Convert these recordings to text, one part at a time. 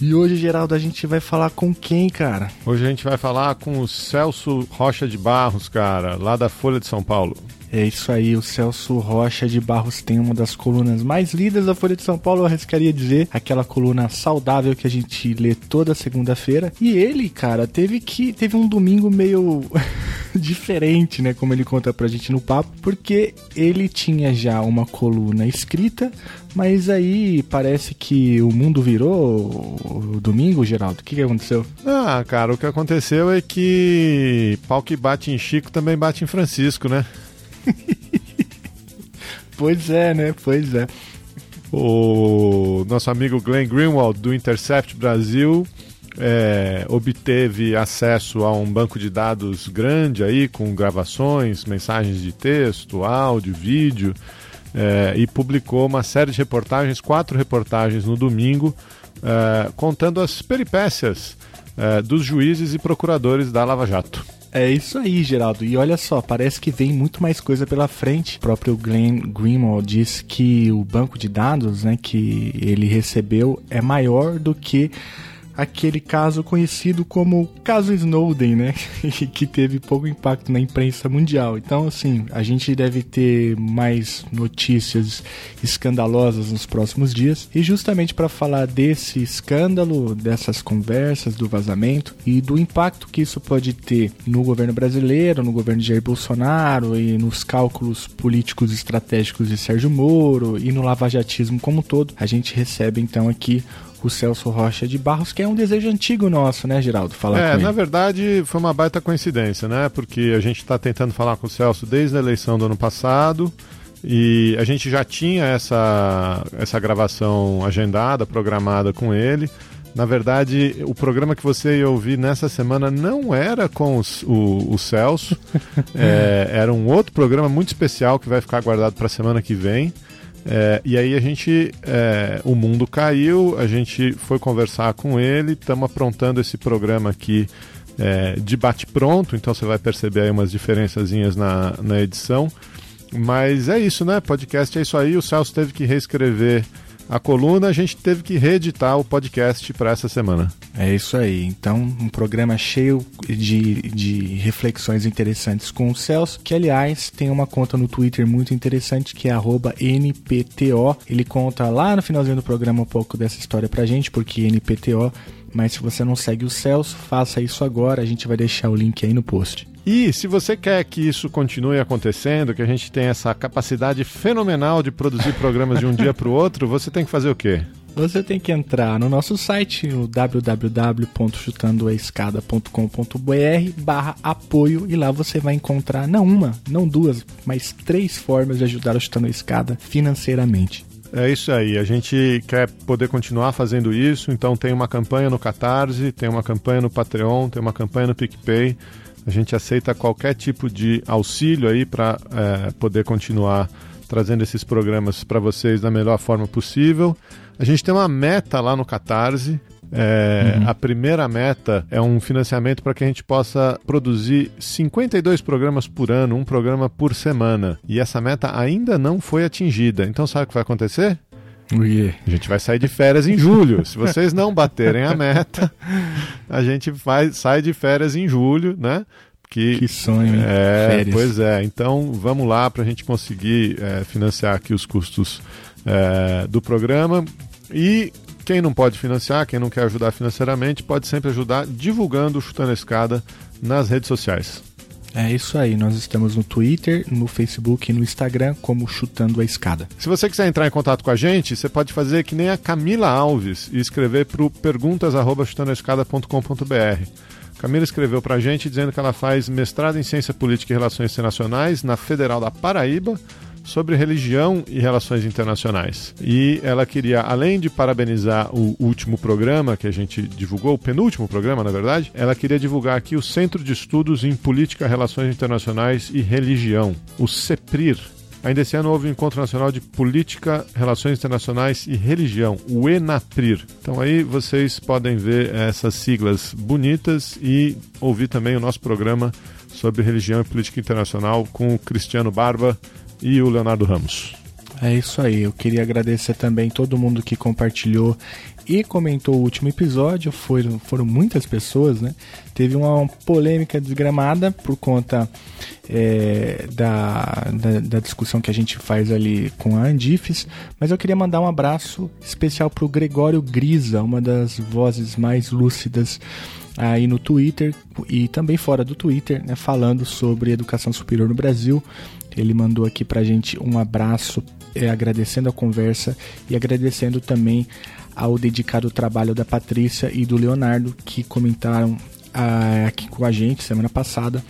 E hoje, Geraldo, a gente vai falar com quem, cara? Hoje a gente vai falar com o Celso Rocha de Barros, cara, lá da Folha de São Paulo. É isso aí, o Celso Rocha de Barros tem uma das colunas mais lidas da Folha de São Paulo, eu arriscaria dizer, aquela coluna saudável que a gente lê toda segunda-feira. E ele, cara, teve que teve um domingo meio diferente, né, como ele conta pra gente no papo, porque ele tinha já uma coluna escrita, mas aí parece que o mundo virou o domingo, Geraldo. O que, que aconteceu? Ah, cara, o que aconteceu é que pau que bate em Chico também bate em Francisco, né? pois é, né? Pois é. O nosso amigo Glenn Greenwald do Intercept Brasil é, obteve acesso a um banco de dados grande aí com gravações, mensagens de texto, áudio, vídeo é, e publicou uma série de reportagens, quatro reportagens no domingo, é, contando as peripécias é, dos juízes e procuradores da Lava Jato. É isso aí, Geraldo. E olha só, parece que vem muito mais coisa pela frente. O próprio Glenn Greenwald disse que o banco de dados né, que ele recebeu é maior do que aquele caso conhecido como caso Snowden, né? que teve pouco impacto na imprensa mundial. Então, assim, a gente deve ter mais notícias escandalosas nos próximos dias. E justamente para falar desse escândalo, dessas conversas, do vazamento e do impacto que isso pode ter no governo brasileiro, no governo de Jair Bolsonaro e nos cálculos políticos estratégicos de Sérgio Moro e no lavajatismo como um todo, a gente recebe então aqui o Celso Rocha de Barros, que é um desejo antigo nosso, né, Geraldo? Falar é, na verdade foi uma baita coincidência, né? Porque a gente está tentando falar com o Celso desde a eleição do ano passado e a gente já tinha essa, essa gravação agendada, programada com ele. Na verdade, o programa que você ia ouvir nessa semana não era com os, o, o Celso, é, era um outro programa muito especial que vai ficar guardado para a semana que vem. É, e aí a gente, é, o mundo caiu, a gente foi conversar com ele, estamos aprontando esse programa aqui é, de bate-pronto, então você vai perceber aí umas diferençazinhas na, na edição. Mas é isso, né? Podcast é isso aí. O Celso teve que reescrever a coluna, a gente teve que reeditar o podcast para essa semana. É isso aí. Então, um programa cheio de, de reflexões interessantes com o Celso, que aliás tem uma conta no Twitter muito interessante que é NPTO. Ele conta lá no finalzinho do programa um pouco dessa história pra gente, porque NPTO. Mas se você não segue o Celso, faça isso agora. A gente vai deixar o link aí no post. E se você quer que isso continue acontecendo, que a gente tenha essa capacidade fenomenal de produzir programas de um dia para o outro, você tem que fazer o quê? Você tem que entrar no nosso site, o www.chutandoaescada.com.br barra apoio e lá você vai encontrar não uma, não duas, mas três formas de ajudar o Chutando a Escada financeiramente. É isso aí, a gente quer poder continuar fazendo isso, então tem uma campanha no Catarse, tem uma campanha no Patreon, tem uma campanha no PicPay. A gente aceita qualquer tipo de auxílio aí para é, poder continuar trazendo esses programas para vocês da melhor forma possível. A gente tem uma meta lá no Catarse. É, uhum. A primeira meta é um financiamento para que a gente possa produzir 52 programas por ano, um programa por semana. E essa meta ainda não foi atingida. Então, sabe o que vai acontecer? A gente vai sair de férias em julho. Se vocês não baterem a meta, a gente vai, sai de férias em julho, né? Que, que sonho, hein? É, férias. Pois é. Então vamos lá para a gente conseguir é, financiar aqui os custos é, do programa. E quem não pode financiar, quem não quer ajudar financeiramente, pode sempre ajudar divulgando o Chutando a Escada nas redes sociais. É isso aí, nós estamos no Twitter, no Facebook e no Instagram como Chutando a Escada. Se você quiser entrar em contato com a gente, você pode fazer que nem a Camila Alves e escrever para o perguntas.chutandoaescada.com.br. Camila escreveu para a gente dizendo que ela faz mestrado em Ciência Política e Relações Internacionais na Federal da Paraíba, sobre religião e relações internacionais. E ela queria, além de parabenizar o último programa que a gente divulgou, o penúltimo programa, na verdade, ela queria divulgar aqui o Centro de Estudos em Política, Relações Internacionais e Religião, o CEPRIR, Ainda esse ano houve o Encontro Nacional de Política, Relações Internacionais e Religião, o ENAPRIR. Então aí vocês podem ver essas siglas bonitas e ouvir também o nosso programa sobre religião e política internacional com o Cristiano Barba e o Leonardo Ramos. É isso aí. Eu queria agradecer também todo mundo que compartilhou e comentou o último episódio. Foram, foram muitas pessoas, né? Teve uma polêmica desgramada por conta é, da, da, da, discussão que a gente faz ali com a Andifes. Mas eu queria mandar um abraço especial para o Gregório Grisa, uma das vozes mais lúcidas aí no Twitter e também fora do Twitter, né, falando sobre educação superior no Brasil. Ele mandou aqui pra gente um abraço, é, agradecendo a conversa e agradecendo também ao dedicado trabalho da Patrícia e do Leonardo, que comentaram ah, aqui com a gente semana passada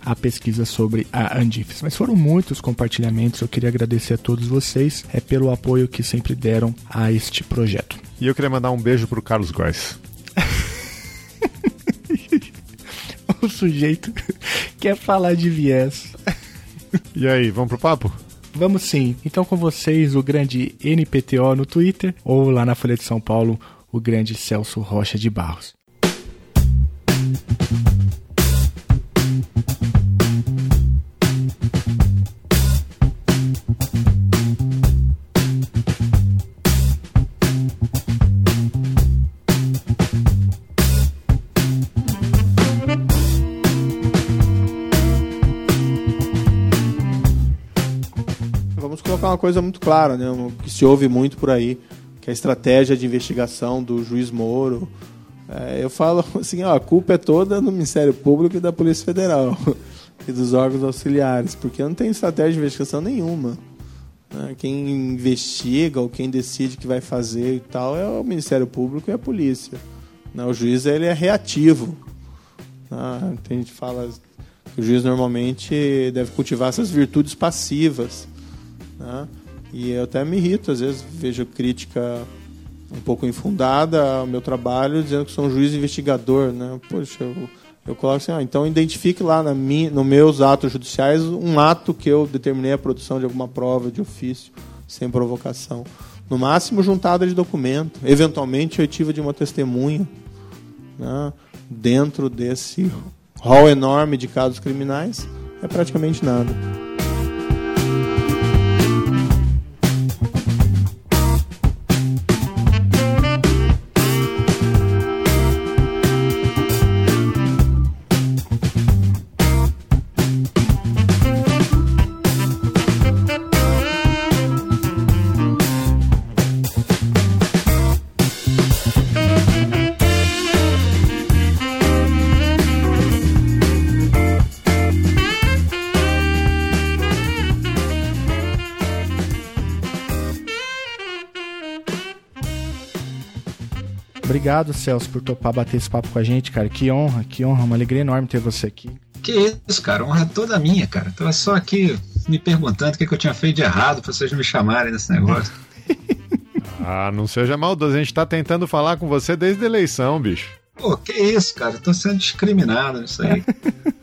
a pesquisa sobre a Andifes. Mas foram muitos compartilhamentos, eu queria agradecer a todos vocês é, pelo apoio que sempre deram a este projeto. E eu queria mandar um beijo pro Carlos Góes. o sujeito quer falar de viés. E aí, vamos pro papo? Vamos sim. Então com vocês o grande NPTO no Twitter ou lá na Folha de São Paulo o grande Celso Rocha de Barros. Uma coisa muito clara, né? que se ouve muito por aí, que é a estratégia de investigação do juiz Moro. É, eu falo assim, ó, a culpa é toda do Ministério Público e da Polícia Federal e dos órgãos auxiliares, porque não tem estratégia de investigação nenhuma. Né? Quem investiga ou quem decide que vai fazer e tal é o Ministério Público e a polícia. Né? O juiz ele é reativo. Né? A gente fala que o juiz normalmente deve cultivar essas virtudes passivas né? E eu até me irrito, às vezes vejo crítica um pouco infundada ao meu trabalho, dizendo que sou um juiz investigador. Né? Poxa, eu, eu coloco assim, ah, então identifique lá na minha, nos meus atos judiciais um ato que eu determinei a produção de alguma prova de ofício, sem provocação. No máximo, juntada de documento. Eventualmente, oitiva de uma testemunha. Né? Dentro desse rol enorme de casos criminais, é praticamente nada. Obrigado, Celso, por topar bater esse papo com a gente, cara. Que honra, que honra, uma alegria enorme ter você aqui. Que isso, cara, honra toda minha, cara. Tava só aqui me perguntando o que, que eu tinha feito de errado pra vocês me chamarem nesse negócio. ah, não seja maldoso, a gente tá tentando falar com você desde a eleição, bicho. Pô, que isso, cara, eu tô sendo discriminado nisso aí.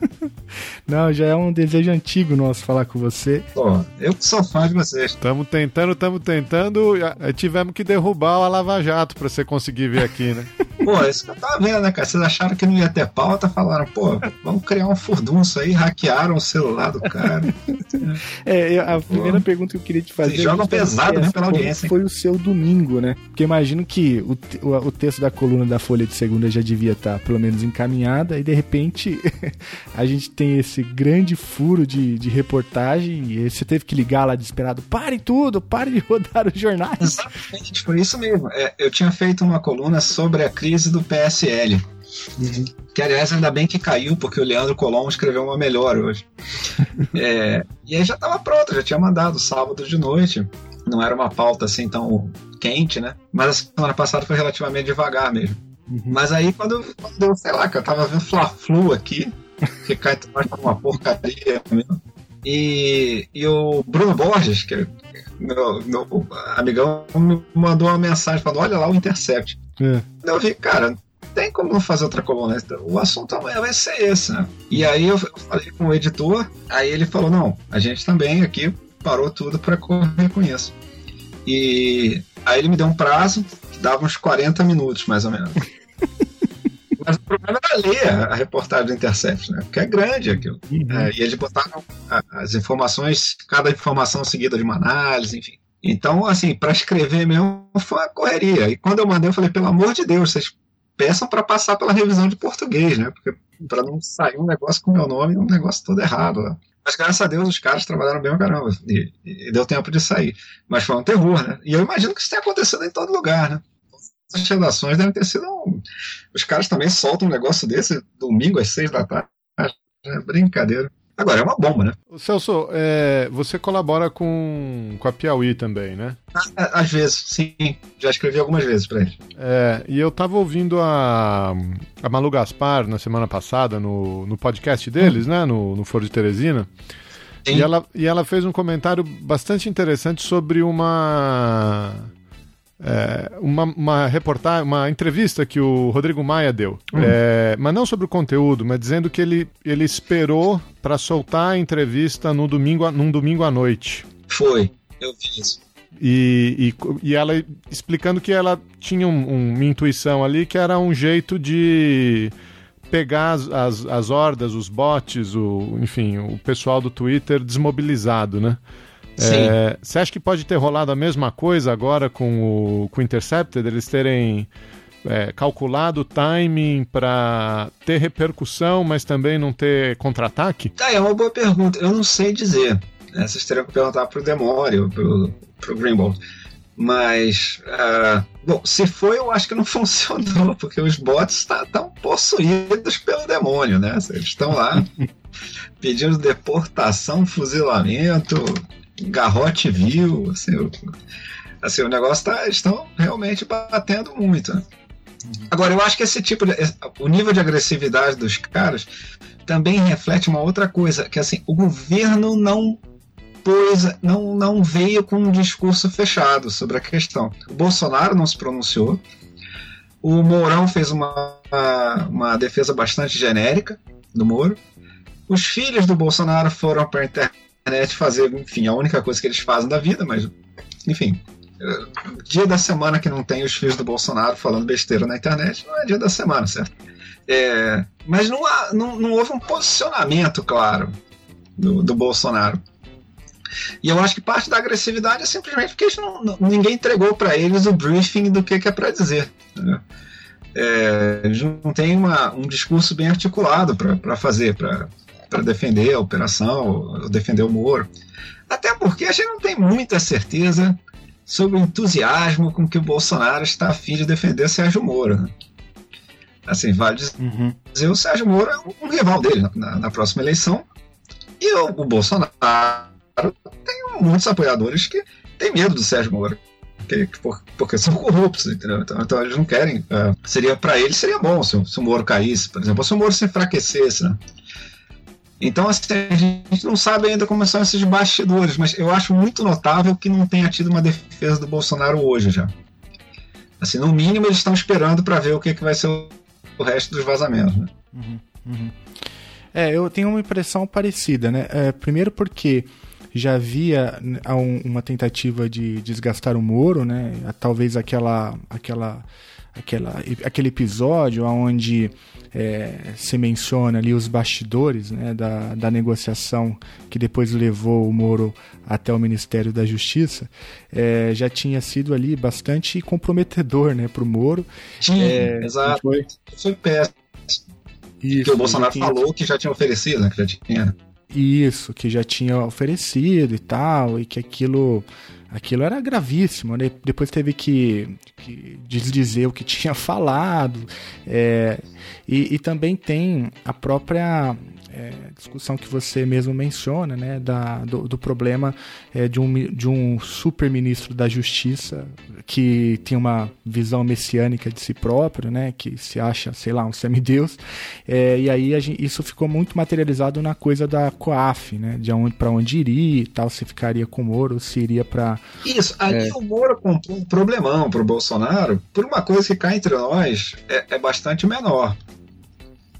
Não, já é um desejo antigo nosso falar com você. Pô, eu que sou fã de vocês. Estamos tentando, estamos tentando. Tivemos que derrubar o Lava Jato para você conseguir vir aqui, né? Pô, isso que eu tava vendo, né, cara? Vocês acharam que não ia ter pauta, falaram, pô, vamos criar um furdunço aí, hackearam o celular do cara. é, a primeira pô. pergunta que eu queria te fazer. Vocês jogam pesado, né, pela audiência. Foi, foi o seu domingo, né? Porque imagino que o, o, o, texto da coluna da Folha de Segunda já devia estar, pelo menos, encaminhada, e de repente a gente tem esse grande furo de, de reportagem, e você teve que ligar lá desesperado: pare tudo, pare de rodar os jornais. Exatamente, foi isso mesmo. É, eu tinha feito uma coluna sobre a crise crise do PSL. Uhum. Que, aliás, ainda bem que caiu, porque o Leandro Colombo escreveu uma melhor hoje. é, e aí já estava pronto, já tinha mandado sábado de noite. Não era uma pauta assim tão quente, né? Mas a semana passada foi relativamente devagar mesmo. Uhum. Mas aí, quando, quando eu, sei lá, que eu tava vendo Fla-Flu aqui, que cai uma porcaria mesmo. E, e o Bruno Borges, que é meu, meu amigão, me mandou uma mensagem falando: Olha lá o Intercept. É. Eu vi, cara, tem como não fazer outra coluna. O assunto amanhã vai ser esse. Né? E aí eu falei com o editor, aí ele falou: Não, a gente também aqui parou tudo para correr com isso. E aí ele me deu um prazo que dava uns 40 minutos, mais ou menos. Mas o problema era ler a reportagem do Intercept, né? Porque é grande aquilo. Uhum. É, e eles botaram as informações, cada informação seguida de uma análise, enfim. Então, assim, para escrever mesmo foi uma correria. E quando eu mandei, eu falei, pelo amor de Deus, vocês peçam para passar pela revisão de português, né? Porque para não sair um negócio com meu nome, um negócio todo errado. Né? Mas graças a Deus os caras trabalharam bem pra caramba. E, e, deu tempo de sair. Mas foi um terror, né? E eu imagino que isso tenha acontecido em todo lugar, né? As redações devem ter sido. Um... Os caras também soltam um negócio desse domingo às seis da tarde. É brincadeira. Agora, é uma bomba, né? Celso, é, você colabora com, com a Piauí também, né? Às vezes, sim. Já escrevi algumas vezes para eles. É, e eu tava ouvindo a, a Malu Gaspar na semana passada no, no podcast deles, né? No, no Foro de Teresina. Sim. E ela, e ela fez um comentário bastante interessante sobre uma é, uma, uma reportagem, uma entrevista que o Rodrigo Maia deu, uhum. é, mas não sobre o conteúdo, mas dizendo que ele, ele esperou para soltar a entrevista no domingo, num domingo à noite. Foi, eu vi isso. E, e, e ela explicando que ela tinha um, um, uma intuição ali que era um jeito de pegar as, as, as hordas, os bots, o, enfim, o pessoal do Twitter desmobilizado, né? É, você acha que pode ter rolado a mesma coisa agora com o, com o Intercepted? Eles terem é, calculado o timing para ter repercussão, mas também não ter contra-ataque? Tá, é uma boa pergunta. Eu não sei dizer. Né? Vocês teriam que perguntar pro Demório, pro, pro Greenbolt. Mas, uh, bom, se foi, eu acho que não funcionou, porque os bots estão tá, possuídos pelo demônio, né? Eles estão lá pedindo deportação, fuzilamento, garrote viu, assim, o, assim, o negócio tá, estão realmente batendo muito. Né? Agora, eu acho que esse tipo de. O nível de agressividade dos caras também reflete uma outra coisa, que assim, o governo não pôs, não, não veio com um discurso fechado sobre a questão. O Bolsonaro não se pronunciou. O Mourão fez uma, uma, uma defesa bastante genérica do Moro. Os filhos do Bolsonaro foram para a internet fazer, enfim, a única coisa que eles fazem da vida, mas, enfim, dia da semana que não tem os filhos do Bolsonaro falando besteira na internet, não é dia da semana, certo? É, mas não, há, não, não, houve um posicionamento claro do, do, Bolsonaro. E eu acho que parte da agressividade é simplesmente porque não, ninguém entregou para eles o briefing do que, que é para dizer. Né? É, não têm uma, um discurso bem articulado para fazer, para para defender a operação, defender o Moro. Até porque a gente não tem muita certeza sobre o entusiasmo com que o Bolsonaro está a fim de defender Sérgio Moro. Né? Assim, vale dizer, uhum. o Sérgio Moro é um rival dele na, na próxima eleição. E o, o, Bolsonaro tem muitos apoiadores que têm medo do Sérgio Moro. Porque, porque são corruptos, entendeu? Então, então eles não querem. Uh, seria para eles seria bom se, se, o Moro caísse, por exemplo, ou se o Moro se enfraquecesse, né? Então, assim, a gente não sabe ainda como são esses bastidores, mas eu acho muito notável que não tenha tido uma defesa do Bolsonaro hoje já. Assim, no mínimo, eles estão esperando para ver o que, que vai ser o resto dos vazamentos. Né? Uhum, uhum. É, eu tenho uma impressão parecida, né? É, primeiro porque já havia né, uma tentativa de desgastar o Moro, né? Talvez aquela, aquela, aquela, aquele episódio onde é, se menciona ali os bastidores né, da, da negociação que depois levou o Moro até o Ministério da Justiça, é, já tinha sido ali bastante comprometedor né, para o Moro. É, exato. Foi, foi péssimo. Isso, que o Bolsonaro tinha... falou que já tinha oferecido, né, que já tinha. Isso, que já tinha oferecido e tal, e que aquilo aquilo era gravíssimo, né? Depois teve que, que desdizer o que tinha falado. É, e, e, também tem a própria é, discussão que você mesmo menciona, né, da, do, do problema é, de um, de um super-ministro da Justiça que tem uma visão messiânica de si próprio, né, que se acha, sei lá, um semideus, é, e aí gente, isso ficou muito materializado na coisa da COAF, né, de onde para onde iria e tal, se ficaria com o Moro, se iria para Isso, ali é... o Moro comprou um problemão para o Bolsonaro por uma coisa que cá entre nós é, é bastante menor.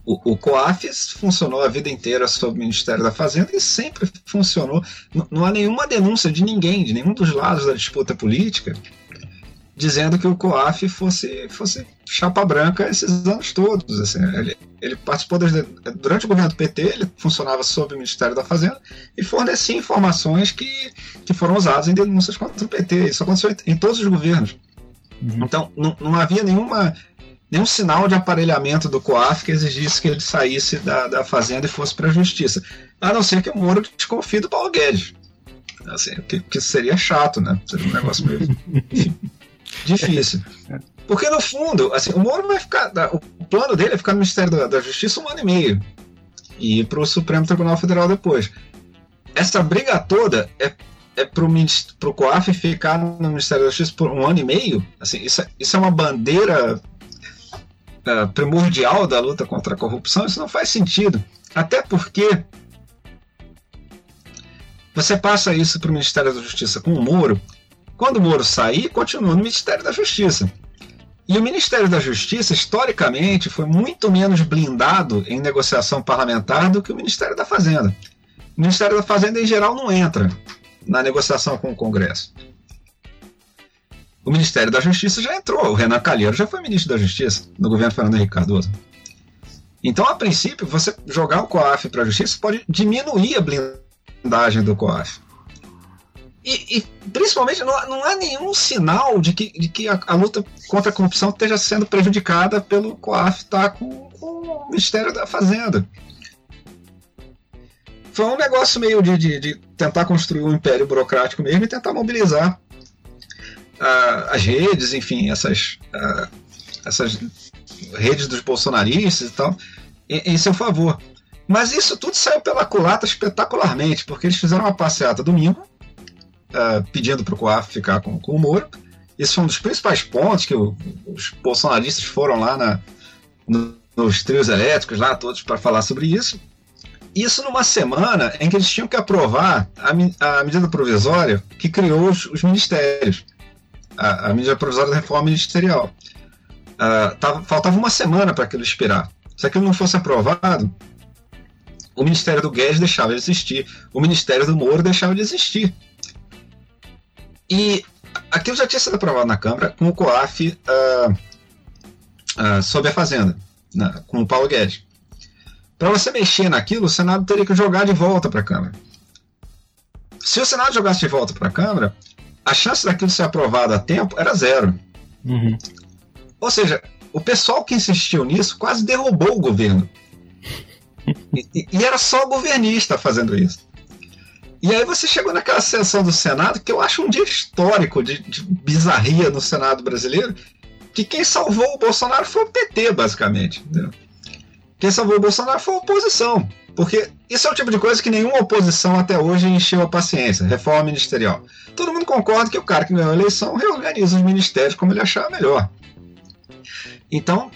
O, o COAF funcionou a vida inteira sob o Ministério da Fazenda e sempre funcionou. Não, não há nenhuma denúncia de ninguém, de nenhum dos lados da disputa política, dizendo que o COAF fosse, fosse chapa branca esses anos todos. Assim, ele, ele participou das, durante o governo do PT, ele funcionava sob o Ministério da Fazenda e fornecia informações que, que foram usadas em denúncias contra o PT. Isso aconteceu em, todos os governos. Uhum. Então, não, não havia nenhuma nenhum sinal de aparelhamento do COAF que exigisse que ele saísse da, da fazenda e fosse para a justiça. A não ser que o Moro desconfie do Paulo Guedes. Assim, que, que seria chato, né? Seria um negócio meio difícil. Porque no fundo, assim, o Moro vai ficar. O plano dele é ficar no Ministério da, da Justiça um ano e meio. E ir para o Supremo Tribunal Federal depois. Essa briga toda é é pro, pro COAF ficar no Ministério da Justiça por um ano e meio, assim, isso, é, isso é uma bandeira primordial da luta contra a corrupção, isso não faz sentido. Até porque você passa isso para o Ministério da Justiça com o Moro. Quando o Moro sair, continua no Ministério da Justiça. E o Ministério da Justiça, historicamente, foi muito menos blindado em negociação parlamentar do que o Ministério da Fazenda. O Ministério da Fazenda, em geral, não entra na negociação com o Congresso. O Ministério da Justiça já entrou, o Renan Calheiro já foi ministro da Justiça no governo Fernando Henrique Cardoso. Então, a princípio, você jogar o COAF para a Justiça pode diminuir a blindagem do COAF. E, e principalmente, não, não, há nenhum sinal de que, de que a, a, luta contra a corrupção esteja sendo prejudicada pelo COAF estar tá com, com o Ministério da Fazenda foi um negócio meio de, de, de, tentar construir um império burocrático mesmo e tentar mobilizar as redes, enfim, essas, essas redes dos bolsonaristas e tal, em, em, seu favor. Mas isso tudo saiu pela culata espetacularmente, porque eles fizeram uma passeata domingo, uh, pedindo para o COAF ficar com, com o Moro. Esse foi um dos principais pontos que o, os bolsonaristas foram lá na, no, nos trios elétricos, lá todos, para falar sobre isso. Isso numa semana em que eles tinham que aprovar a, a medida provisória que criou os, os ministérios a, a medida provisória da reforma ministerial. Uh, tava, faltava uma semana para aquilo expirar. Se aquilo não fosse aprovado, o Ministério do Guedes deixava de existir, o Ministério do Moro deixava de existir. E aquilo já tinha sido aprovado na Câmara com o COAF uh, uh, sob a Fazenda, né, com o Paulo Guedes. Para você mexer naquilo, o Senado teria que jogar de volta para a Câmara. Se o Senado jogasse de volta para a Câmara, a chance daquilo ser aprovado a tempo era zero. Uhum. Ou seja, o pessoal que insistiu nisso quase derrubou o governo. E, e, era só governista fazendo isso. E aí você chegou naquela sessão do Senado, que eu acho um dia histórico de, de bizarria no Senado brasileiro, que quem salvou o Bolsonaro foi o PT, basicamente. Entendeu? Quem salvou o Bolsonaro foi a oposição. Porque isso é o tipo de coisa que nenhuma oposição até hoje encheu a paciência reforma ministerial. Todo mundo concorda que o cara que ganhou a eleição reorganiza os ministérios como ele achar melhor. Então,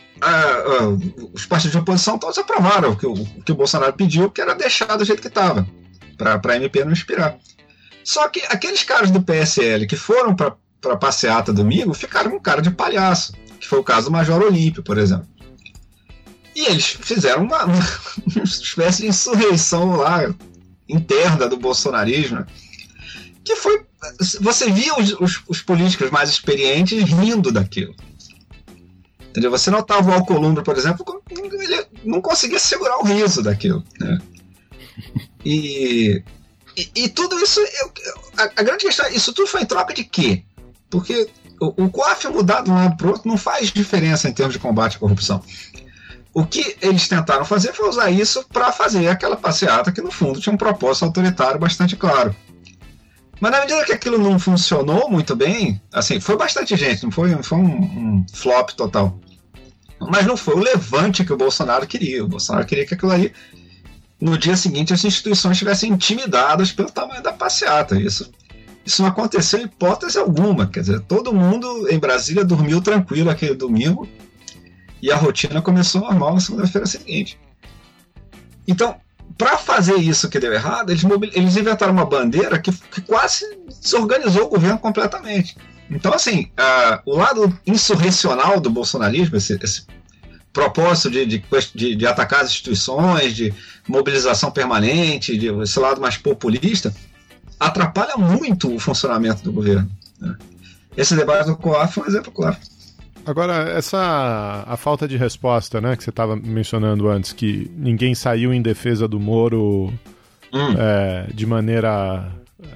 os partidos de oposição todos aprovaram o que o, o que o Bolsonaro pediu, que era deixar do jeito que estava, para a MP não inspirar. Só que aqueles caras do PSL que foram para a passeata domingo ficaram com cara de palhaço, que foi o caso do Major Olímpio, por exemplo. E eles fizeram uma, uma espécie de insurreição lá interna do bolsonarismo, que foi. Você via os, os, os políticos mais experientes rindo daquilo. Entendeu? Você notava o Alcolumbre, por exemplo, ele não conseguia segurar o riso daquilo. Né? E, e, e, tudo isso. Eu, a, a, grande questão é: isso tudo foi em troca de quê? Porque o, o COAF mudar de um lado para o outro não faz diferença em termos de combate à corrupção. O que eles tentaram fazer foi usar isso para fazer aquela passeata que, no fundo, tinha um propósito autoritário bastante claro. Mas na medida que aquilo não funcionou muito bem, assim, foi bastante gente, não foi, foi um, um flop total. Mas não foi o levante que o Bolsonaro queria. O Bolsonaro queria que aquilo ali no dia seguinte as instituições estivessem intimidadas pelo tamanho da passeata. Isso, isso não aconteceu em hipótese alguma. Quer dizer, todo mundo em Brasília dormiu tranquilo aquele domingo e a rotina começou normal na segunda-feira seguinte. Então, para fazer isso que deu errado, eles, eles inventaram uma bandeira que, que, quase desorganizou o governo completamente. Então, assim, uh, o lado insurrecional do bolsonarismo, esse, esse propósito de, de, de, de, atacar as instituições, de mobilização permanente, de, esse lado mais populista, atrapalha muito o funcionamento do governo. Né? Esse debate do COAF foi um exemplo claro. Agora, essa a falta de resposta, né, que você estava mencionando antes, que ninguém saiu em defesa do Moro hum. é, de maneira é,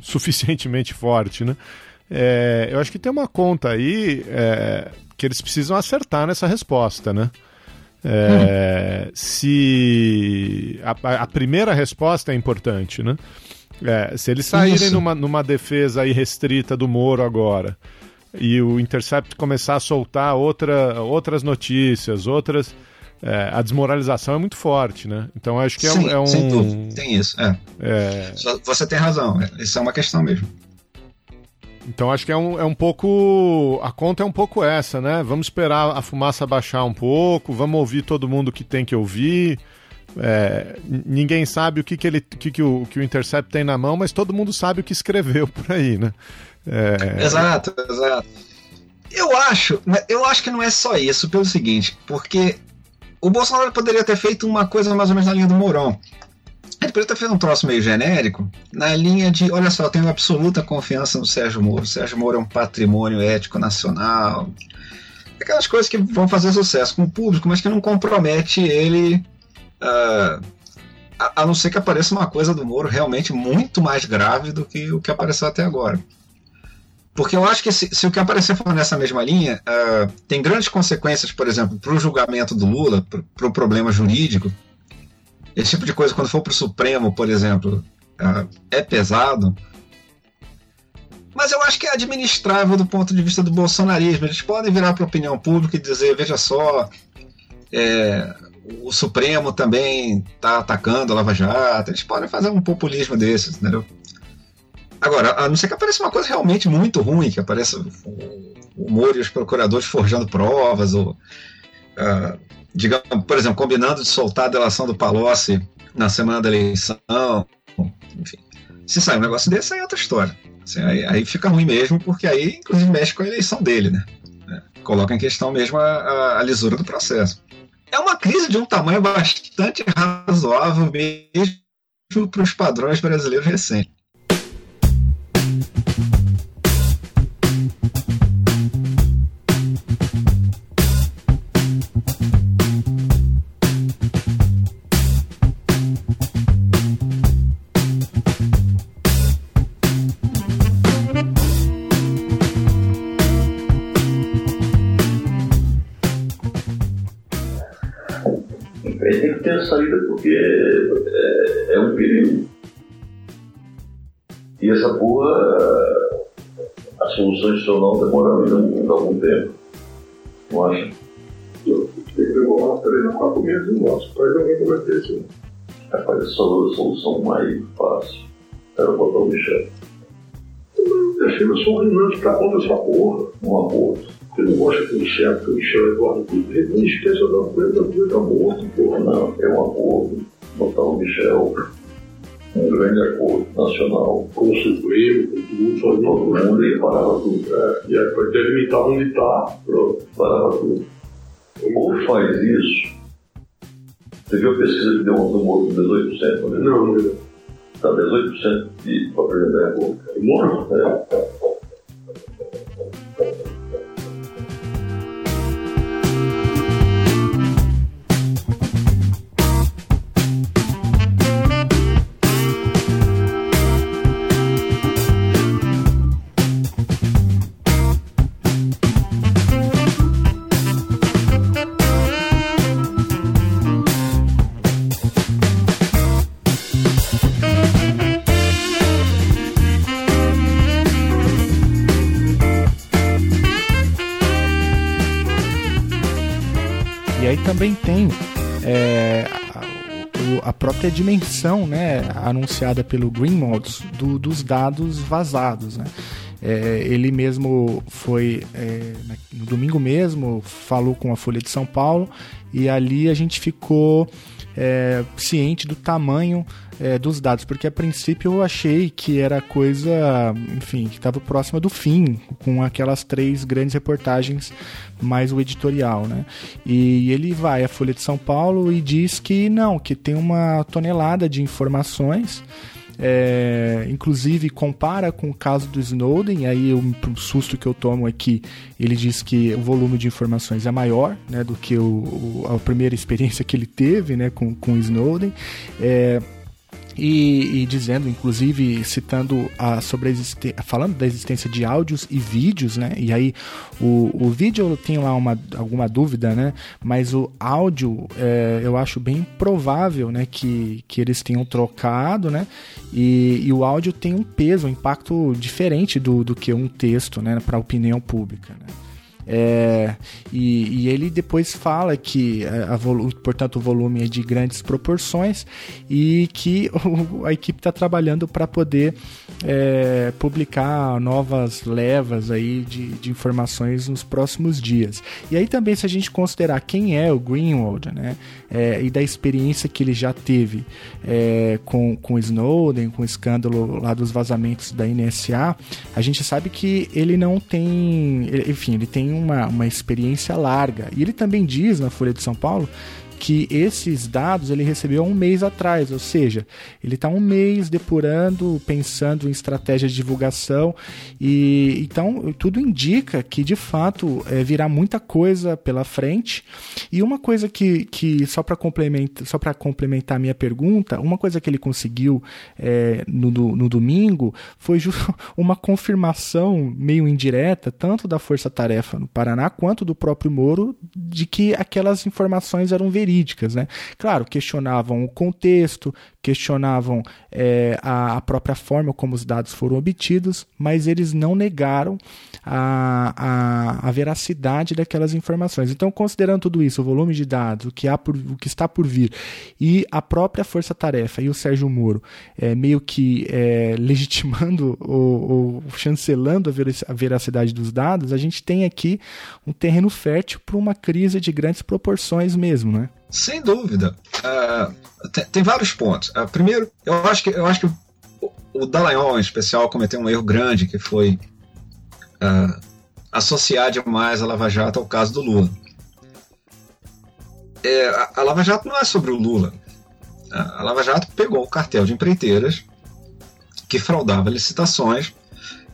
suficientemente forte, né? É, eu acho que tem uma conta aí é, que eles precisam acertar nessa resposta, né? É, hum. Se a, a, primeira resposta é importante, né? É, se eles saírem numa, numa defesa irrestrita do Moro agora e o Intercept começar a soltar outra, outras notícias, outras. É, a desmoralização é muito forte, né? Então acho que é, Sim, é um. Sem dúvida, tem isso. É. é... Você tem razão, isso é uma questão mesmo. Então acho que é um, é um pouco. A conta é um pouco essa, né? Vamos esperar a fumaça baixar um pouco, vamos ouvir todo mundo que tem que ouvir. É, ninguém sabe o que, que, ele, que, que, o, que o Intercept tem na mão, mas todo mundo sabe o que escreveu por aí, né? É... Exato, exato. Eu acho, eu acho que não é só isso, pelo seguinte, porque o Bolsonaro poderia ter feito uma coisa mais ou menos na linha do Mourão. Ele poderia ter feito um troço meio genérico, na linha de, olha só, eu tenho absoluta confiança no Sérgio Moro. O Sérgio Moro é um patrimônio ético nacional. Aquelas coisas que vão fazer sucesso com o público, mas que não compromete ele. Uh, a, a não ser que apareça uma coisa do Moro realmente muito mais grave do que o que apareceu até agora. Porque eu acho que se, se o que aparecer for nessa mesma linha, uh, tem grandes consequências, por exemplo, para o julgamento do Lula, para o pro problema jurídico. Esse tipo de coisa, quando for para o Supremo, por exemplo, uh, é pesado. Mas eu acho que é administrável do ponto de vista do bolsonarismo. Eles podem virar para a opinião pública e dizer: veja só, é, o Supremo também está atacando a Lava Jato. Eles podem fazer um populismo desses, entendeu? Agora, a não ser que apareça uma coisa realmente muito ruim, que apareça o Moro e os procuradores forjando provas, ou, uh, digamos, por exemplo, combinando de soltar a delação do Palocci na semana da eleição, enfim. Se sair um negócio desse, aí é outra história. Assim, aí, aí, fica ruim mesmo, porque aí, inclusive, mexe com a eleição dele, né? É, coloca em questão mesmo a, a, a lisura do processo. É uma crise de um tamanho bastante razoável mesmo para os padrões brasileiros recentes. Porque é, é um perigo. E essa porra, as soluções estão não demorando ainda algum tempo. Não acha? Tem que demorar três a quatro meses no nosso país, alguém vai ter isso. Rapaz, essa solução mais fácil era botar o Michel. Deixei meus sobrenomes pra conta dessa porra, um aborto. Ele não gosta que o Michel, que o Michel é Eduardo. Ele não esqueça da coisa, da coisa tá morto, porra. Não, é um acordo. Botar o Michel um grande acordo nacional com o Supremo, com tudo, só todo mundo e parava tudo. É, e aí para delimitar onde está, pronto, parava tudo. Como faz isso? Você viu a pesquisa que deu um tumor de 18%? Né? Não, não. Está 18% de para presidente da República. Morto? É. também tem é, o, a própria dimensão, né, anunciada pelo Greenwald do, dos dados vazados, né. É, ele mesmo foi é, no domingo mesmo falou com a Folha de São Paulo e ali a gente ficou é, ciente do tamanho é, dos dados, porque a princípio eu achei que era coisa, enfim, que estava próxima do fim, com aquelas três grandes reportagens mais o editorial, né? E ele vai à Folha de São Paulo e diz que não, que tem uma tonelada de informações é, inclusive compara com o caso do Snowden, aí o susto que eu tomo é que ele diz que o volume de informações é maior né, do que o, o, a primeira experiência que ele teve né, com, com Snowden. É, e, e, dizendo, inclusive, citando a, sobre a falando da existência de áudios e vídeos, né? E aí o, o vídeo eu tenho lá uma, alguma dúvida, né? Mas o áudio é, eu acho bem provável, né? Que, que eles tenham trocado, né? E, e o áudio tem um peso, um impacto diferente do, do que um texto, né? Para a opinião pública, né? É, e, e, ele depois fala que, é, a, a portanto, o volume é de grandes proporções e que a equipe está trabalhando para poder é, publicar novas levas aí de, de, informações nos próximos dias. E aí também, se a gente considerar quem é o Greenwald, né, é, e da experiência que ele já teve é, com, com Snowden, com o escândalo lá dos vazamentos da NSA, a gente sabe que ele não tem, enfim, ele tem uma, uma experiência larga. E ele também diz na Folha de São Paulo que esses dados ele recebeu há um mês atrás, ou seja, ele está um mês depurando, pensando em estratégia de divulgação e então tudo indica que de fato é, virá muita coisa pela frente. E uma coisa que, que só para complementar, só para complementar a minha pergunta, uma coisa que ele conseguiu é, no, no domingo foi uma confirmação meio indireta tanto da Força Tarefa no Paraná quanto do próprio Moro de que aquelas informações eram verídicas verídicas. Né? Claro, questionavam o contexto, questionavam é, a, própria forma como os dados foram obtidos, mas eles não negaram a, a, a, veracidade daquelas informações. Então, considerando tudo isso, o volume de dados, o que, há por, o que está por vir, e a própria Força Tarefa e o Sérgio Moro é, meio que é, legitimando ou, ou chancelando a veracidade dos dados, a gente tem aqui um terreno fértil para uma crise de grandes proporções mesmo, né? Sem dúvida. Uh, tem, tem, vários pontos. Uh, primeiro, eu acho que, eu acho que o, Dallagnol, em especial, cometeu um erro grande, que foi uh, associar demais a Lava Jato ao caso do Lula. É, a, a, Lava Jato não é sobre o Lula. A, a Lava Jato pegou o cartel de empreiteiras que fraudava licitações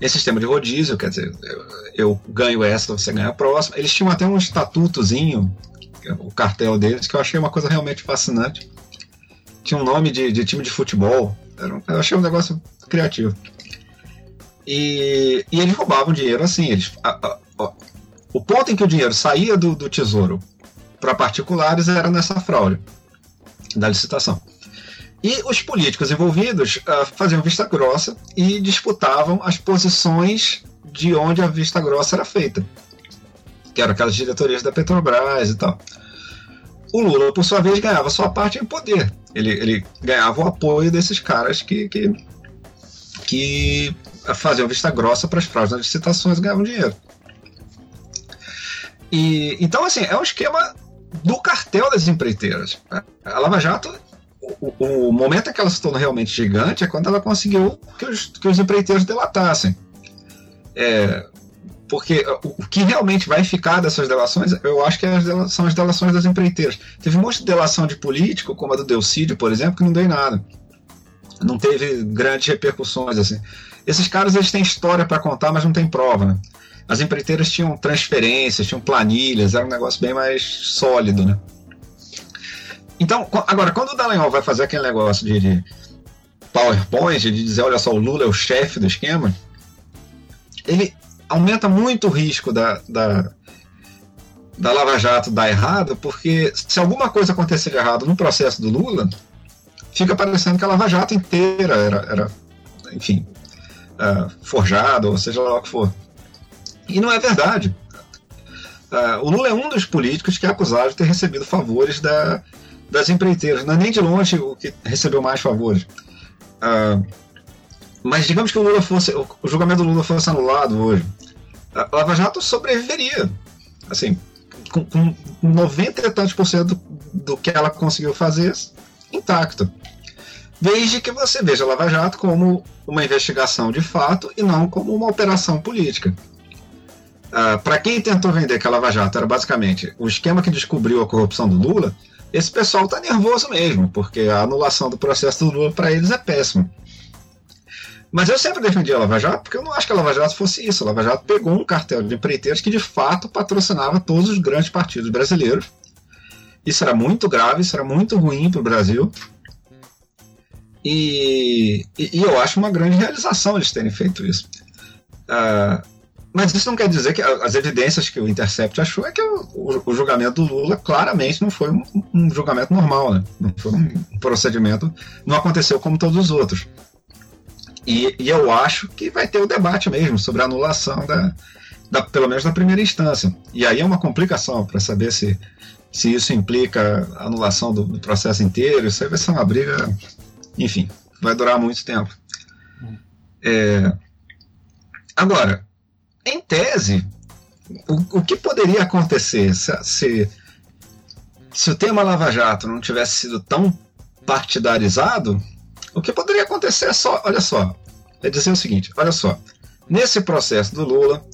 em sistema de rodízio, quer dizer, eu, eu ganho essa, você ganha a próxima. Eles tinham até um estatutozinho o cartel deles, que eu achei uma coisa realmente fascinante. Tinha um nome de, de time de futebol, era, eu achei um negócio criativo. E, e eles roubavam dinheiro assim. Eles, a, a, a, o ponto em que o dinheiro saía do, do tesouro para particulares era nessa fraude da licitação. E os políticos envolvidos uh, faziam vista grossa e disputavam as posições de onde a vista grossa era feita que eram aquelas diretorias da Petrobras e tal. O Lula, por sua vez, ganhava sua parte em poder. Ele, ele ganhava o apoio desses caras que, que, que faziam vista grossa para as fraudes nas licitações e ganhavam dinheiro. E, então, assim, é um esquema do cartel das empreiteiras. A Lava Jato, o, o momento em que ela se tornou realmente gigante é quando ela conseguiu que os, que os empreiteiros delatassem. É, porque o que realmente vai ficar dessas delações, eu acho que são as delações das empreiteiras. Teve um monte de delação de político, como a do Delcídio, por exemplo, que não deu em nada. Não teve grandes repercussões. assim. Esses caras eles têm história para contar, mas não tem prova. Né? As empreiteiras tinham transferências, tinham planilhas, era um negócio bem mais sólido. Né? Então, agora, quando o Dallagnol vai fazer aquele negócio de, de PowerPoint, de dizer, olha só, o Lula é o chefe do esquema, ele, aumenta muito o risco da, da, da Lava Jato dar errado, porque se alguma coisa acontecer de errado no processo do Lula, fica parecendo que a Lava Jato inteira era, era enfim, uh, forjada, ou seja lá o que for. E não é verdade. Uh, o Lula é um dos políticos que é acusado de ter recebido favores da, das empreiteiras. Não é nem de longe o que recebeu mais favores. Uh, mas digamos que o Lula fosse. O julgamento do Lula fosse anulado hoje. A Lava Jato sobreviveria. Assim, com, com 90 e tantos por cento do que ela conseguiu fazer intacto. Desde que você veja a Lava Jato como uma investigação de fato e não como uma operação política. Uh, ah, Para quem tentou vender que a Lava Jato era basicamente o esquema que descobriu a corrupção do Lula, esse pessoal está nervoso mesmo, porque a anulação do processo do Lula para eles é péssimo. Mas eu sempre defendi a Lava Jato porque eu não acho que a Lava Jato fosse isso. A Lava Jato pegou um cartel de empreiteiros que de fato patrocinava todos os grandes partidos brasileiros. Isso era muito grave, isso era muito ruim para o Brasil. E, e, e, eu acho uma grande realização eles terem feito isso. Uh, mas isso não quer dizer que as evidências que o Intercept achou é que o, o, o julgamento do Lula claramente não foi um, um julgamento normal, né? não foi um procedimento, não aconteceu como todos os outros. E, e eu acho que vai ter o debate mesmo sobre a anulação da, da, pelo menos da primeira instância. E aí é uma complicação para saber se, se isso implica anulação do, do, processo inteiro. Isso aí vai ser uma briga, enfim, vai durar muito tempo. É, agora, em tese, o, o que poderia acontecer se, se, se o tema Lava Jato não tivesse sido tão partidarizado? O que poderia acontecer é só, olha só, é dizer o seguinte, olha só, nesse processo do Lula,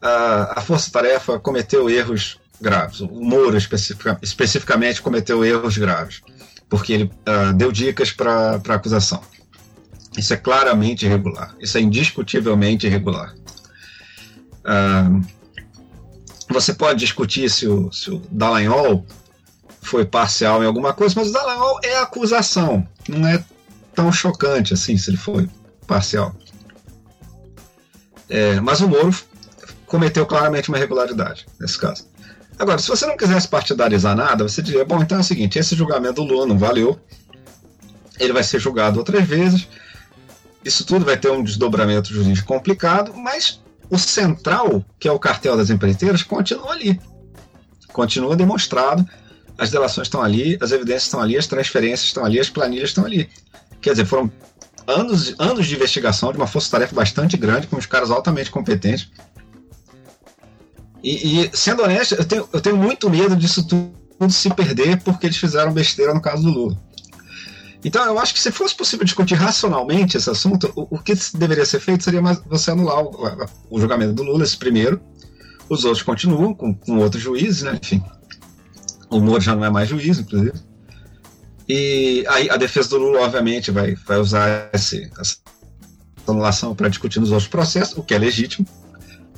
a, a Força Tarefa cometeu erros graves. O Moro especific, especificamente cometeu erros graves, porque ele uh, deu dicas para a acusação. Isso é claramente irregular. Isso é indiscutivelmente irregular. Uh, você pode discutir se o, se o Dallagnol foi parcial em alguma coisa, mas o Dallagnol é acusação, não é tão chocante assim se ele foi parcial. É, mas o Moro cometeu claramente uma irregularidade nesse caso. Agora, se você não quisesse partidarizar nada, você diria: bom, então é o seguinte, esse julgamento do Lula não valeu, ele vai ser julgado outras vezes, isso tudo vai ter um desdobramento jurídico complicado, mas o central, que é o cartel das empreiteiras, continua ali. Continua demonstrado. As delações estão ali, as evidências estão ali, as transferências estão ali, as planilhas estão ali. Quer dizer, foram anos, anos de investigação de uma força-tarefa bastante grande, com os caras altamente competentes. E, e, sendo honesto, eu tenho, eu tenho muito medo disso tudo se perder porque eles fizeram besteira no caso do Lula. Então, eu acho que se fosse possível discutir racionalmente esse assunto, o, o que deveria ser feito seria mais você anular o, o, julgamento do Lula, esse primeiro. Os outros continuam com, com outros juízes, né? Enfim. O Moro já não é mais juiz, inclusive. E aí a defesa do Lula, obviamente, vai, vai usar esse, essa anulação para discutir nos outros processos, o que é legítimo.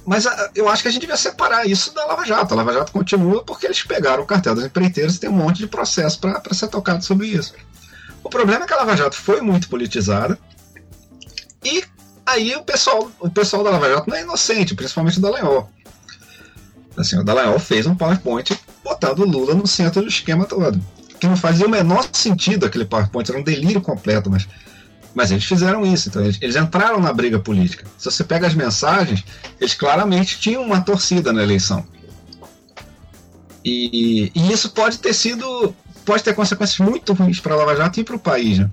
Mas a, eu acho que a gente devia separar isso da Lava Jato. A Lava Jato continua porque eles pegaram o cartel das empreiteiras e tem um monte de processo para ser tocado sobre isso. O problema é que a Lava Jato foi muito politizada e aí o pessoal, o pessoal da Lava Jato não é inocente, principalmente o Dallagnol. Assim, o Dallagnol fez um PowerPoint botando o Lula no centro do esquema todo. Que não fazia o menor sentido aquele PowerPoint, era um delírio completo, mas, mas eles fizeram isso. Então eles, eles entraram na briga política. Se você pega as mensagens, eles claramente tinham uma torcida na eleição. E, e, isso pode ter sido pode ter consequências muito ruins para a Lava Jato e para o país. Né?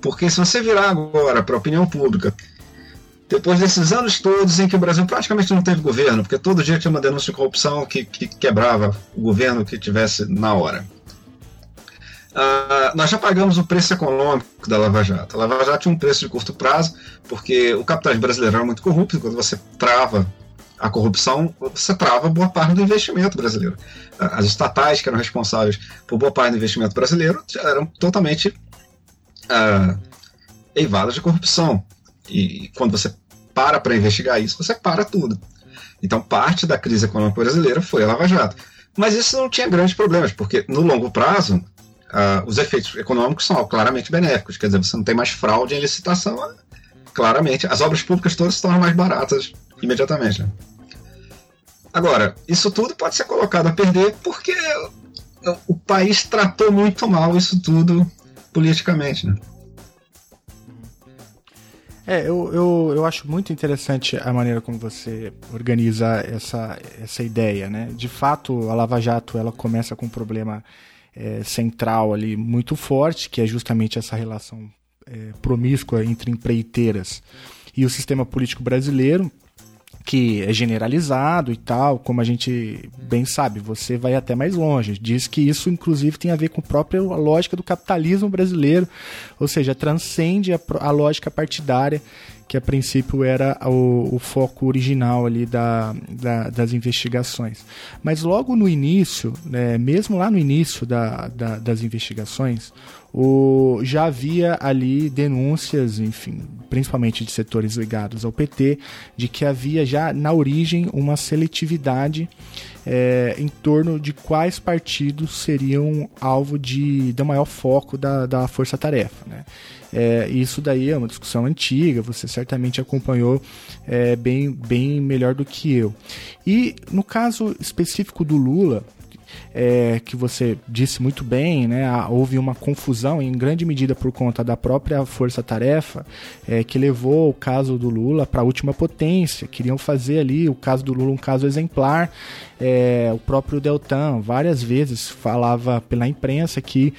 Porque se você virar agora para a opinião pública, depois desses anos todos em que o Brasil praticamente não teve governo, porque todo dia tinha uma denúncia de corrupção que, que quebrava o governo que tivesse na hora. Uh, nós já pagamos o preço econômico da Lava Jato. A Lava Jato tinha um preço de curto prazo, porque o capitalismo brasileiro era muito corrupto, quando você trava a corrupção, você trava boa parte do investimento brasileiro. As estatais que eram responsáveis por boa parte do investimento brasileiro eram totalmente uh, eivadas de corrupção. E quando você para para investigar isso, você para tudo. Então, parte da crise econômica brasileira foi a Lava Jato. Mas isso não tinha grandes problemas, porque no longo prazo, uh, os efeitos econômicos são claramente benéficos. Quer dizer, você não tem mais fraude em licitação, claramente. As obras públicas todas se tornam mais baratas imediatamente. Né? Agora, isso tudo pode ser colocado a perder porque o país tratou muito mal isso tudo politicamente, né? É, eu, eu, eu acho muito interessante a maneira como você organiza essa, essa ideia, né? De fato, a Lava Jato ela começa com um problema é, central ali muito forte, que é justamente essa relação é, promíscua entre empreiteiras e o sistema político brasileiro que é generalizado e tal, como a gente bem sabe, você vai até mais longe. Diz que isso, inclusive, tem a ver com a própria lógica do capitalismo brasileiro, ou seja, transcende a, a lógica partidária que a princípio era o, o foco original ali da, da, das investigações. Mas logo no início, né, mesmo lá no início da, da, das investigações, o, já havia ali denúncias, enfim, principalmente de setores ligados ao PT, de que havia já na origem uma seletividade é, em torno de quais partidos seriam alvo de, do maior foco da, da força-tarefa. Né? É, isso daí é uma discussão antiga, você certamente acompanhou é, bem, bem melhor do que eu. E no caso específico do Lula, é, que você disse muito bem, né, houve uma confusão em grande medida por conta da própria força-tarefa é, que levou o caso do Lula para a última potência. Queriam fazer ali o caso do Lula um caso exemplar. É, o próprio Deltan várias vezes falava pela imprensa que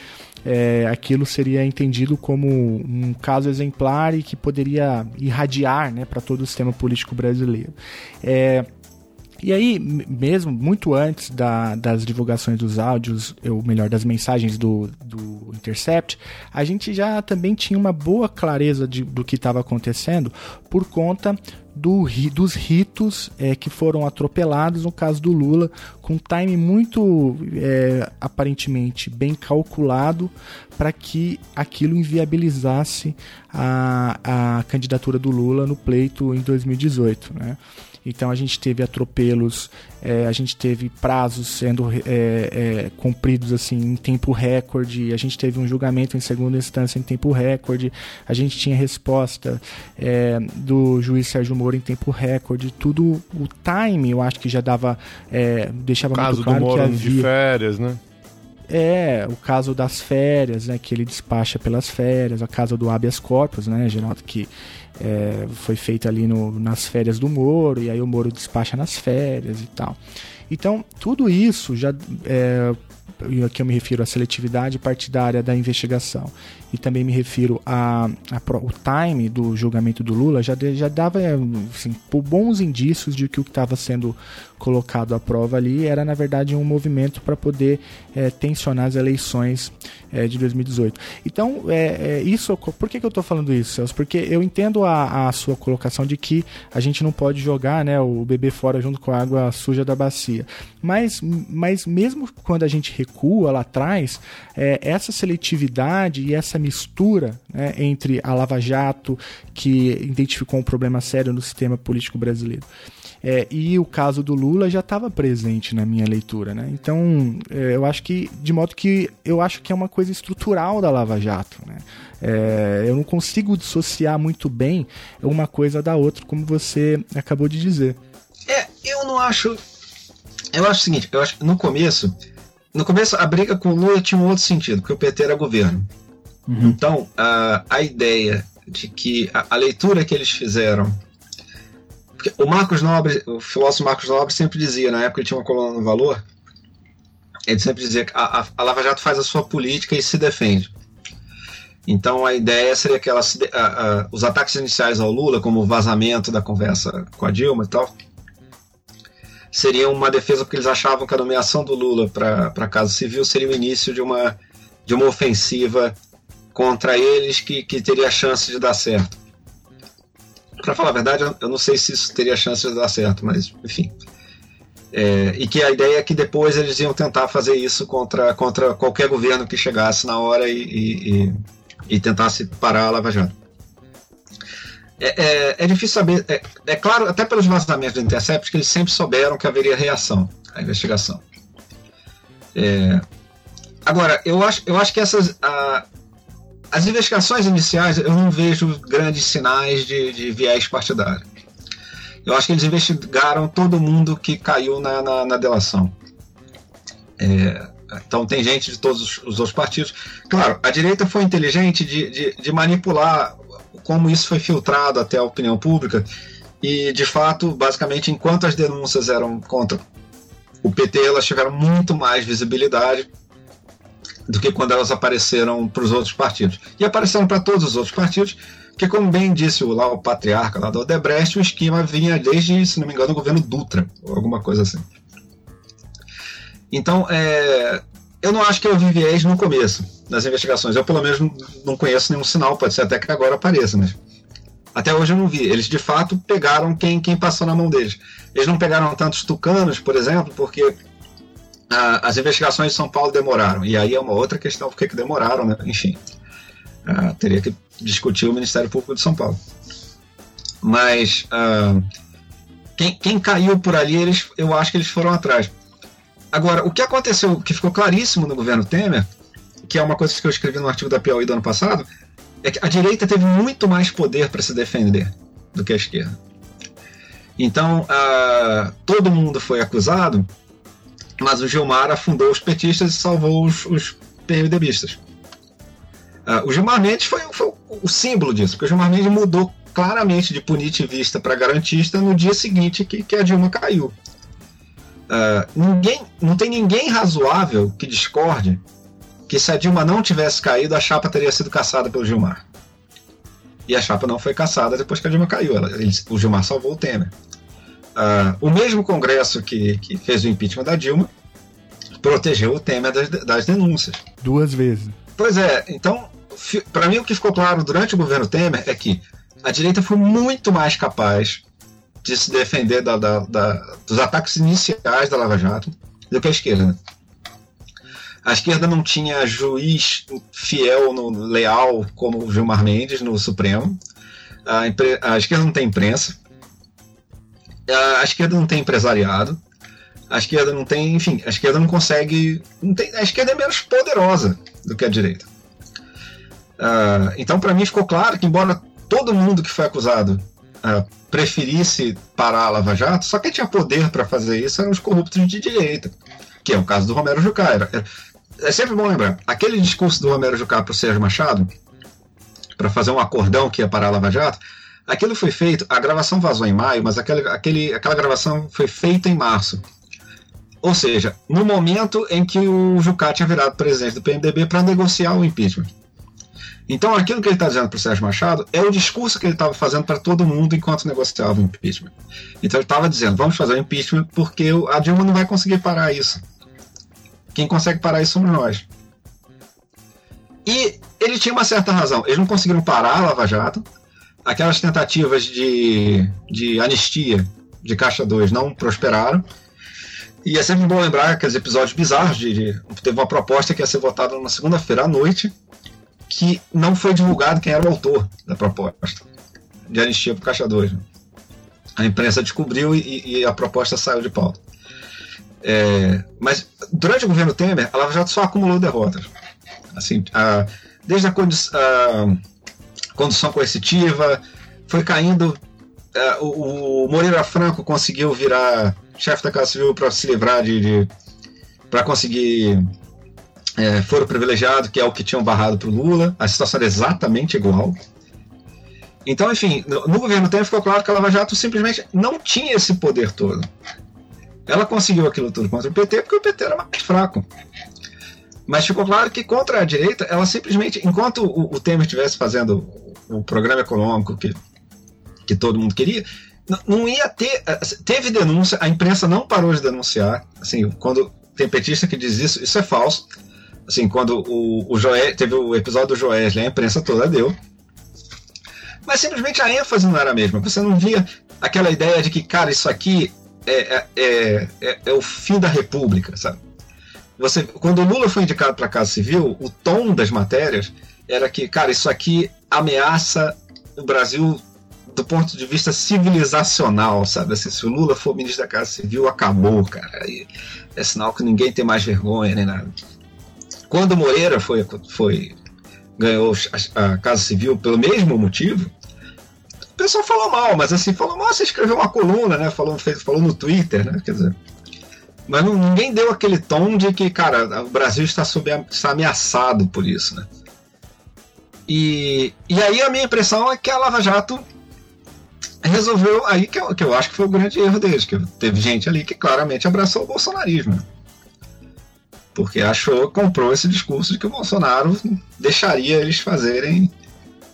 é, aquilo seria entendido como um caso exemplar e que poderia irradiar né, para todo o sistema político brasileiro. É, e aí, mesmo muito antes da, das divulgações dos áudios, ou melhor, das mensagens do, do Intercept, a gente já também tinha uma boa clareza de, do que estava acontecendo por conta do, dos ritos é, que foram atropelados no caso do Lula, com um time muito é, aparentemente bem calculado para que aquilo inviabilizasse a, a candidatura do Lula no pleito em 2018. Né? Então a gente teve atropelos, é, a gente teve prazos sendo é, é, cumpridos assim em tempo recorde, a gente teve um julgamento em segunda instância em tempo recorde, a gente tinha resposta é, do juiz Sérgio Moro em tempo recorde, tudo o time eu acho que já dava é, deixava o caso muito claro do Moro que havia de férias, né? É, o caso das férias, né, que ele despacha pelas férias, a caso do habeas corpus, né, Geraldo, que é, foi feita ali no, nas férias do Moro, e aí o Moro despacha nas férias e tal. Então, tudo isso já é, aqui eu me refiro à seletividade partidária da investigação e também me refiro a, a o time do julgamento do Lula já, já dava assim, bons indícios de que o que estava sendo colocado à prova ali era na verdade um movimento para poder é, tensionar as eleições é, de 2018. Então, é, é, isso, por que, que eu estou falando isso, Celso? Porque eu entendo a, a, sua colocação de que a gente não pode jogar né, o bebê fora junto com a água suja da bacia. Mas, mas mesmo quando a gente recua lá atrás, é, essa seletividade e essa mistura né, entre a Lava Jato, que identificou um problema sério no sistema político brasileiro, é, e o caso do Lula já estava presente na minha leitura, né? Então, é, eu acho que, de modo que eu acho que é uma coisa estrutural da Lava Jato, né? É, eu não consigo dissociar muito bem uma coisa da outra, como você acabou de dizer. É, eu não acho. Eu acho o seguinte, eu acho no começo. No começo, a briga com o Lula tinha um outro sentido, porque o PT era governo. Uhum. Então, a, a ideia de que a, a leitura que eles fizeram o Marcos Nobre, o filósofo Marcos Nobre sempre dizia, na época ele tinha uma coluna no Valor, ele sempre dizia que a, a, a Lava Jato faz a sua política e se defende. Então a ideia seria que ela se, a, os ataques iniciais ao Lula, como o vazamento da conversa com a Dilma e tal, seriam uma defesa porque eles achavam que a nomeação do Lula para a Casa Civil seria o início de uma, de uma ofensiva contra eles que, que teria chance de dar certo para falar a verdade, eu não sei se isso teria chance de dar certo, mas enfim. É, e que a ideia é que depois eles iam tentar fazer isso contra, contra qualquer governo que chegasse na hora e, e, e, e tentasse parar a Lava Jato. É, é, é difícil saber. É, é, claro, até pelos vazamentos do Intercept, que eles sempre souberam que haveria reação à investigação. É, agora, eu acho, eu acho que essas. A, as investigações iniciais eu não vejo grandes sinais de, de viés partidário. Eu acho que eles investigaram todo mundo que caiu na, na, na delação. É, então tem gente de todos os, os, outros partidos. Claro, a direita foi inteligente de, de, de, manipular como isso foi filtrado até a opinião pública. E, de fato, basicamente, enquanto as denúncias eram contra o PT, elas tiveram muito mais visibilidade do que quando elas apareceram para os outros partidos. E apareceram para todos os outros partidos, porque, como bem disse o, lá o patriarca lá do Odebrecht, o esquema vinha desde, se não me engano, o governo Dutra, ou alguma coisa assim. Então, é, eu não acho que eu vi viés no começo das investigações. Eu, pelo menos, não conheço nenhum sinal, pode ser até que agora apareça, mas até hoje eu não vi. Eles, de fato, pegaram quem, quem passou na mão deles. Eles não pegaram tantos tucanos, por exemplo, porque ah, as investigações de São Paulo demoraram. E aí é uma outra questão, por que demoraram, né? Enfim, ah, teria que discutir o Ministério Público de São Paulo. Mas ah, quem, quem caiu por ali, eles, eu acho que eles foram atrás. Agora, o que aconteceu, que ficou claríssimo no governo Temer, que é uma coisa que eu escrevi no artigo da Piauí do ano passado, é que a direita teve muito mais poder para se defender do que a esquerda. Então, uh, todo mundo foi acusado, mas o Gilmar afundou os petistas e salvou os, os PMDBistas. Uh, o Gilmar Mendes foi, foi, o símbolo disso, porque o Gilmar Mendes mudou claramente de punitivista para garantista no dia seguinte que, que a Dilma caiu. Uh, ninguém, não tem ninguém razoável que discorde que se a Dilma não tivesse caído, a chapa teria sido caçada pelo Gilmar. E a chapa não foi caçada depois que a Dilma caiu. Ela, ele, o Gilmar salvou o Temer. Uh, o mesmo Congresso que, que fez o impeachment da Dilma protegeu o Temer das, das denúncias. Duas vezes. Pois é, então, para mim o que ficou claro durante o governo Temer é que a direita foi muito mais capaz de se defender da, da, da, dos ataques iniciais da Lava Jato do que a esquerda. A esquerda não tinha juiz fiel, no, leal, como o Gilmar Mendes no Supremo. A, a esquerda não tem imprensa. A, esquerda não tem empresariado. A esquerda não tem, enfim, a esquerda não consegue. Não tem, a esquerda é menos poderosa do que a direita. Uh, então, para mim, ficou claro que, embora todo mundo que foi acusado uh, preferisse parar a Lava Jato, só quem tinha poder para fazer isso eram os corruptos de direita, que é o caso do Romero Jucá. Era, é sempre bom lembrar, aquele discurso do Romero Jucá para o Sérgio Machado, para fazer um acordão que ia parar a Lava Jato, aquilo foi feito, a gravação vazou em maio, mas aquele, aquele, aquela gravação foi feita em março. Ou seja, no momento em que o Jucá tinha virado presidente do PMDB para negociar o impeachment. Então, aquilo que ele está dizendo para o Sérgio Machado é o discurso que ele estava fazendo para todo mundo enquanto negociava o impeachment. Então, ele estava dizendo: vamos fazer o impeachment porque a Dilma não vai conseguir parar isso. Quem consegue parar isso somos nós. E ele tinha uma certa razão. Eles não conseguiram parar a Lava Jato. Aquelas tentativas de, de anistia de Caixa 2 não prosperaram. E é sempre bom lembrar aqueles episódios bizarros de, de teve uma proposta que ia ser votada na segunda-feira à noite que não foi divulgado quem era o autor da proposta de anistia para Caixa 2. Né? A imprensa descobriu e, e, a proposta saiu de pauta. É, mas durante o governo Temer, a Lava Jato só acumulou derrotas. Assim, a, desde a, condi a condução coercitiva, foi caindo. O, o, Moreira Franco conseguiu virar chefe da Casa Civil para se livrar de. de para conseguir é, foro privilegiado, que é o que tinham barrado para o Lula. A situação era exatamente igual. Então, enfim, no, no governo Temer ficou claro que a Lava Jato simplesmente não tinha esse poder todo. Ela conseguiu aquilo tudo contra o PT porque o PT era mais fraco. Mas ficou claro que contra a direita, ela simplesmente, enquanto o, o Temer estivesse fazendo o, programa econômico que, que todo mundo queria, não, ia ter. Teve denúncia, a imprensa não parou de denunciar. Assim, quando tem petista que diz isso, isso é falso. Assim, quando o, o teve o episódio do Joesley, a imprensa toda deu. Mas simplesmente a ênfase não era a mesma. Você não via aquela ideia de que, cara, isso aqui é, é, é, é, é o fim da República, sabe? Você, quando o Lula foi indicado para a Casa Civil, o tom das matérias era que, cara, isso aqui ameaça o Brasil do ponto de vista civilizacional, sabe? Assim, se o Lula for ministro da Casa Civil, acabou, cara. E é sinal que ninguém tem mais vergonha nem nada. Quando Moreira foi, foi ganhou a, a Casa Civil pelo mesmo motivo, o pessoal falou mal, mas assim, falou mal, você escreveu uma coluna, né? Falou, fez, falou no Twitter, né? Quer dizer. Mas não, ninguém deu aquele tom de que, cara, o Brasil está, sob, está ameaçado por isso, né? E, e aí a minha impressão é que a Lava Jato resolveu, aí que eu, que eu acho que foi o grande erro deles, que teve gente ali que claramente abraçou o bolsonarismo. Porque achou, comprou esse discurso de que o Bolsonaro deixaria eles fazerem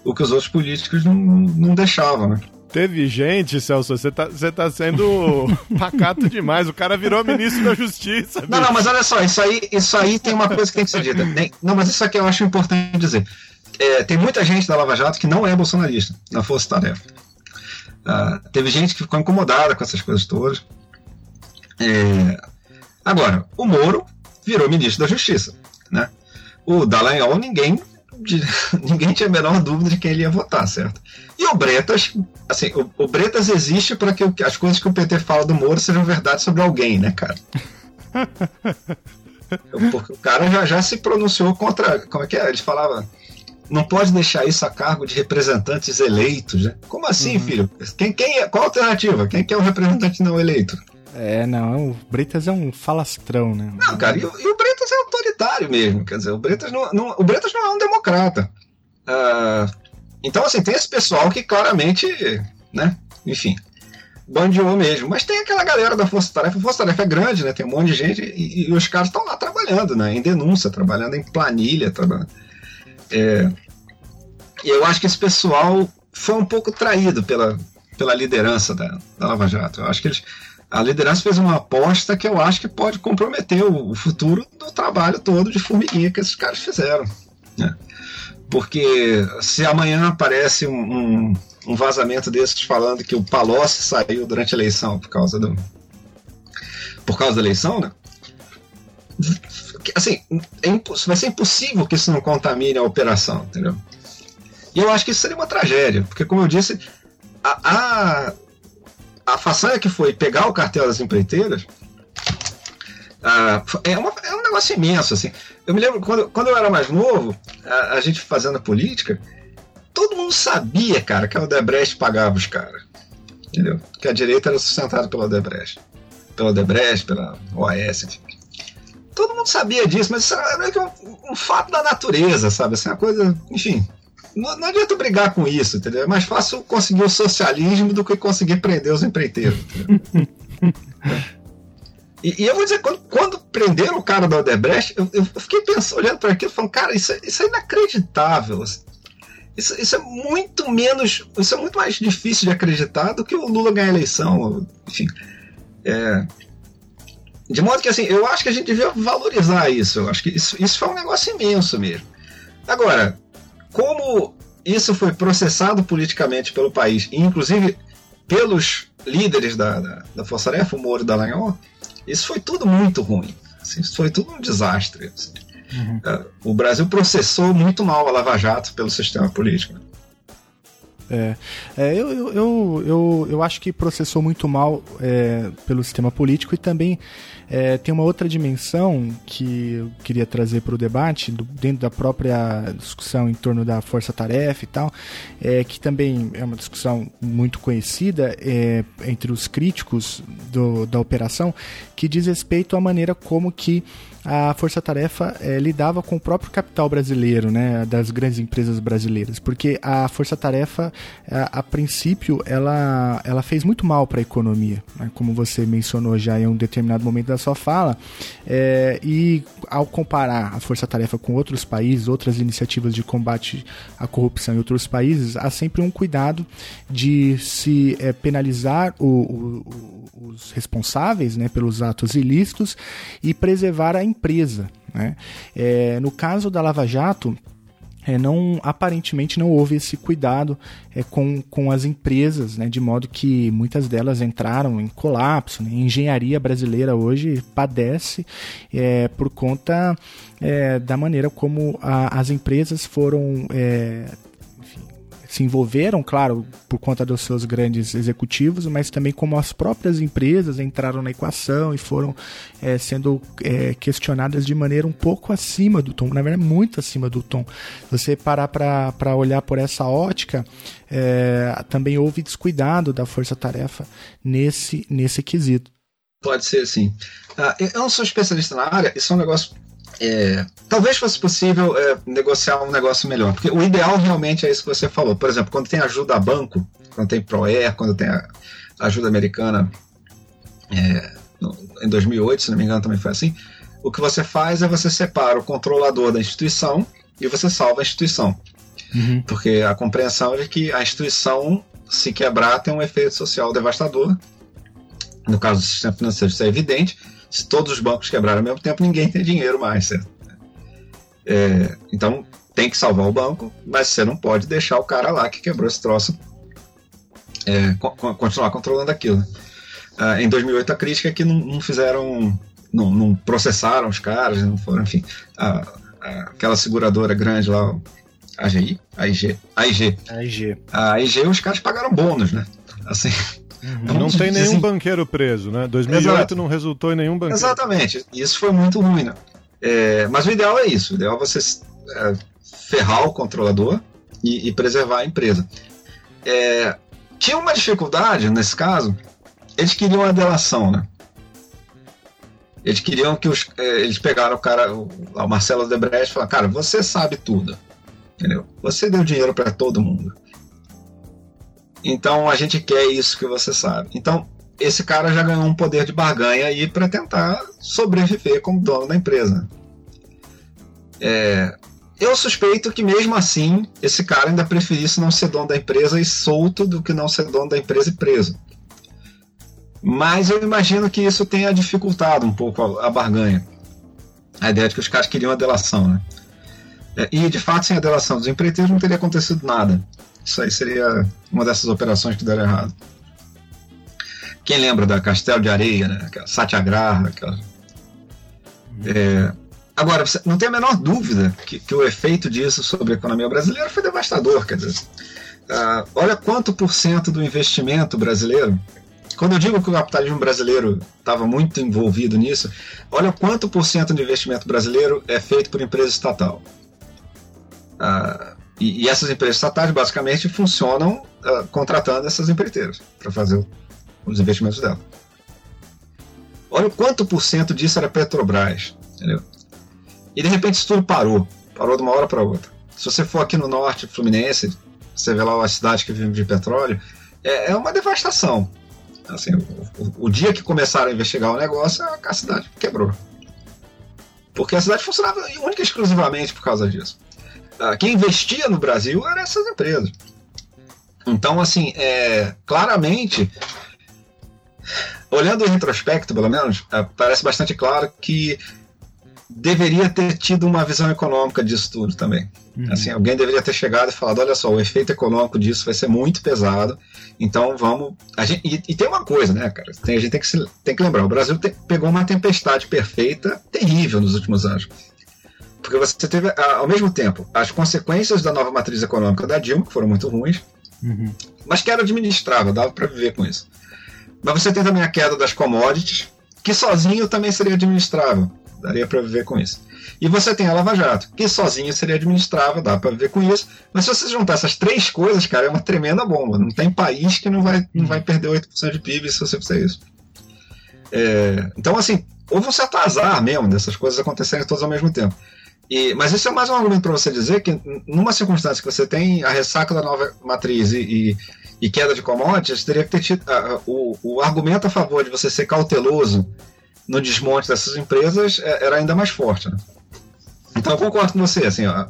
o que os outros políticos não, não deixavam, né? Teve gente, Celso, você tá, você tá sendo pacato demais. O cara virou ministro da Justiça. Não, não, mas olha só, isso aí, isso aí tem uma coisa que tem que ser dita. Não, mas isso aqui eu acho importante dizer. É, tem muita gente da Lava Jato que não é bolsonarista na Força Tarefa. Uh, teve gente que ficou incomodada com essas coisas todas. É, agora, o Moro virou ministro da Justiça. Né? O Dallagnol, ninguém de, ninguém tinha a menor dúvida de quem ele ia votar, certo? E o Bretas, assim, o, o Bretas existe para que as coisas que o PT fala do Moro sejam verdade sobre alguém, né, cara? Porque o cara já, já se pronunciou contra. Como é que é? Ele falava. Não pode deixar isso a cargo de representantes eleitos, né? Como assim, uhum. filho? Quem, quem é, qual a alternativa? Quem que é o representante não eleito? É, não, o Bretas é um falastrão, né? Não, cara, e, e o Bretas é autoritário mesmo. Quer dizer, o Bretas não, não o Bretas não é um democrata. Uh, então, assim, tem esse pessoal que claramente, né? Enfim, bandeou mesmo. Mas tem aquela galera da Força Tarefa. A Força Tarefa é grande, né? Tem um monte de gente e, e os caras estão lá trabalhando, né? Em denúncia, trabalhando em planilha, trabalhando. É, eu acho que esse pessoal foi um pouco traído pela, pela liderança da, da Lava Jato. Eu acho que eles a liderança fez uma aposta que eu acho que pode comprometer o, futuro do trabalho todo de formiguinha que esses caras fizeram. Né? Porque se amanhã aparece um, um, um, vazamento desses falando que o Palocci saiu durante a eleição por causa do. por causa da eleição, né? Assim, é vai ser impossível que isso não contamine a operação, entendeu? E eu acho que isso seria uma tragédia, porque, como eu disse, a, a a façanha que foi pegar o cartel das empreiteiras uh, é, uma, é um negócio imenso. Assim. Eu me lembro, quando, quando eu era mais novo, a, a gente fazendo política, todo mundo sabia, cara, que a Odebrecht pagava os caras. Entendeu? Que a direita era sustentada pela Odebrecht. Pela Odebrecht, pela OAS, enfim. Todo mundo sabia disso, mas isso era meio que um, um fato da natureza, sabe? Assim, uma coisa, enfim, não, não adianta brigar com isso, entendeu? É mais fácil conseguir o socialismo do que conseguir prender os empreiteiros. e, e, eu vou dizer, quando, quando prenderam o cara da Odebrecht, eu, eu fiquei pensando, olhando para aquilo, falando, cara, isso, é, isso é inacreditável. Assim. Isso, isso, é muito menos. Isso é muito mais difícil de acreditar do que o Lula ganhar a eleição. Enfim. É, de modo que assim, eu acho que a gente devia valorizar isso. Eu acho que isso, isso foi um negócio imenso mesmo. Agora, como isso foi processado politicamente pelo país, e inclusive pelos líderes da, da, da Força Aérea, o Moro e Dallagnol, isso foi tudo muito ruim. Assim, isso foi tudo um desastre. Assim. Uhum. Uh, o Brasil processou muito mal a Lava Jato pelo sistema político. É, é eu, eu, eu, eu, eu acho que processou muito mal é, pelo sistema político e também é, tem uma outra dimensão que eu queria trazer para o debate, do, dentro da própria discussão em torno da força-tarefa e tal, é, que também é uma discussão muito conhecida é, entre os críticos do, da operação, que diz respeito à maneira como que a Força Tarefa é, lidava com o próprio capital brasileiro, né, das grandes empresas brasileiras, porque a Força Tarefa, a, a princípio, ela, ela fez muito mal para a economia, né, como você mencionou já em um determinado momento da sua fala, é, e ao comparar a Força Tarefa com outros países, outras iniciativas de combate à corrupção em outros países, há sempre um cuidado de se é, penalizar o, o, os responsáveis né, pelos atos ilícitos e preservar a empresa. Né? É, no caso da Lava Jato, é, não aparentemente não houve esse cuidado é, com, com as empresas, né, de modo que muitas delas entraram em colapso. Né? A engenharia brasileira hoje padece é, por conta da maneira como a, as empresas foram se envolveram, claro, por conta dos seus grandes executivos, mas também como as próprias empresas entraram na equação e foram é, sendo é, questionadas de maneira um pouco acima do tom, na verdade, muito acima do tom. Você parar para olhar por essa ótica, é, também houve descuidado da força-tarefa nesse, nesse quesito. Pode ser, sim. Uh, eu não sou especialista na área, isso é um negócio é, talvez fosse possível é, negociar um negócio melhor, porque o ideal realmente é isso que você falou. Por exemplo, quando tem ajuda a banco, quando tem ProAir, quando tem a ajuda americana, é, no, em 2008, se não me engano, também foi assim. o que você faz é você separa o controlador da instituição e você salva a instituição. Uhum. Porque a compreensão é que a instituição, se quebrar, tem um efeito social devastador. No caso do sistema financeiro, isso é evidente. Se todos os bancos quebrarem ao mesmo tempo, ninguém tem dinheiro mais. Certo? É, então, tem que salvar o banco, mas você não pode deixar o cara lá que quebrou esse troço é, continuar controlando aquilo. Ah, em 2008, a crítica é que não, não fizeram, não, não, processaram os caras, não foram, enfim. A, a, aquela seguradora grande lá, AGI? AIG? AIG. AIG. A AIG, os caras pagaram bônus, né? Assim. Uhum. Não tem nenhum assim, banqueiro preso, né? 2008 Exato. não resultou em nenhum banqueiro. Exatamente. Isso foi muito ruim, né? É, mas o ideal é isso. O ideal é você é, ferrar o controlador e, e preservar a empresa. É, tinha uma dificuldade nesse caso, eles queriam a delação, né? Eles queriam que os. É, eles pegaram o cara, o, o Marcelo Debrecht e falaram: Cara, você sabe tudo. Entendeu? Você deu dinheiro para todo mundo. Então a gente quer isso que você sabe. Então esse cara já ganhou um poder de barganha aí para tentar sobreviver como dono da empresa. É, eu suspeito que mesmo assim esse cara ainda preferisse não ser dono da empresa e solto do que não ser dono da empresa e preso. Mas eu imagino que isso tenha dificultado um pouco a, a barganha. A ideia de que os caras queriam a delação, né? É, e de fato, sem a delação dos empreiteiros não teria acontecido nada. Isso aí seria uma dessas operações que deram errado. Quem lembra da Castelo de Areia, né? Aquela Satyagraha, aquela... É, Agora, não tem a menor dúvida que, que, o efeito disso sobre a economia brasileira foi devastador. Quer dizer, uh, olha quanto por cento do investimento brasileiro. Quando eu digo que o capitalismo brasileiro estava muito envolvido nisso, olha quanto por cento do investimento brasileiro é feito por empresa estatal. Uh, e, e, essas empresas estatais basicamente funcionam uh, contratando essas empreiteiras para fazer os investimentos dela. Olha o quanto por cento disso era Petrobras. Entendeu? E de repente isso tudo parou. Parou de uma hora para outra. Se você for aqui no norte fluminense, você vê lá a cidade que vive de petróleo, é, é uma devastação. Assim, o, o, o, dia que começaram a investigar o negócio, a cidade quebrou. Porque a cidade funcionava única e exclusivamente por causa disso. Ah, quem investia no Brasil eram essas empresas. Então, assim, é, claramente, olhando em retrospecto, pelo menos, é, parece bastante claro que deveria ter tido uma visão econômica disso tudo também. Uhum. Assim, alguém deveria ter chegado e falado: olha só, o efeito econômico disso vai ser muito pesado, então vamos. A gente, e, e tem uma coisa, né, cara? Tem, a gente tem que, se, tem que lembrar: o Brasil te, pegou uma tempestade perfeita, terrível nos últimos anos. Porque você teve, ao mesmo tempo, as consequências da nova matriz econômica da Dilma, que foram muito ruins, uhum. mas que era administrável, dava para viver com isso. Mas você tem também a queda das commodities, que sozinho também seria administrável daria para viver com isso. E você tem a Lava Jato, que sozinha seria administrável, dá para viver com isso. Mas se você juntar essas três coisas, cara, é uma tremenda bomba. Não tem país que não vai, não vai perder 8% de PIB se você fizer isso. É, então, assim, houve um certo azar mesmo dessas coisas acontecerem todas ao mesmo tempo. E, mas isso é mais um argumento para você dizer que, numa circunstância que você tem a ressaca da nova matriz e, e, e queda de commodities, teria que ter tido. Uh, o, o argumento a favor de você ser cauteloso no desmonte dessas empresas é, era ainda mais forte. Né? Então eu concordo com você, assim, ó,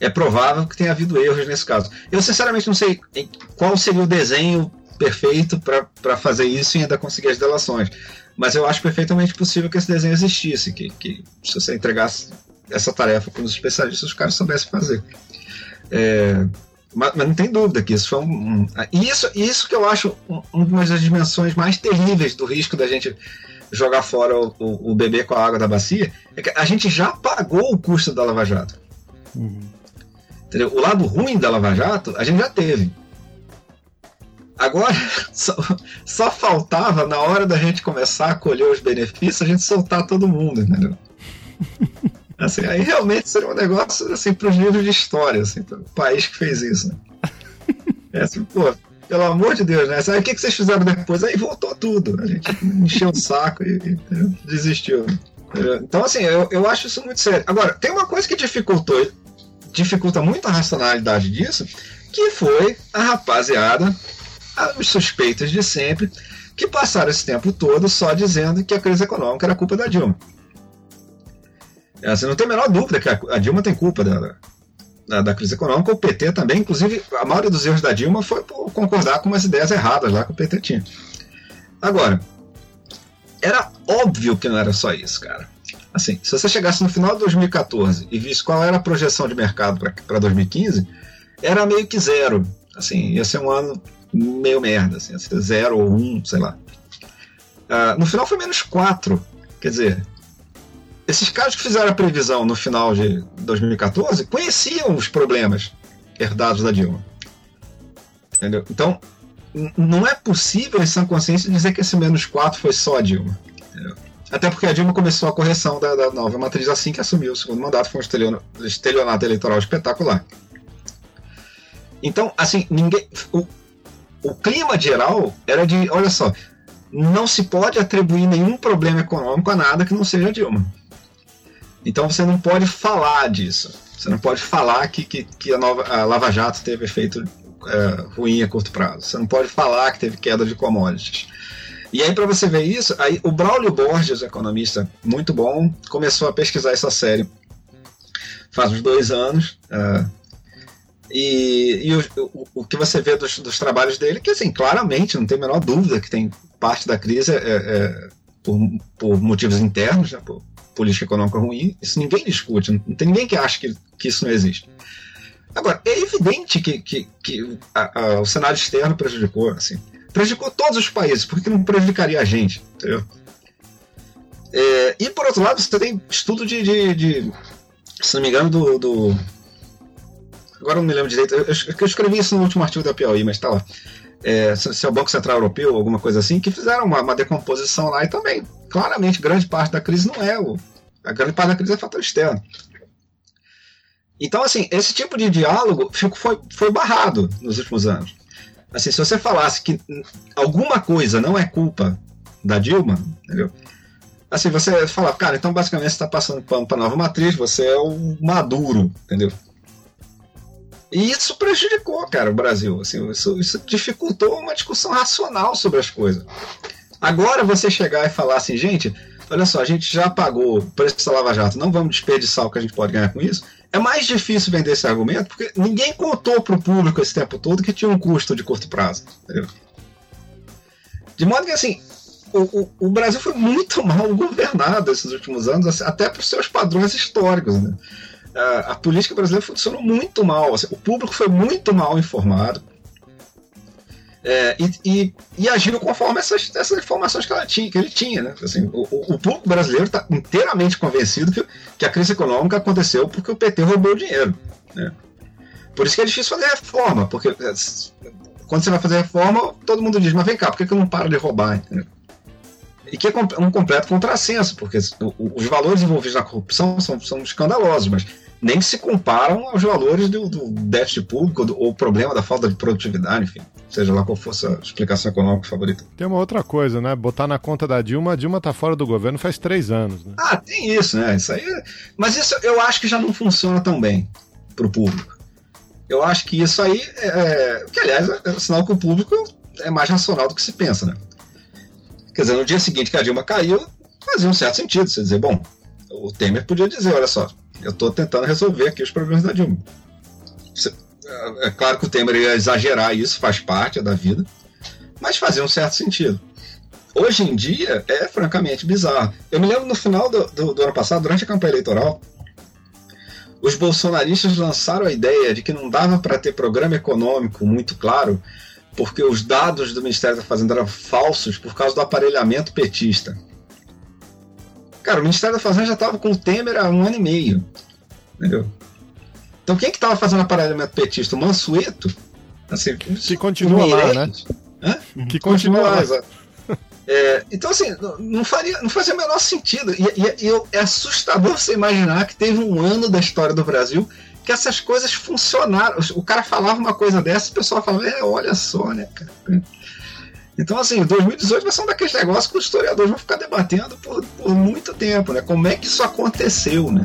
é provável que tenha havido erros nesse caso. Eu sinceramente não sei qual seria o desenho perfeito para fazer isso e ainda conseguir as delações. Mas eu acho perfeitamente possível que esse desenho existisse, que, que se você entregasse essa tarefa para os especialistas, os caras soubessem fazer. É, mas, mas, não tem dúvida que isso foi um. um isso, isso que eu acho um, uma das dimensões mais terríveis do risco da gente jogar fora o, o, o, bebê com a água da bacia, é que a gente já pagou o custo da Lava Jato. Uhum. Entendeu? O lado ruim da Lava Jato, a gente já teve. Agora, só, só, faltava, na hora da gente começar a colher os benefícios, a gente soltar todo mundo, entendeu? Assim, aí realmente seria um negócio assim, para os livros de história, assim, para o país que fez isso. Né? É assim, pô, pelo amor de Deus, né? Sabe o que, que vocês fizeram depois? Aí voltou tudo. A gente encheu o saco e, e desistiu. Então, assim, eu, eu acho isso muito sério. Agora, tem uma coisa que dificultou, dificulta muito a racionalidade disso, que foi a rapaziada, os suspeitos de sempre, que passaram esse tempo todo só dizendo que a crise econômica era culpa da Dilma. Você não tem a menor dúvida que a, Dilma tem culpa da, da, da, crise econômica, o PT também, inclusive a maioria dos erros da Dilma foi por concordar com umas ideias erradas lá que o PT tinha. Agora, era óbvio que não era só isso, cara. Assim, se você chegasse no final de 2014 e visse qual era a projeção de mercado para 2015, era meio que zero. Assim, ia ser um ano meio merda, assim, zero ou um, sei lá. Uh, no final foi menos quatro. Quer dizer, esses caras que fizeram a previsão no final de 2014 conheciam os problemas herdados da Dilma. Entendeu? Então, não é possível em sã consciência dizer que esse menos 4 foi só a Dilma. Entendeu? Até porque a Dilma começou a correção da, da, nova matriz assim que assumiu o segundo mandato, foi um estelionato eleitoral espetacular. Então, assim, ninguém. O, o clima geral era de, olha só, não se pode atribuir nenhum problema econômico a nada que não seja a Dilma. Então você não pode falar disso. Você não pode falar que, que, que a, nova, a Lava Jato teve efeito é, ruim a curto prazo. Você não pode falar que teve queda de commodities. E aí, para você ver isso, aí o Braulio Borges, economista muito bom, começou a pesquisar essa série faz uns dois anos. Uh, e, e o, o, o, que você vê dos, dos, trabalhos dele, que assim, claramente, não tem a menor dúvida que tem parte da crise é, é por, por, motivos internos, né, por, política econômica ruim, isso ninguém discute, não tem ninguém que acha que, que isso não existe. Agora, é evidente que, que, que a, a, o cenário externo prejudicou, assim, prejudicou todos os países, por que não prejudicaria a gente, entendeu? É, e por outro lado, você tem estudo de, de, de se não me engano, do, do, Agora não me lembro direito, eu, eu, escrevi isso no último artigo da Piauí, mas tá lá. É, se é o Banco Central Europeu, alguma coisa assim, que fizeram uma, uma decomposição lá e também claramente grande parte da crise não é o. A grande parte da crise é fator externo. Então, assim, esse tipo de diálogo foi, foi barrado nos últimos anos. Assim, se você falasse que alguma coisa não é culpa da Dilma, entendeu? Assim, você fala, cara, então basicamente você está passando pano para nova matriz, você é o maduro, entendeu? E isso prejudicou, cara, o Brasil. Assim, isso, isso dificultou uma discussão racional sobre as coisas. Agora você chegar e falar assim, gente, olha só, a gente já pagou o preço da Lava Jato, não vamos desperdiçar o que a gente pode ganhar com isso. É mais difícil vender esse argumento porque ninguém contou para o público esse tempo todo que tinha um custo de curto prazo. Entendeu? De modo que, assim, o, o, o, Brasil foi muito mal governado esses últimos anos, até por seus padrões históricos. Né? A, política brasileira funcionou muito mal. Assim, o público foi muito mal informado é, e, e, e, conforme essas, essas informações que, ela tinha, que ele tinha. Né? Assim, o, o público brasileiro está inteiramente convencido que, que a crise econômica aconteceu porque o PT roubou o dinheiro. Né? Por isso que é difícil fazer reforma, porque é, quando você vai fazer reforma, todo mundo diz, mas vem cá, por que, eu não paro de roubar? E que é um completo contrassenso, porque os valores envolvidos na corrupção são, são escandalosos, mas nem se comparam aos valores do, do déficit público do, ou o problema da falta de produtividade, enfim. Seja lá qual fosse a explicação econômica favorita. Tem uma outra coisa, né? Botar na conta da Dilma, a Dilma tá fora do governo faz três anos, né? Ah, tem isso, né? Isso aí. Mas isso eu acho que já não funciona tão bem pro público. Eu acho que isso aí é. é que, aliás, é sinal que o público é mais racional do que se pensa, né? Quer dizer, no dia seguinte que a Dilma caiu, fazia um certo sentido. Você dizer, bom, o Temer podia dizer, olha só, eu estou tentando resolver aqui os problemas da Dilma. É claro que o Temer ia exagerar isso, faz parte da vida, mas fazia um certo sentido. Hoje em dia é francamente bizarro. Eu me lembro no final do, do, do ano passado, durante a campanha eleitoral, os bolsonaristas lançaram a ideia de que não dava para ter programa econômico muito claro, porque os dados do Ministério da Fazenda eram falsos por causa do aparelhamento petista. Cara, o Ministério da Fazenda já estava com o Temer há um ano e meio. Entendeu? Então quem que estava fazendo aparelhamento petista? O Mansueto? Assim, que continua lá, né? Hã? Que continua, lá, exato. É, então, assim, não, faria, não fazia o menor sentido. E, e, e, é assustador você imaginar que teve um ano da história do Brasil que essas coisas funcionaram. O cara falava uma coisa dessa, o pessoal falava, é, olha só, né, cara. Então, assim, 2018 vai ser um daqueles negócios que os historiadores vão ficar debatendo por, por muito tempo, né? Como é que isso aconteceu, né?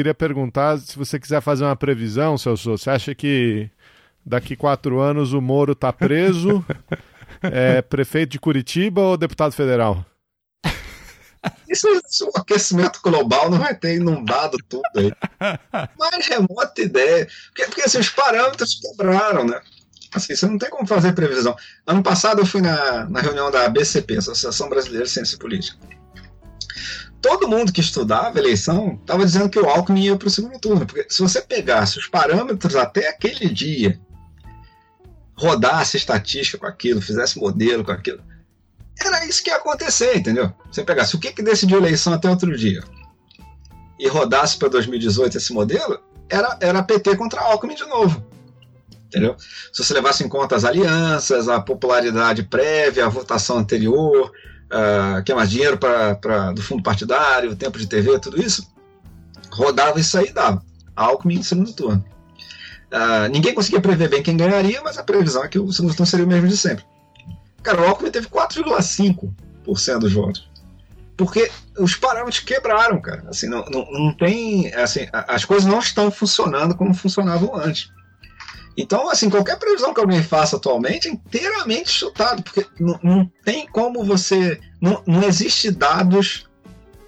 Queria perguntar se você quiser fazer uma previsão, Celso. Você acha que daqui quatro anos o Moro tá preso, é prefeito de Curitiba ou deputado federal? Isso, isso, o aquecimento global não vai ter inundado tudo aí. Mais remota ideia. Porque, porque assim, os parâmetros quebraram, né? Assim, você não tem como fazer previsão. Ano passado eu fui na, na reunião da ABCP, Associação Brasileira de Ciência Política. Todo mundo que estudava eleição estava dizendo que o Alckmin ia para o segundo turno. Porque se você pegasse os parâmetros até aquele dia, rodasse estatística com aquilo, fizesse modelo com aquilo, era isso que ia acontecer, entendeu? Você pegasse o que, que decidiu a eleição até outro dia e rodasse para 2018 esse modelo, era, era PT contra Alckmin de novo. Entendeu? Se você levasse em conta as alianças, a popularidade prévia, a votação anterior, uh, mais dinheiro pra, do fundo partidário, tempo de TV, tudo isso, rodava isso aí dava. Alckmin em segundo turno. Uh, ninguém conseguia prever bem quem ganharia, mas a previsão é que o segundo turno seria o mesmo de sempre. Cara, o Alckmin teve 4,5% dos votos. Porque os parâmetros quebraram, cara. Assim, não, não, não tem. Assim, as coisas não estão funcionando como funcionavam antes. Então, assim, qualquer previsão que alguém faça atualmente é inteiramente chutado, porque não, não tem como você. Não, não existe dados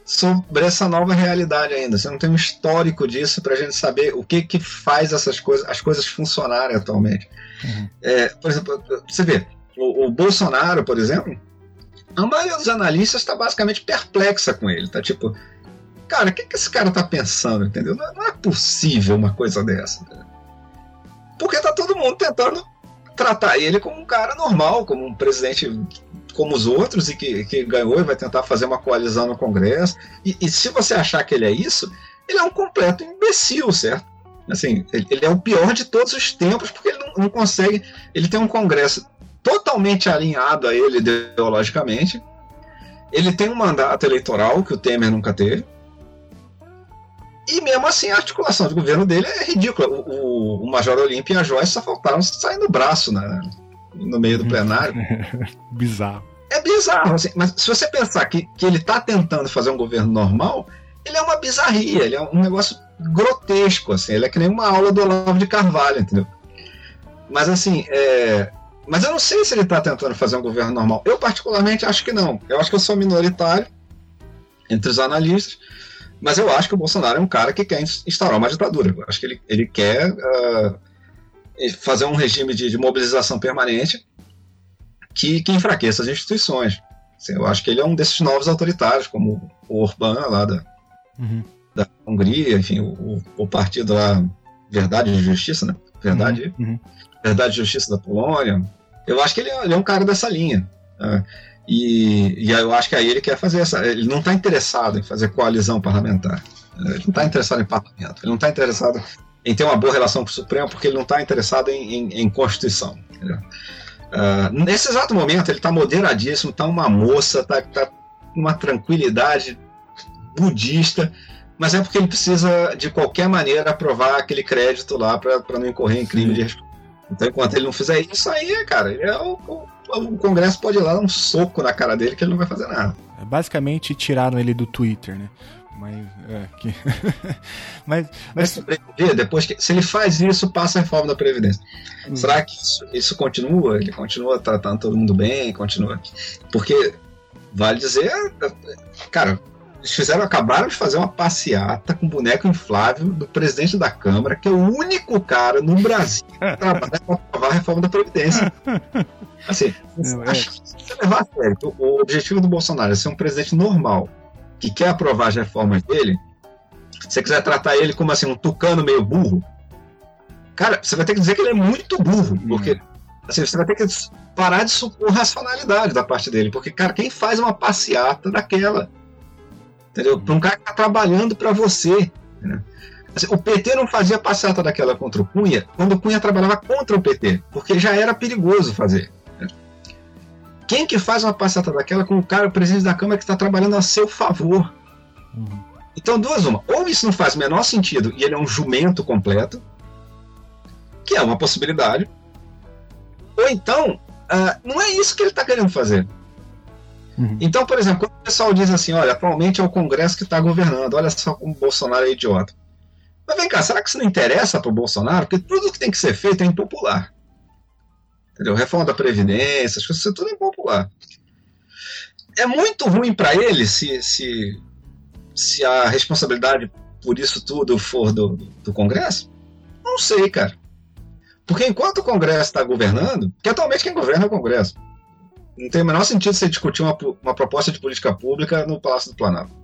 sobre essa nova realidade ainda. Você não tem um histórico disso para a gente saber o que, que faz essas coisas, as coisas funcionarem atualmente. Uhum. É, por exemplo, você vê, o, o Bolsonaro, por exemplo, a maioria dos analistas está basicamente perplexa com ele. Tá tipo, cara, o que, que esse cara tá pensando, entendeu? Não, não é possível uma coisa dessa. Porque tá todo mundo tentando tratar ele como um cara normal, como um presidente como os outros e que, que ganhou e vai tentar fazer uma coalizão no Congresso. E, e se você achar que ele é isso, ele é um completo imbecil, certo? Assim, ele, ele é o pior de todos os tempos porque ele não, não consegue. Ele tem um Congresso totalmente alinhado a ele ideologicamente. Ele tem um mandato eleitoral que o Temer nunca teve. E mesmo assim a articulação de governo dele é ridícula. O, o, o Major Olímpio e a Joyce só faltaram sair no braço né, no meio do plenário. bizarro. É bizarro, assim, mas se você pensar que, que ele está tentando fazer um governo normal, ele é uma bizarria, ele é um negócio grotesco, assim, ele é que nem uma aula do Olavo de Carvalho, entendeu? Mas assim, é, mas eu não sei se ele está tentando fazer um governo normal. Eu, particularmente, acho que não. Eu acho que eu sou minoritário entre os analistas, mas eu acho que o Bolsonaro é um cara que quer instaurar uma ditadura. Eu acho que ele, ele quer uh, fazer um regime de, de, mobilização permanente que, que enfraqueça as instituições. Assim, eu acho que ele é um desses novos autoritários, como o Orbán lá da, uhum. da Hungria, enfim, o, o, partido lá, Verdade e Justiça, né? Verdade. Uhum. uhum. Verdade e Justiça da Polônia. Eu acho que ele é, ele é um cara dessa linha. Né? E, e eu acho que aí ele quer fazer essa. Ele não está interessado em fazer coalizão parlamentar. Ele não está interessado em parlamento. Ele não está interessado em ter uma boa relação com o Supremo porque ele não está interessado em, em, em Constituição. Uh, nesse exato momento ele está moderadíssimo, está uma moça, está tá uma tranquilidade budista, mas é porque ele precisa de qualquer maneira aprovar aquele crédito lá para não incorrer em crime de então, enquanto ele não fizer isso aí, cara, ele é o, o, o, Congresso pode ir lá dar um soco na cara dele que ele não vai fazer nada. É, basicamente tiraram ele do Twitter, né? Mas, é, que... mas, mas... mas depois que se ele faz isso, passa a reforma da Previdência. Hum. Será que isso, isso continua? Ele continua tratando todo mundo bem? Continua? Porque, vale dizer, cara, eles fizeram, acabaram de fazer uma passeata com boneco inflável do presidente da Câmara, que é o único cara no Brasil que trabalha para aprovar a reforma da Previdência. Assim, Não, é. acho que se você levar a sério, o objetivo do Bolsonaro é ser um presidente normal, que quer aprovar as reformas dele, se você quiser tratar ele como assim, um tucano meio burro, cara, você vai ter que dizer que ele é muito burro, porque assim, você vai ter que parar de supor racionalidade da parte dele, porque, cara, quem faz uma passeata daquela? Entendeu? Para um cara que está trabalhando para você. Né? Assim, o PT não fazia passeata daquela contra o Cunha quando o Cunha trabalhava contra o PT, porque já era perigoso fazer. Né? Quem que faz uma passeata daquela com o cara, o presidente da Câmara, que está trabalhando a seu favor? Uhum. Então, duas uma. Ou isso não faz o menor sentido e ele é um jumento completo, que é uma possibilidade. Ou então, uh, não é isso que ele está querendo fazer. Uhum. Então, por exemplo, o pessoal diz assim, olha, atualmente é o Congresso que está governando, olha só como o Bolsonaro é idiota. Mas vem cá, será que isso não interessa para o Bolsonaro? Porque tudo que tem que ser feito é impopular. Entendeu? Reforma da Previdência, as coisas, tudo é impopular. É muito ruim para ele se, se, se a responsabilidade por isso tudo for do, do Congresso? Não sei, cara. Porque enquanto o Congresso está governando, que atualmente quem governa é o Congresso, não tem o menor sentido você discutir uma, uma proposta de política pública no Palácio do Planalto.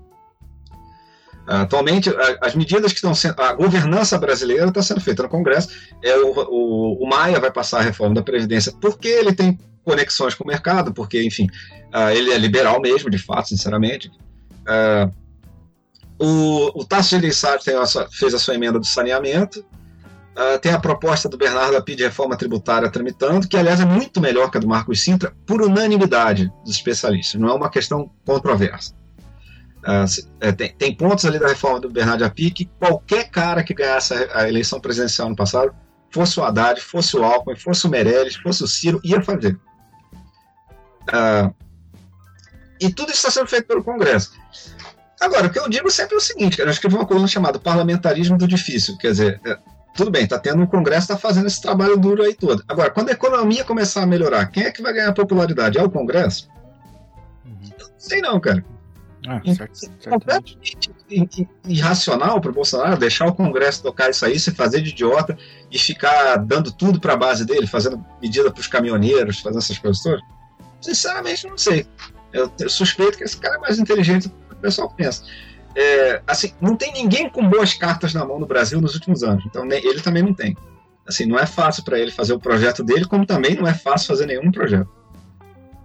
Atualmente, as medidas que estão sendo. A governança brasileira está sendo feita no Congresso. É o, o, o, Maia vai passar a reforma da Previdência porque ele tem conexões com o mercado, porque, enfim, uh, ele é liberal mesmo, de fato, sinceramente. Uh, o, o Tasso de fez a sua emenda do saneamento. Uh, tem a proposta do Bernardo Api de reforma tributária tramitando, que, aliás, é muito melhor que a do Marcos Sintra, por unanimidade dos especialistas. Não é uma questão controversa. Uh, tem, tem, pontos ali da reforma do Bernardo Api que qualquer cara que ganhasse a, a, eleição presidencial no passado, fosse o Haddad, fosse o Alckmin, fosse o Meirelles, fosse o Ciro, ia fazer. Uh, e tudo isso está sendo feito pelo Congresso. Agora, o que eu digo sempre é o seguinte, eu escrevi uma coluna chamada Parlamentarismo do Difícil, quer dizer, é, tudo bem, está tendo um Congresso, está fazendo esse trabalho duro aí todo. Agora, quando a economia começar a melhorar, quem é que vai ganhar popularidade? É o Congresso? Uhum. Não sei não, cara. Ah, completamente irracional para o Bolsonaro deixar o Congresso tocar isso aí, se fazer de idiota e ficar dando tudo para a base dele, fazendo medida para os caminhoneiros, fazendo essas coisas todas. Sinceramente, não sei. Eu, eu, suspeito que esse cara é mais inteligente do que o pessoal pensa. É, assim, não tem ninguém com boas cartas na mão no Brasil nos últimos anos, então ele também não tem. Assim, não é fácil para ele fazer o projeto dele, como também não é fácil fazer nenhum projeto.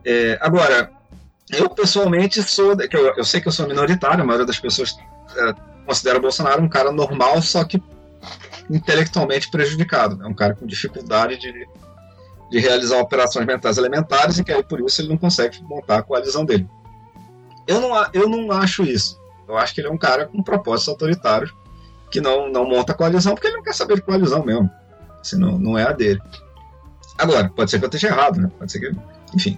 É, agora, eu, pessoalmente, sou. Eu, eu sei que eu sou minoritário, a maioria das pessoas é, considera o Bolsonaro um cara normal, só que intelectualmente prejudicado. É um cara com dificuldade de, de realizar operações mentais elementares e que aí por isso ele não consegue montar a coalizão dele. Eu não, eu não acho isso. Eu acho que ele é um cara com propósitos autoritários que não, não monta coalizão porque ele não quer saber de coalizão mesmo. Assim, não, não é a dele. Agora, pode ser que eu esteja errado, né? Pode ser que. Enfim,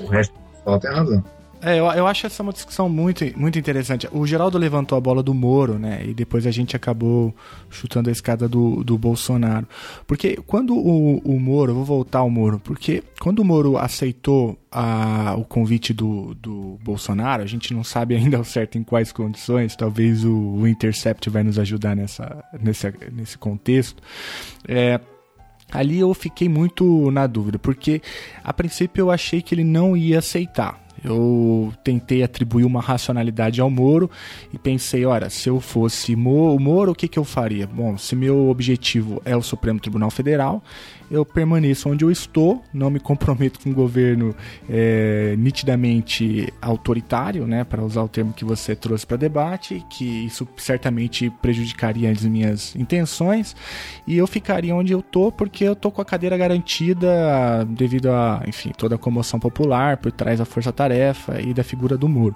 o, o resto ela tem razão. É, eu, eu acho essa uma discussão muito, muito interessante. O Geraldo levantou a bola do Moro, né? E depois a gente acabou chutando a escada do, do Bolsonaro. Porque quando o, o Moro, vou voltar ao Moro, porque quando o Moro aceitou a, o convite do, do Bolsonaro, a gente não sabe ainda ao certo em quais condições, talvez o, o Intercept vai nos ajudar nessa, nesse, nesse contexto. É, ali eu fiquei muito na dúvida, porque a princípio eu achei que ele não ia aceitar. Eu tentei atribuir uma racionalidade ao Moro e pensei, olha, se eu fosse o Moro, o que, que eu faria? Bom, se meu objetivo é o Supremo Tribunal Federal, eu permaneço onde eu estou, não me comprometo com um governo é, nitidamente autoritário, né, para usar o termo que você trouxe para debate, que isso certamente prejudicaria as minhas intenções, e eu ficaria onde eu tô porque eu tô com a cadeira garantida devido a, enfim, toda a comoção popular por trás da força-tarefa e da figura do muro.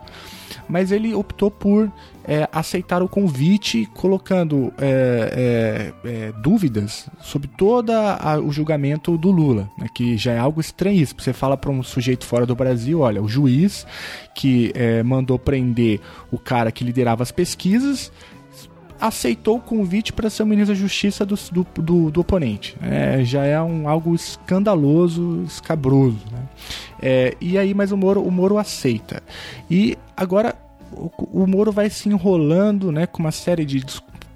Mas ele optou por é, aceitar o convite, colocando é, é, é dúvidas sobre todo o julgamento do Lula, né, que já é algo estranhíssimo. Você fala para um sujeito fora do Brasil, olha, o juiz que é, mandou prender o cara que liderava as pesquisas aceitou o convite para ser o ministro da Justiça do, do, do, do oponente. É, já é um, algo escandaloso, escabroso. É, e aí, mas o Moro, o Moro aceita. E agora o, o Moro vai se enrolando, né, com uma série de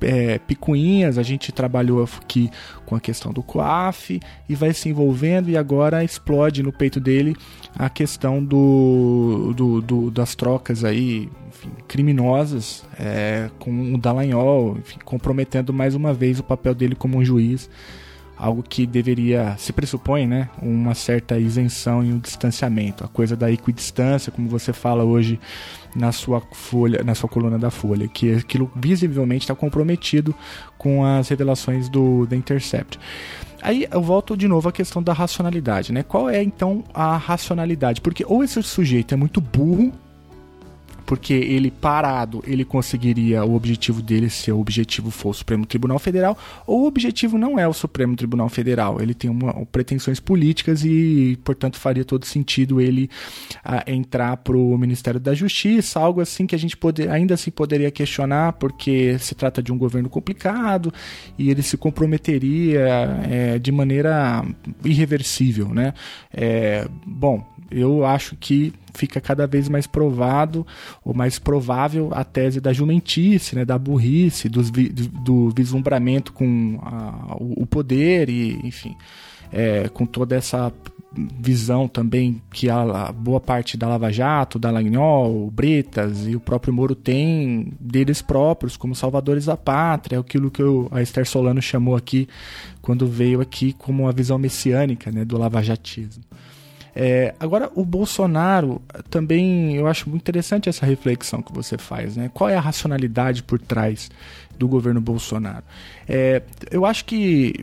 é, picuinhas, a gente trabalhou aqui com a questão do COAF e vai se envolvendo e agora explode no peito dele a questão do, do, do das trocas aí enfim, criminosas é, com o Dallagnol, enfim, comprometendo mais uma vez o papel dele como um juiz algo que deveria se pressupõe, né, uma certa isenção e um distanciamento, a coisa da equidistância, como você fala hoje na sua folha, na sua coluna da Folha, que aquilo visivelmente está comprometido com as revelações do The Intercept. Aí eu volto de novo à questão da racionalidade, né? Qual é então a racionalidade? Porque ou esse sujeito é muito burro porque ele parado, ele conseguiria o objetivo dele se o objetivo for o Supremo Tribunal Federal, ou o objetivo não é o Supremo Tribunal Federal, ele tem uma, pretensões políticas e, portanto, faria todo sentido ele a, entrar para o Ministério da Justiça, algo assim que a gente poder, ainda assim poderia questionar, porque se trata de um governo complicado e ele se comprometeria é, de maneira irreversível, né? É, bom, eu acho que fica cada vez mais provado ou mais provável a tese da jumentice, né, da burrice, do, do vislumbramento com a, o poder e, enfim, é, com toda essa visão também que a, a, boa parte da Lava Jato, da Lagnol, Bretas e o próprio Moro tem deles próprios como salvadores da pátria, aquilo que eu, a Esther Solano chamou aqui quando veio aqui como uma visão messiânica né, do lavajatismo. É, agora, o Bolsonaro também, eu acho muito interessante essa reflexão que você faz, né? Qual é a racionalidade por trás do governo Bolsonaro? É, eu acho que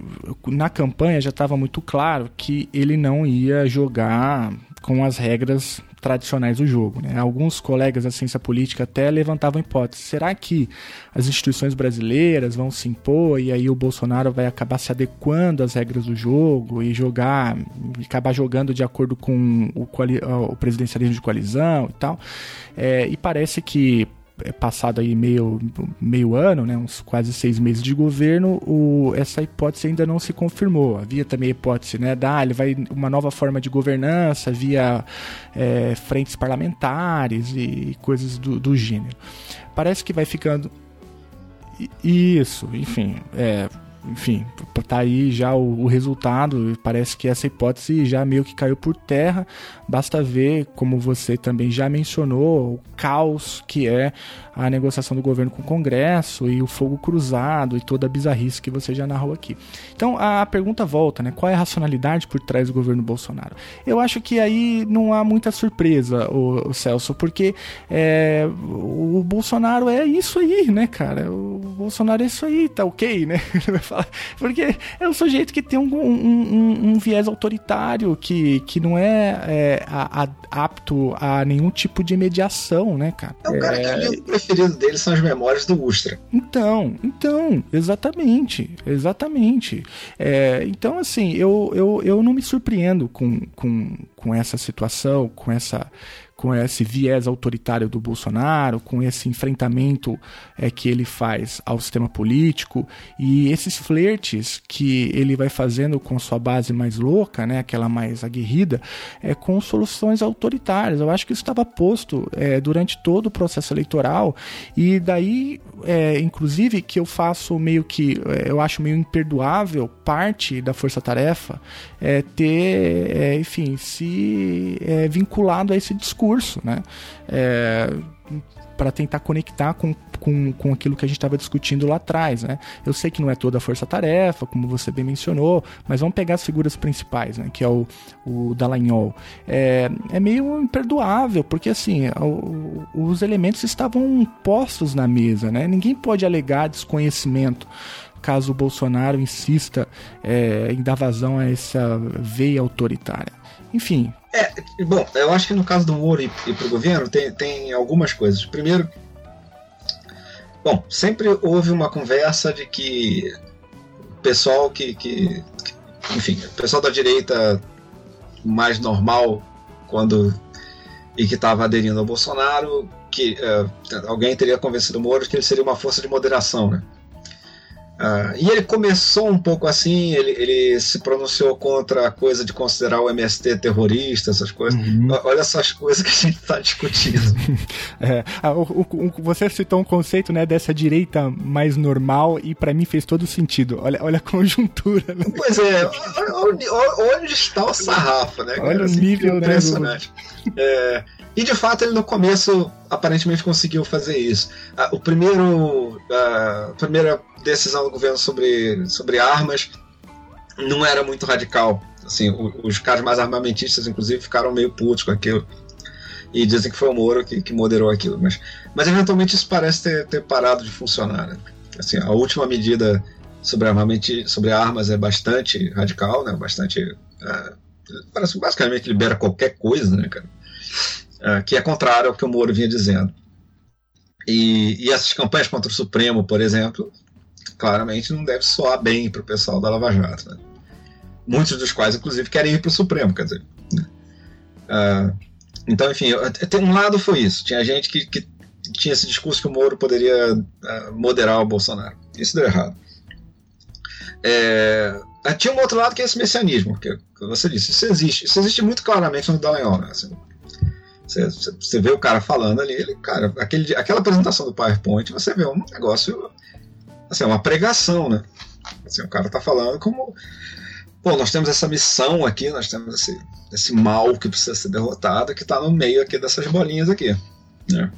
na campanha já estava muito claro que ele não ia jogar com as regras tradicionais do jogo. Né? Alguns colegas da ciência política até levantavam hipótese: será que as instituições brasileiras vão se impor e aí o Bolsonaro vai acabar se adequando às regras do jogo e jogar, acabar jogando de acordo com o, o presidencialismo de coalizão e tal? É, e parece que é passado aí meio, meio ano, né, uns quase seis meses de governo, o, essa hipótese ainda não se confirmou. Havia também a hipótese, né, da ele vai uma nova forma de governança via é, frentes parlamentares e coisas do, do gênero. Parece que vai ficando isso, enfim, é, enfim, tá aí já o, o, resultado. Parece que essa hipótese já meio que caiu por terra. Basta ver, como você também já mencionou, o caos que é a negociação do governo com o Congresso e o fogo cruzado e toda a bizarrice que você já narrou aqui. Então a pergunta volta, né? Qual é a racionalidade por trás do governo Bolsonaro? Eu acho que aí não há muita surpresa, o, Celso, porque é, o Bolsonaro é isso aí, né, cara? O Bolsonaro é isso aí, tá ok, né? porque é um sujeito que tem um, um, um, um viés autoritário que, que não é, é a, a, apto a nenhum tipo de mediação, né, cara? É o cara é... que preferido dele são as memórias do Ustra. Então, então, exatamente, exatamente. É, então, assim, eu, eu, eu não me surpreendo com, com, com essa situação, com essa com esse viés autoritário do Bolsonaro, com esse enfrentamento é, que ele faz ao sistema político. E esses flertes que ele vai fazendo com sua base mais louca, né, aquela mais aguerrida, é, com soluções autoritárias. Eu acho que isso estava posto é, durante todo o processo eleitoral. E daí, é, inclusive, que eu faço meio que, é, eu acho meio imperdoável parte da força-tarefa é, ter, é, enfim, se é, vinculado a esse discurso, né? É, para tentar conectar com, com, com aquilo que a gente estava discutindo lá atrás, né? Eu sei que não é toda a força-tarefa, como você bem mencionou, mas vamos pegar as figuras principais, né? Que é o, o Dallagnol. É, é meio imperdoável, porque assim, o, os elementos estavam postos na mesa, né? Ninguém pode alegar desconhecimento caso o Bolsonaro insista é, em dar vazão a essa veia autoritária. Enfim. É, bom, eu acho que no caso do Moro e, e para o governo tem, tem algumas coisas. Primeiro, bom, sempre houve uma conversa de que o pessoal que, que, que enfim, o pessoal da direita mais normal quando e que estava aderindo ao Bolsonaro, que uh, alguém teria convencido o Moro que ele seria uma força de moderação, né? Uh, e ele começou um pouco assim, ele, ele, se pronunciou contra a coisa de considerar o MST terrorista, essas coisas. Uhum. Olha essas coisas que a gente está discutindo. é, o, o, você citou um conceito né, dessa direita mais normal e para mim fez todo sentido. Olha, olha a conjuntura. Né? Pois é, onde está o sarrafo, né? Olha o assim, nível, né? Impressionante. É, e de fato ele no começo aparentemente conseguiu fazer isso. Ah, o primeiro, a primeira decisão do governo sobre, sobre armas não era muito radical. Assim, os caras mais armamentistas, inclusive, ficaram meio putos com aquilo. E dizem que foi o Moro que, que moderou aquilo. Mas, mas eventualmente isso parece ter, ter parado de funcionar. Né? Assim, a última medida sobre, armamento, sobre armas é bastante radical, né? bastante. Uh, parece basicamente libera qualquer coisa, né, cara? Uh, que é contrário ao que o Moro vinha dizendo. E, e essas campanhas contra o Supremo, por exemplo, claramente não deve soar bem para o pessoal da Lava Jato. Né? Muitos dos quais, inclusive, querem ir para o Supremo, quer dizer. Né? Uh, então, enfim, tem um lado foi isso. Tinha gente que, que tinha esse discurso que o Moro poderia uh, moderar o Bolsonaro. Isso deu errado. É, tinha um outro lado que é esse messianismo, que, que você disse. Isso existe. Isso existe muito claramente no Dallagnol. Né? Assim, você, você, vê o cara falando ali, ele, cara, aquele, aquela apresentação do PowerPoint, você vê um negócio, assim, uma pregação, né? Assim, o cara tá falando como, pô, nós temos essa missão aqui, nós temos esse, esse mal que precisa ser derrotado, que tá no meio aqui dessas bolinhas aqui, né?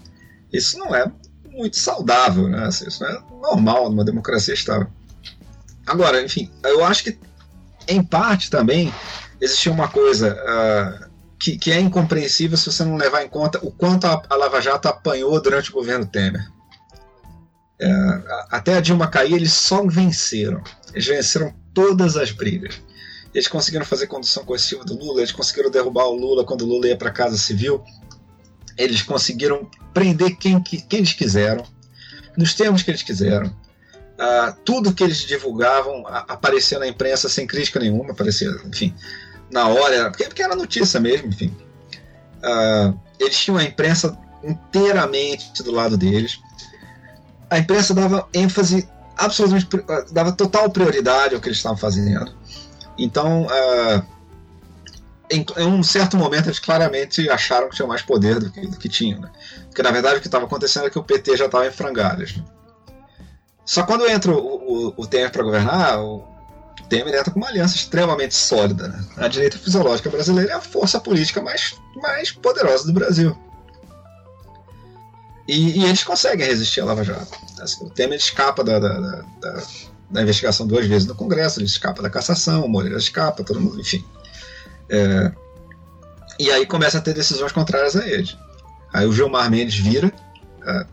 Isso não é muito saudável, né? Assim, isso não é normal numa democracia estável. Agora, enfim, eu acho que, em parte também, existia uma coisa... Uh, que, que, é incompreensível se você não levar em conta o quanto a, a Lava Jato apanhou durante o governo Temer. É, até a Dilma cair, eles só venceram. Eles venceram todas as brigas. Eles conseguiram fazer condução coerciva do Lula, eles conseguiram derrubar o Lula quando o Lula ia para a Casa Civil. Eles conseguiram prender quem, quem eles quiseram, nos termos que eles quiseram. Uh, tudo que eles divulgavam aparecia na imprensa sem crítica nenhuma, aparecia, enfim na hora, porque, porque era notícia mesmo, enfim. Uh, eles tinham a imprensa inteiramente do lado deles. A imprensa dava ênfase absolutamente, ah, dava total prioridade ao que eles estavam fazendo. Então, uh, em, em, um certo momento, eles claramente acharam que tinham mais poder do que, do que tinham. Né? Porque, na verdade, o que estava acontecendo é que o PT já estava em frangalhas. Né? Só quando entra o, o, o Temer para governar, o, Temer entra com uma aliança extremamente sólida. Né? A direita fisiológica brasileira é a força política mais, mais poderosa do Brasil. E, e eles conseguem resistir à Lava Jato. Assim, o Temer escapa da, da, da, da, investigação duas vezes no Congresso, ele escapa da cassação, o Moreira escapa, todo mundo, enfim. É, e aí começa a ter decisões contrárias a ele. Aí o Gilmar Mendes vira, é,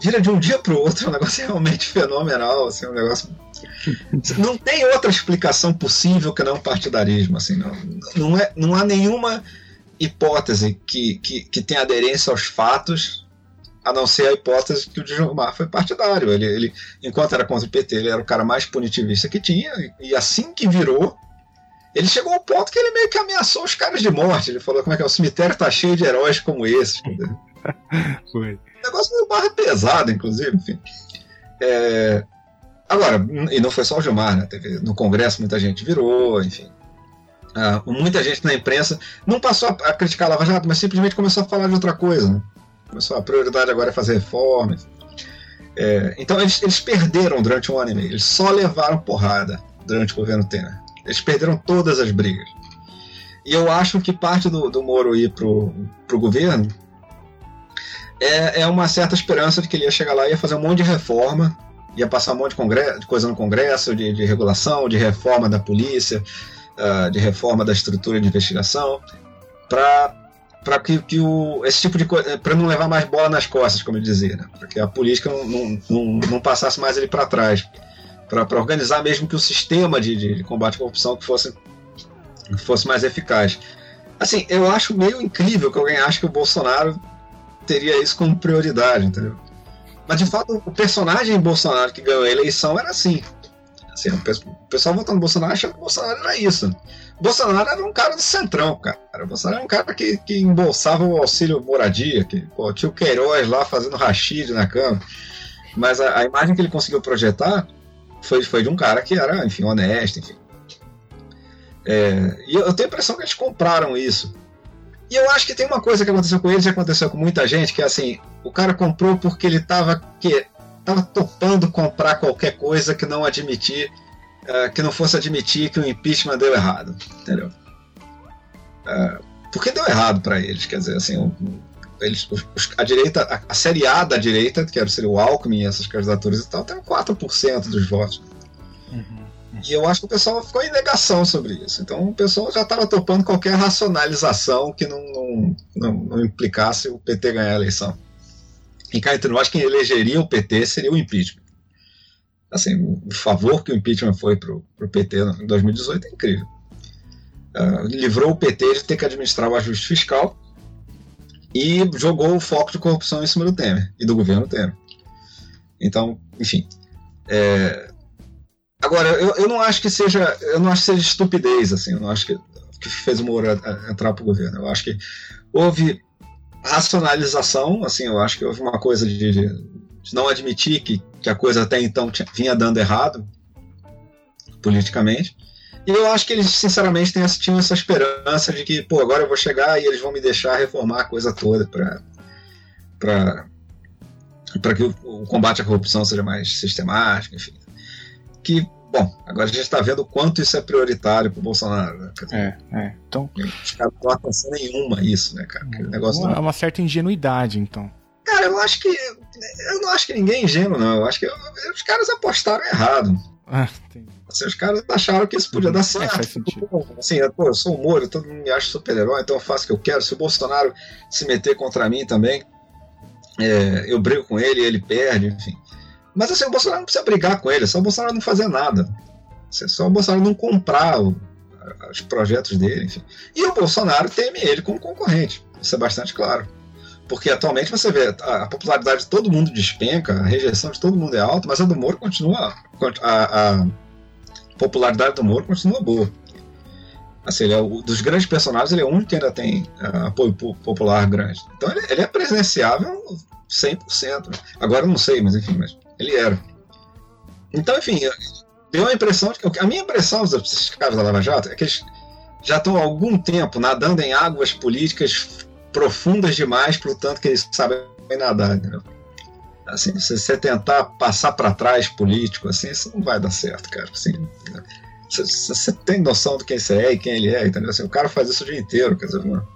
vira de um dia para o outro, é um negócio realmente fenomenal, assim, um negócio não tem outra explicação possível que não partidarismo. Assim, não, não, é, não há nenhuma hipótese que, que, que tenha aderência aos fatos, a não ser a hipótese que o Gilmar foi partidário. Ele, ele, enquanto era contra o PT, ele era o cara mais punitivista que tinha, e assim que virou, ele chegou ao ponto que ele meio que ameaçou os caras de morte. Ele falou como é que é, o cemitério está cheio de heróis como esses. Foi. Um negócio meio barra pesado, inclusive, enfim. É, Agora, e não foi só o Gilmar, né? Teve, no Congresso muita gente virou, enfim. Uh, muita gente na imprensa não passou a, a, criticar a Lava Jato, mas simplesmente começou a falar de outra coisa. Né? Começou a prioridade agora é fazer reformas. É, então eles, eles perderam durante um ano e meio. Eles só levaram porrada durante o governo Temer. Eles perderam todas as brigas. E eu acho que parte do, do Moro ir pro, pro governo é, é uma certa esperança de que ele ia chegar lá e ia fazer um monte de reforma ia passar um monte de, congresso, de coisa no Congresso, de, de, regulação, de reforma da polícia, uh, de reforma da estrutura de investigação, para que, que o, esse tipo de coisa, para não levar mais bola nas costas, como eu dizia, né? para que a política não, não, não, não passasse mais ele para trás, para organizar mesmo que o sistema de, de, combate à corrupção que fosse, que fosse mais eficaz. Assim, eu acho meio incrível que alguém ache que o Bolsonaro teria isso como prioridade, entendeu? Mas de fato, o personagem Bolsonaro que ganhou a eleição era assim. assim o pessoal votando no Bolsonaro achava que o Bolsonaro era isso. O Bolsonaro era um cara do centrão, cara. O Bolsonaro era um cara que, que embolsava o auxílio moradia, que pô, tinha o Queiroz lá fazendo rachide na cama. Mas a, a, imagem que ele conseguiu projetar foi, foi de um cara que era, enfim, honesto, enfim. É, e eu tenho a impressão que eles compraram isso. E eu acho que tem uma coisa que aconteceu com eles e aconteceu com muita gente, que é assim, o cara comprou porque ele estava que tava topando comprar qualquer coisa que não admitir, uh, que não fosse admitir que o impeachment deu errado, entendeu? Uh, porque deu errado para eles, quer dizer, assim, eles, os, a direita, a, a, série A da direita, que era o Alckmin e essas candidaturas e tal, tem 4% dos votos. Uhum. E eu acho que o pessoal ficou em negação sobre isso. Então o pessoal já estava topando qualquer racionalização que não, não, não, não, implicasse o PT ganhar a eleição. E cá entre nós, quem elegeria o PT seria o impeachment. Assim, o favor que o impeachment foi para o PT em 2018 é incrível. Uh, livrou o PT de ter que administrar o ajuste fiscal, e jogou o foco de corrupção em cima do Temer e do governo Temer. Então, enfim. É... Agora, eu, eu não acho que seja. Eu não acho que seja estupidez, assim. Eu não acho que, que fez o Moro entrar para o governo. Eu acho que houve racionalização, assim, eu acho que houve uma coisa de, de não admitir que, que a coisa até então tinha, vinha dando errado politicamente. E eu acho que eles, sinceramente, tinham essa esperança de que, pô, agora eu vou chegar e eles vão me deixar reformar a coisa toda para para que o, o, combate à corrupção seja mais sistemático, enfim. Que, bom, agora a gente está vendo o quanto isso é prioritário para o Bolsonaro. Né? é, é. Então, os caras não atenção nenhuma isso, né, cara? Aquele negócio é uma certa ingenuidade, então. Cara, eu acho que. Eu não acho que ninguém é ingênuo, não. Eu acho que eu, os caras apostaram errado. Ah, entendi. Assim, os caras acharam que isso podia dar certo. É, faz sentido. Assim, pô, eu sou o Moro, todo mundo me acha super-herói, então eu faço o que eu quero. Se o Bolsonaro se meter contra mim também, é, eu brigo com ele, ele perde, enfim. Mas assim, o Bolsonaro não precisa brigar com ele, é só o Bolsonaro não fazer nada. É só o Bolsonaro não comprar o, os projetos dele, enfim. E o Bolsonaro teme ele como concorrente. Isso é bastante claro. Porque atualmente você vê a, popularidade de todo mundo despenca, a rejeição de todo mundo é alta, mas a do Moro continua. A, a popularidade do Moro continua boa. Assim, ele é o, dos grandes personagens, ele é o único que ainda tem uh, apoio popular grande. Então ele, ele é presidenciável 100%. Agora eu não sei, mas enfim, mas ele era. Então, enfim, deu a impressão de que. A minha impressão dos caras da Lava Jato é que eles já estão há algum tempo nadando em águas políticas profundas demais pro tanto que eles sabem nadar, entendeu? Assim, se você tentar passar para trás político, assim, isso não vai dar certo, cara. Assim, você tem noção do quem você é e quem ele é, entendeu? Assim, o cara faz isso o dia inteiro, quer dizer, mano.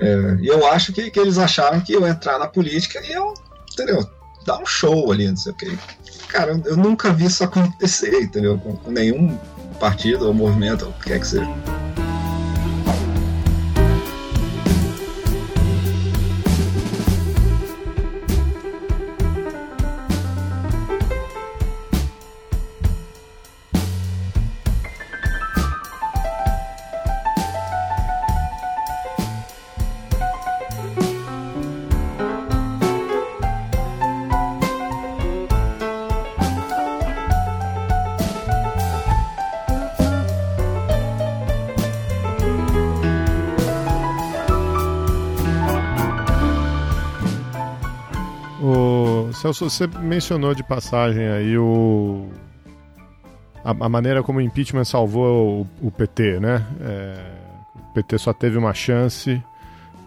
É, e eu acho que, que eles acharam que eu entrar na política e eu, entendeu? Dar um show ali, não sei o que. Cara, eu nunca vi isso acontecer, entendeu? Com, nenhum partido ou movimento, ou o que quer que seja. Celso, você mencionou de passagem aí o. A, a maneira como o impeachment salvou o, o PT, né? É, o PT só teve uma chance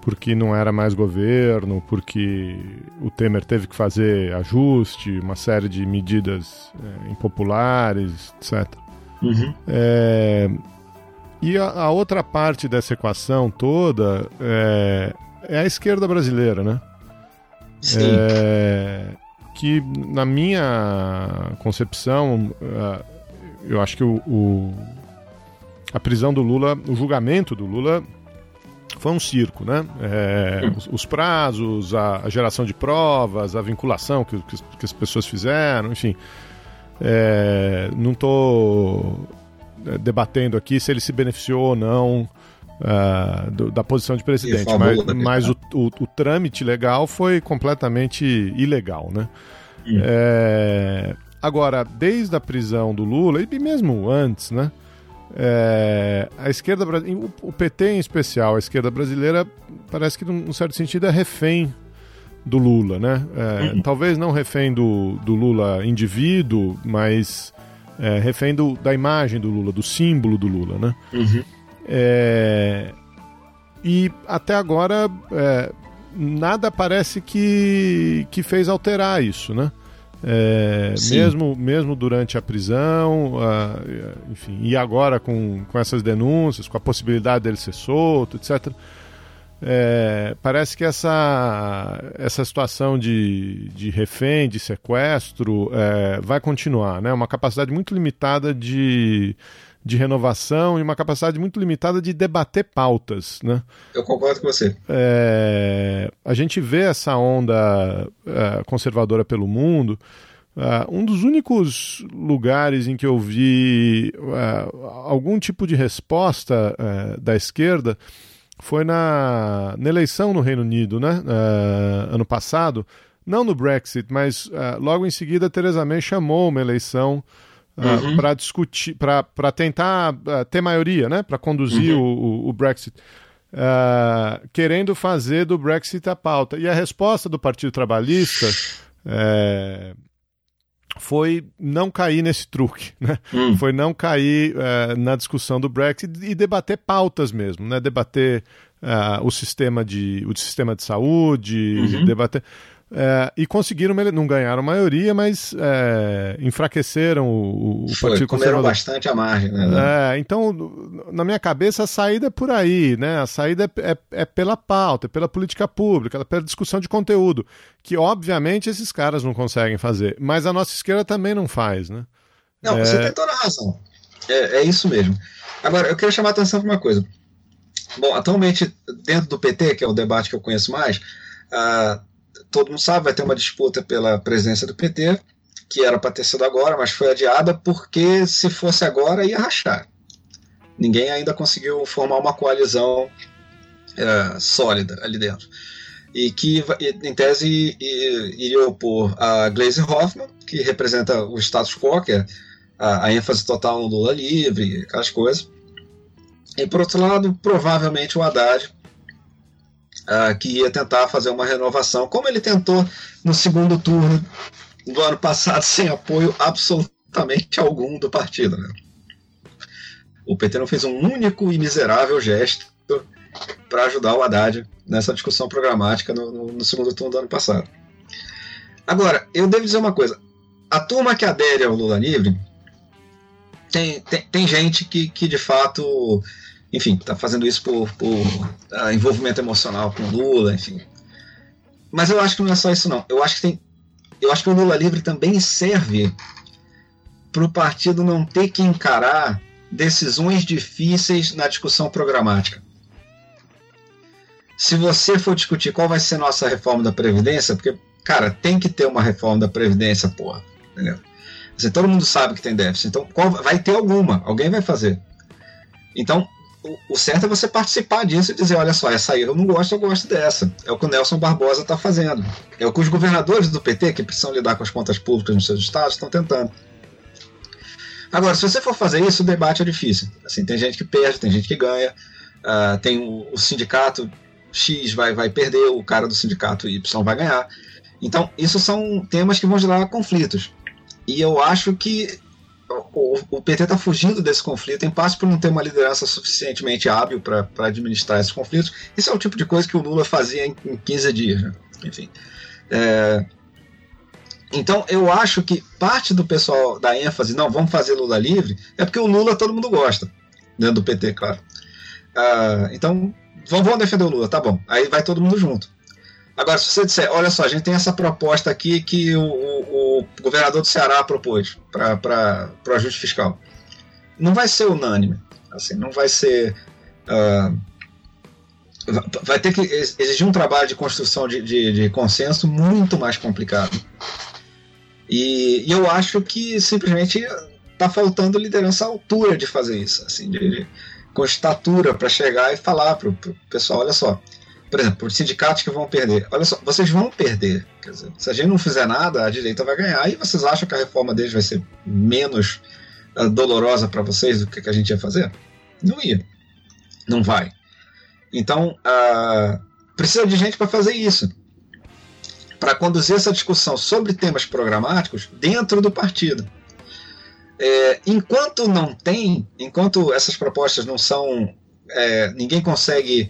porque não era mais governo, porque o Temer teve que fazer ajuste, uma série de medidas é, impopulares, etc. Uhum. É, e a, a, outra parte dessa equação toda é, é a esquerda brasileira, né? Sim. É, que, na minha concepção, uh, eu acho que o, o, a prisão do Lula, o julgamento do Lula foi um circo, né? É, os, os, prazos, a, a, geração de provas, a vinculação que, que, que as pessoas fizeram, enfim. É, não estou debatendo aqui se ele se beneficiou ou não uh, do, da posição de presidente, mas, mas o, o, o, trâmite legal foi completamente ilegal, né? É, agora, desde a prisão do Lula, e mesmo antes, né? É, a esquerda, o PT em especial, a esquerda brasileira, parece que num certo sentido é refém do Lula, né? É, uhum. Talvez não refém do, do Lula indivíduo, mas é, refém do, da imagem do Lula, do símbolo do Lula, né? Uhum. É, e até agora é, nada parece que, que fez alterar isso, né? É, mesmo, mesmo durante a prisão, uh, enfim, e agora com, com essas denúncias, com a possibilidade dele ser solto, etc. É, parece que essa, essa situação de, de refém, de sequestro, é, vai continuar. Né? Uma capacidade muito limitada de, de renovação e uma capacidade muito limitada de debater pautas. Né? Eu concordo com você. É, a gente vê essa onda é, conservadora pelo mundo. Uh, um dos únicos lugares em que eu vi uh, algum tipo de resposta uh, da esquerda foi na, na eleição no Reino Unido, né? Ano passado. Não no Brexit, mas logo em seguida Theresa May chamou uma eleição uh, uhum. para discutir, para tentar ter maioria, né? Para conduzir uhum. o, o, Brexit. querendo fazer do Brexit a pauta. E a resposta do Partido Trabalhista é, foi não cair nesse truque, né? Hum. Foi não cair uh, na discussão do Brexit e debater pautas mesmo, né? Debater uh, o sistema de o sistema de saúde, uhum. debater é, e conseguiram, não ganharam maioria, mas é, enfraqueceram o, o Foi, Partido Conservador. bastante a margem. Né? É, então, na minha cabeça, a saída é por aí, né? A saída é, é, é, pela pauta, é pela política pública, é pela discussão de conteúdo, que obviamente esses caras não conseguem fazer, mas a nossa esquerda também não faz, né? Não, você é. tem toda a razão. É, isso mesmo. Agora, eu queria chamar a atenção para uma coisa. Bom, atualmente, dentro do PT, que é o debate que eu conheço mais, uh, todo mundo sabe, vai ter uma disputa pela presidência do PT, que era para ter sido agora, mas foi adiada porque se fosse agora ia rachar. Ninguém ainda conseguiu formar uma coalizão é, sólida ali dentro. E que, em tese, iria opor a Glaze Hoffman, que representa o status quo, que é a, a ênfase total no Lula livre, aquelas coisas. E, por outro lado, provavelmente o Haddad, uh, que ia tentar fazer uma renovação, como ele tentou no segundo turno do ano passado, sem apoio absolutamente algum do partido. Né? O PT não fez um único e miserável gesto para ajudar o Haddad nessa discussão programática no, no, no, segundo turno do ano passado. Agora, eu devo dizer uma coisa: a turma que adere ao Lula livre tem, tem, tem gente que, que de fato enfim, está fazendo isso por, por uh, envolvimento emocional com Lula, enfim. Mas eu acho que não é só isso não. Eu acho que tem, eu acho que o Lula livre também serve para o partido não ter que encarar decisões difíceis na discussão programática. Se você for discutir qual vai ser nossa reforma da Previdência, porque, cara, tem que ter uma reforma da Previdência, porra. Entendeu? Assim, todo mundo sabe que tem déficit. Então, qual, vai ter alguma, alguém vai fazer. Então, o, certo é você participar disso e dizer, olha só, essa aí eu não gosto, eu gosto dessa. É o que o Nelson Barbosa está fazendo. É o que os governadores do PT, que precisam lidar com as contas públicas nos seus estados, estão tentando. Agora, se você for fazer isso, o debate é difícil. Assim, tem gente que perde, tem gente que ganha. Uh, tem o, o, sindicato X vai, vai perder, o cara do sindicato Y vai ganhar. Então, isso são temas que vão gerar conflitos. E eu acho que o, o PT está fugindo desse conflito, em parte por não ter uma liderança suficientemente hábil para administrar esses conflitos. Isso é o tipo de coisa que o Lula fazia em, em 15 dias. Né? Enfim. É, então, eu acho que parte do pessoal da ênfase, não, vamos fazer Lula livre, é porque o Lula todo mundo gosta, dentro do PT, claro. Ah, então, vamos, vamos defender o Lula, tá bom. Aí vai todo mundo junto. Agora, se você disser, olha só, a gente tem essa proposta aqui que o, o, o governador do Ceará propôs para o ajuste fiscal, não vai ser unânime. Assim, não vai ser. Uh, vai ter que exigir um trabalho de construção de, de, de consenso muito mais complicado. E, e, eu acho que simplesmente está faltando liderança à altura de fazer isso, assim, de, de com estatura para chegar e falar para o pessoal, olha só, por exemplo, os sindicatos que vão perder. Olha só, vocês vão perder. Quer dizer, se a gente não fizer nada, a direita vai ganhar. E vocês acham que a reforma deles vai ser menos uh, dolorosa para vocês do que, que a gente ia fazer? Não ia. Não vai. Então, uh, precisa de gente para fazer isso. Para conduzir essa discussão sobre temas programáticos dentro do partido. É, enquanto não tem, enquanto essas propostas não são. É, ninguém consegue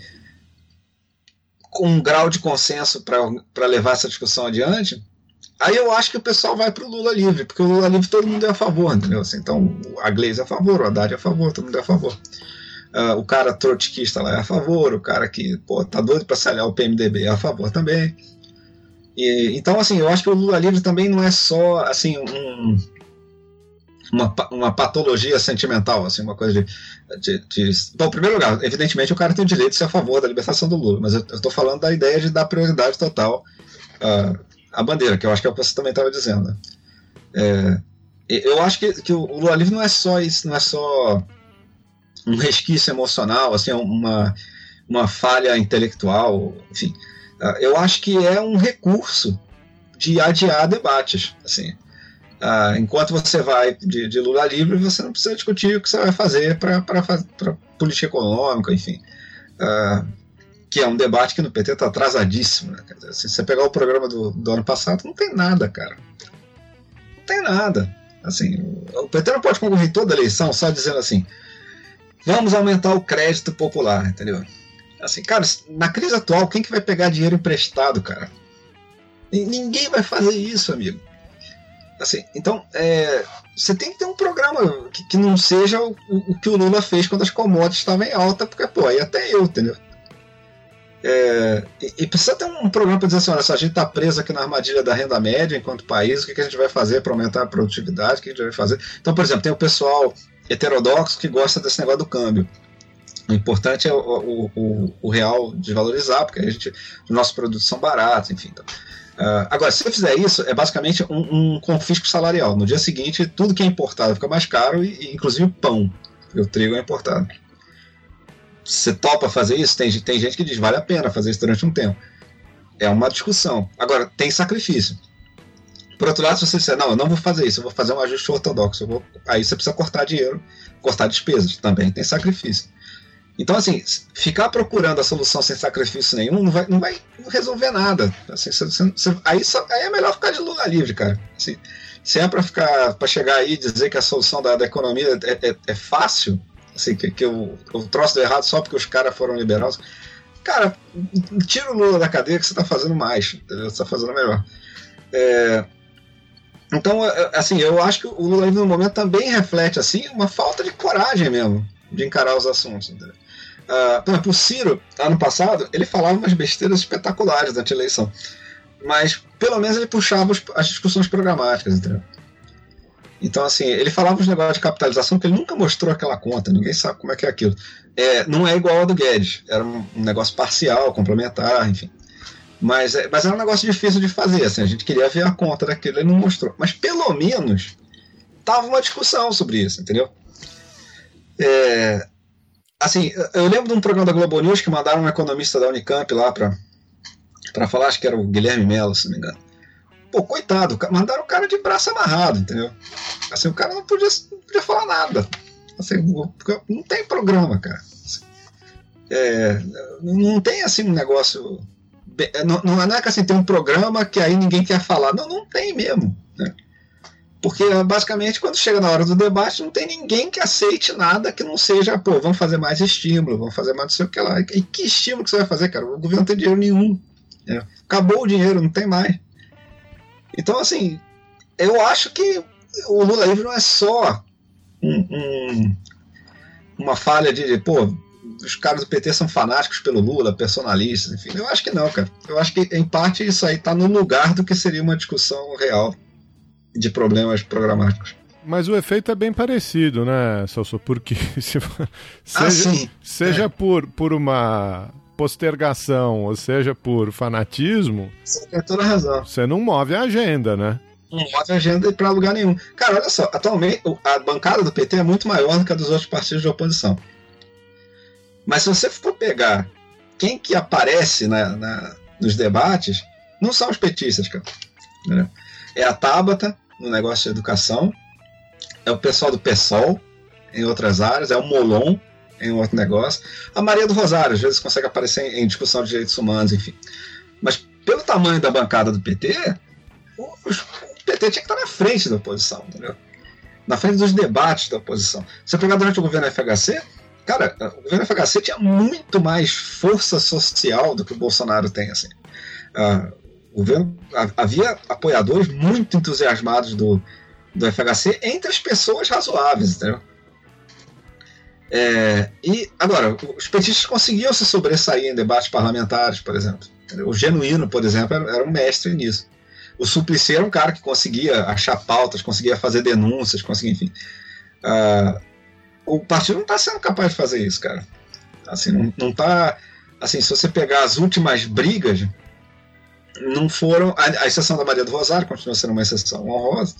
com um grau de consenso para levar essa discussão adiante, aí eu acho que o pessoal vai para o Lula livre, porque o Lula livre todo mundo é a favor, entendeu? Assim, então a Gleisi é a favor, o Haddad é a favor, todo mundo é a favor. Uh, o cara trotskista lá é a favor, o cara que pô, tá doido para se aliar ao PMDB é a favor também. E, então, assim, eu acho que o Lula livre também não é só assim um, uma, uma patologia sentimental, assim, uma coisa de, de, de, Bom, em primeiro lugar, evidentemente o cara tem o direito de ser a favor da libertação do Lula, mas eu estou falando da ideia de dar prioridade total uh, à bandeira, que eu acho que é o que você também estava dizendo. É, eu acho que, que o Lula livre não é só isso, não é só um resquício emocional, assim, uma, uma falha intelectual, enfim. Uh, eu acho que é um recurso de adiar debates. Assim, uh, enquanto você vai de, de, Lula livre, você não precisa discutir o que você vai fazer para política econômica, enfim. Uh, que é um debate que no PT está atrasadíssimo. Né? Se você pegar o programa do, do ano passado, não tem nada, cara. Não tem nada. Assim, o PT não pode concorrer toda a eleição só dizendo assim: vamos aumentar o crédito popular, entendeu? Assim, cara, na crise atual, quem que vai pegar dinheiro emprestado, cara? Ninguém vai fazer isso, amigo. Assim, então, é, você tem que ter um programa que, que não seja o, o, que o Lula fez quando as commodities estavam em alta, porque, pô, aí até eu, entendeu? É, e, e, precisa ter um programa para dizer assim: olha, se a gente está preso aqui na armadilha da renda média enquanto país, o que, que a gente vai fazer para aumentar a produtividade? O que a gente vai fazer? Então, por exemplo, tem o pessoal heterodoxo que gosta desse negócio do câmbio. O importante é o, o, o, o real desvalorizar, porque a gente, os nossos produtos são baratos, enfim. Então. Uh, agora, se você fizer isso, é basicamente um, um, confisco salarial. No dia seguinte, tudo que é importado fica mais caro, e, inclusive o pão, o trigo é importado. Você topa fazer isso? Tem, tem gente que diz vale a pena fazer isso durante um tempo. É uma discussão. Agora, tem sacrifício. Por outro lado, se você disser, não, eu não vou fazer isso, eu vou fazer um ajuste ortodoxo, vou... aí você precisa cortar dinheiro, cortar despesas, também tem sacrifício. Então, assim, ficar procurando a solução sem sacrifício nenhum não vai, não vai resolver nada. Assim, você, você, aí, só, aí é melhor ficar de Lula livre, cara. Assim, se é para ficar, para chegar aí e dizer que a solução da, da economia é, é, é, fácil, assim, que, que o, o troço deu errado só porque os caras foram liberais, cara, tira o Lula da cadeia que você está fazendo mais, entendeu? Você está fazendo melhor. É, então, é, assim, eu acho que o Lula no momento também reflete assim uma falta de coragem mesmo de encarar os assuntos, entendeu? Uh, por exemplo, o Ciro, ano passado, ele falava umas besteiras espetaculares durante a eleição. Mas, pelo menos, ele puxava as discussões programáticas, entendeu? Então, assim, ele falava uns negócios de capitalização que ele nunca mostrou aquela conta, ninguém sabe como é que é aquilo. É, não é igual ao do Guedes, era um, um negócio parcial, complementar, enfim. Mas, é, mas era um negócio difícil de fazer, assim, a gente queria ver a conta daquilo, ele não mostrou. Mas pelo menos tava uma discussão sobre isso, entendeu? É, assim, eu lembro de um programa da Globo News que mandaram um economista da Unicamp lá para para falar, acho que era o Guilherme Mello, se não me engano. Pô, coitado, mandaram o cara de braço amarrado, entendeu? Assim, o cara não podia, não podia falar nada. Assim, não tem programa, cara. Assim, é, não tem assim um negócio. Não, não é que assim tem um programa que aí ninguém quer falar. Não, não tem mesmo. Né? Porque basicamente quando chega na hora do debate não tem ninguém que aceite nada que não seja, pô, vamos fazer mais estímulo, vamos fazer mais não sei o que lá. E que estímulo que você vai fazer, cara? O governo não tem dinheiro nenhum. Né? Acabou o dinheiro, não tem mais. Então, assim, eu acho que o Lula livre não é só um, um, uma falha de, pô, os caras do PT são fanáticos pelo Lula, personalistas, enfim. Eu acho que não, cara. Eu acho que, em parte, isso aí está no lugar do que seria uma discussão real de problemas programáticos. Mas o efeito é bem parecido, né, Celso? Porque se, ah, seja, ah, seja é. por, por uma postergação, ou seja por fanatismo, você tem toda razão. Você não move a agenda, né? Não move a agenda para lugar nenhum. Cara, olha só, atualmente a bancada do PT é muito maior do que a dos outros partidos de oposição. Mas se você for pegar quem que aparece na, na nos debates, não são os petistas, cara. É a Tabata, no negócio de educação, é o pessoal do PSOL em outras áreas, é o Molon em outro negócio. A Maria do Rosário, às vezes, consegue aparecer em, discussão de direitos humanos, enfim. Mas pelo tamanho da bancada do PT, o, PT tinha que estar na frente da oposição, entendeu? Na frente dos debates da oposição. Você pegar durante o governo FHC, cara, o governo FHC tinha muito mais força social do que o Bolsonaro tem, assim. Uh, governo, havia apoiadores muito entusiasmados do, do FHC entre as pessoas razoáveis, entendeu? É, e agora, os petistas conseguiam se sobressair em debates parlamentares, por exemplo. O Genuíno, por exemplo, era, era um mestre nisso. O Suplicy era um cara que conseguia achar pautas, conseguia fazer denúncias, conseguia, enfim. Uh, o partido não está sendo capaz de fazer isso, cara. Assim, não, não tá. Assim, se você pegar as últimas brigas, não foram. A, a exceção da Maria do Rosário continua sendo uma exceção honrosa,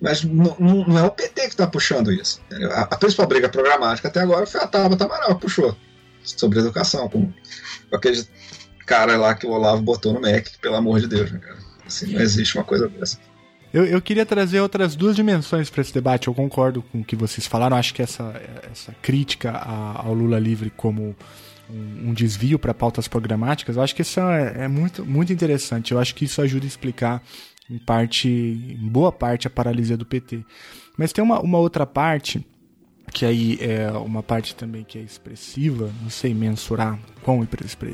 mas não, não é o PT que está puxando isso. A, a, principal briga programática até agora foi a Tabata Amaral que puxou. sobre educação, com, com aquele cara lá que o Olavo botou no MEC, pelo amor de Deus, né? Assim, não existe uma coisa dessa. Eu, eu queria trazer outras duas dimensões para esse debate. Eu concordo com o que vocês falaram. Acho que essa, essa crítica ao Lula livre como um, desvio para pautas programáticas, eu acho que isso é, é, muito, muito interessante. Eu acho que isso ajuda a explicar em parte, em boa parte, a paralisia do PT. Mas tem uma, uma outra parte que aí é uma parte também que é expressiva, não sei mensurar quão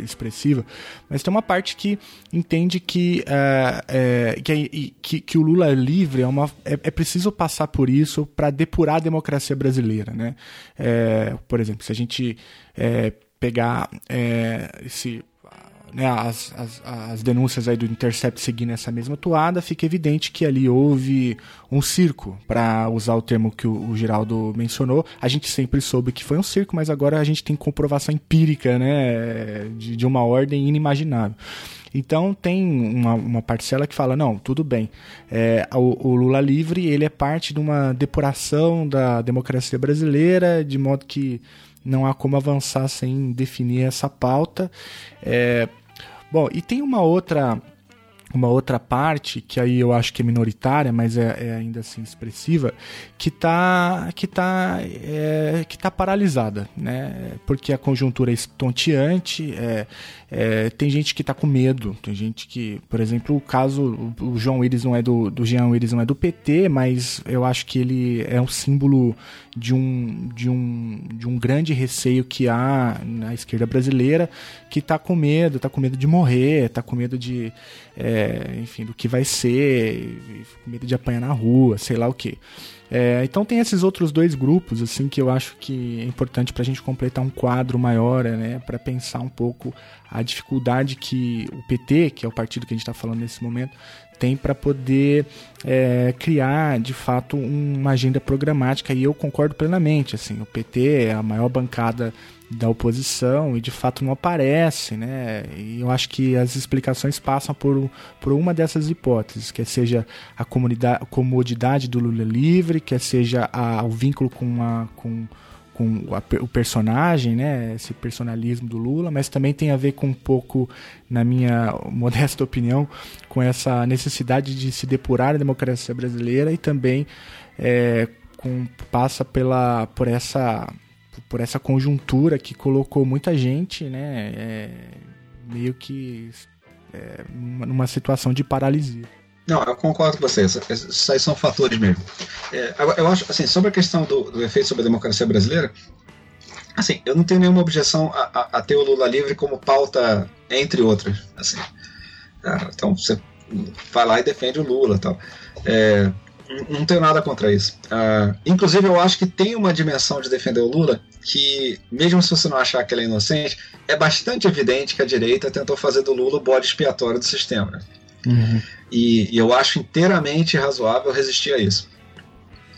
expressiva, mas tem uma parte que entende que, é, que, que, que, o Lula é livre é, uma, é, é preciso passar por isso para depurar a democracia brasileira. Né? É, por exemplo, se a gente pegar é, esse né, as, as, as, denúncias aí do Intercept seguindo essa mesma toada, fica evidente que ali houve um circo, para usar o termo que o, o, Geraldo mencionou. A gente sempre soube que foi um circo, mas agora a gente tem comprovação empírica né, de, de uma ordem inimaginável. Então tem uma, uma, parcela que fala, não, tudo bem, é, o, o, Lula livre ele é parte de uma depuração da democracia brasileira, de modo que não há como avançar sem definir essa pauta. É, Bom, e tem uma outra uma outra parte que aí eu acho que é minoritária, mas é, é ainda assim expressiva, que está que tá, é, que tá paralisada, né? Porque a conjuntura é estonteante, é, é, tem gente que está com medo, tem gente que, por exemplo, o caso, o João Willis não é do, do Jean Willis não é do PT, mas eu acho que ele é um símbolo de um, de um, de um grande receio que há na esquerda brasileira, que está com medo, está com medo de morrer, está com medo de, é, enfim, do que vai ser, com medo de apanhar na rua, sei lá o que. É, então tem esses outros dois grupos assim que eu acho que é importante para a gente completar um quadro maior, né, para pensar um pouco a dificuldade que o PT, que é o partido que a gente está falando nesse momento, tem para poder é, criar de fato uma agenda programática. E eu concordo plenamente assim o PT é a maior bancada da oposição e de fato não aparece, né? E eu acho que as explicações passam por, por uma dessas hipóteses, que seja a, comodidade do Lula livre, que seja a, o vínculo com, a, com, com o personagem, né? Esse personalismo do Lula, mas também tem a ver com um pouco, na minha modesta opinião, com essa necessidade de se depurar a democracia brasileira e também é, com, passa pela, por essa por essa conjuntura que colocou muita gente, né, é, meio que é, numa situação de paralisia. Não, eu concordo com você. Isso aí são fatores mesmo. É, eu acho, assim, sobre a questão do, do, efeito sobre a democracia brasileira, assim, eu não tenho nenhuma objeção a, a, a ter o Lula livre como pauta, entre outras. Assim. Ah, então, você vai lá e defende o Lula tal. É, não tenho nada contra isso. Uh, inclusive, eu acho que tem uma dimensão de defender o Lula que, mesmo se você não achar que ele é inocente, é bastante evidente que a direita tentou fazer do Lula o bode expiatório do sistema. Uhum. E, e, eu acho inteiramente razoável resistir a isso.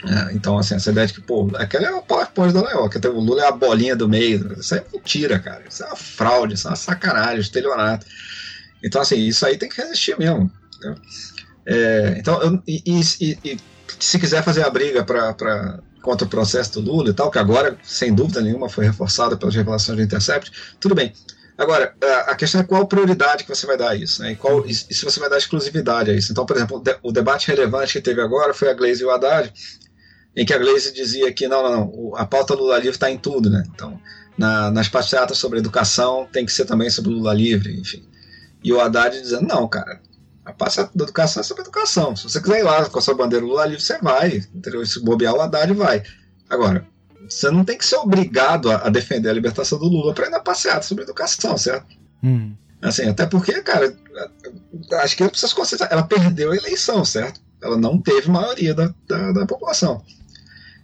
É, então, assim, essa ideia de que, pô, aquela é o PowerPoint da Leoca, o Lula é a bolinha do meio. Isso é mentira, cara. Isso é uma fraude, isso é uma sacanagem, estelionato. Então, assim, isso aí tem que resistir mesmo. É, então, eu, e, e, e, se quiser fazer a briga pra, contra o processo do Lula e tal, que agora, sem dúvida nenhuma, foi reforçada pelas revelações do Intercept, tudo bem. Agora, a questão é qual prioridade que você vai dar a isso, né? E, qual, e se você vai dar exclusividade a isso. Então, por exemplo, o debate relevante que teve agora foi a Glaze e o Haddad, em que a Glaze dizia que não, não, não a pauta Lula livre está em tudo, né? Então, na, nas passeatas sobre educação tem que ser também sobre Lula livre, enfim. E o Haddad dizendo, não, cara, a passeata da educação é sobre educação. Se você quiser ir lá com a sua bandeira Lula livre, você vai. Entendeu? Se bobear o Haddad, vai. Agora, você não tem que ser obrigado a, a defender a libertação do Lula para ir na passeata sobre educação, certo? Hum. Assim, até porque, cara, acho que precisa considerar, ela perdeu a eleição, certo? Ela não teve maioria da, da, da população.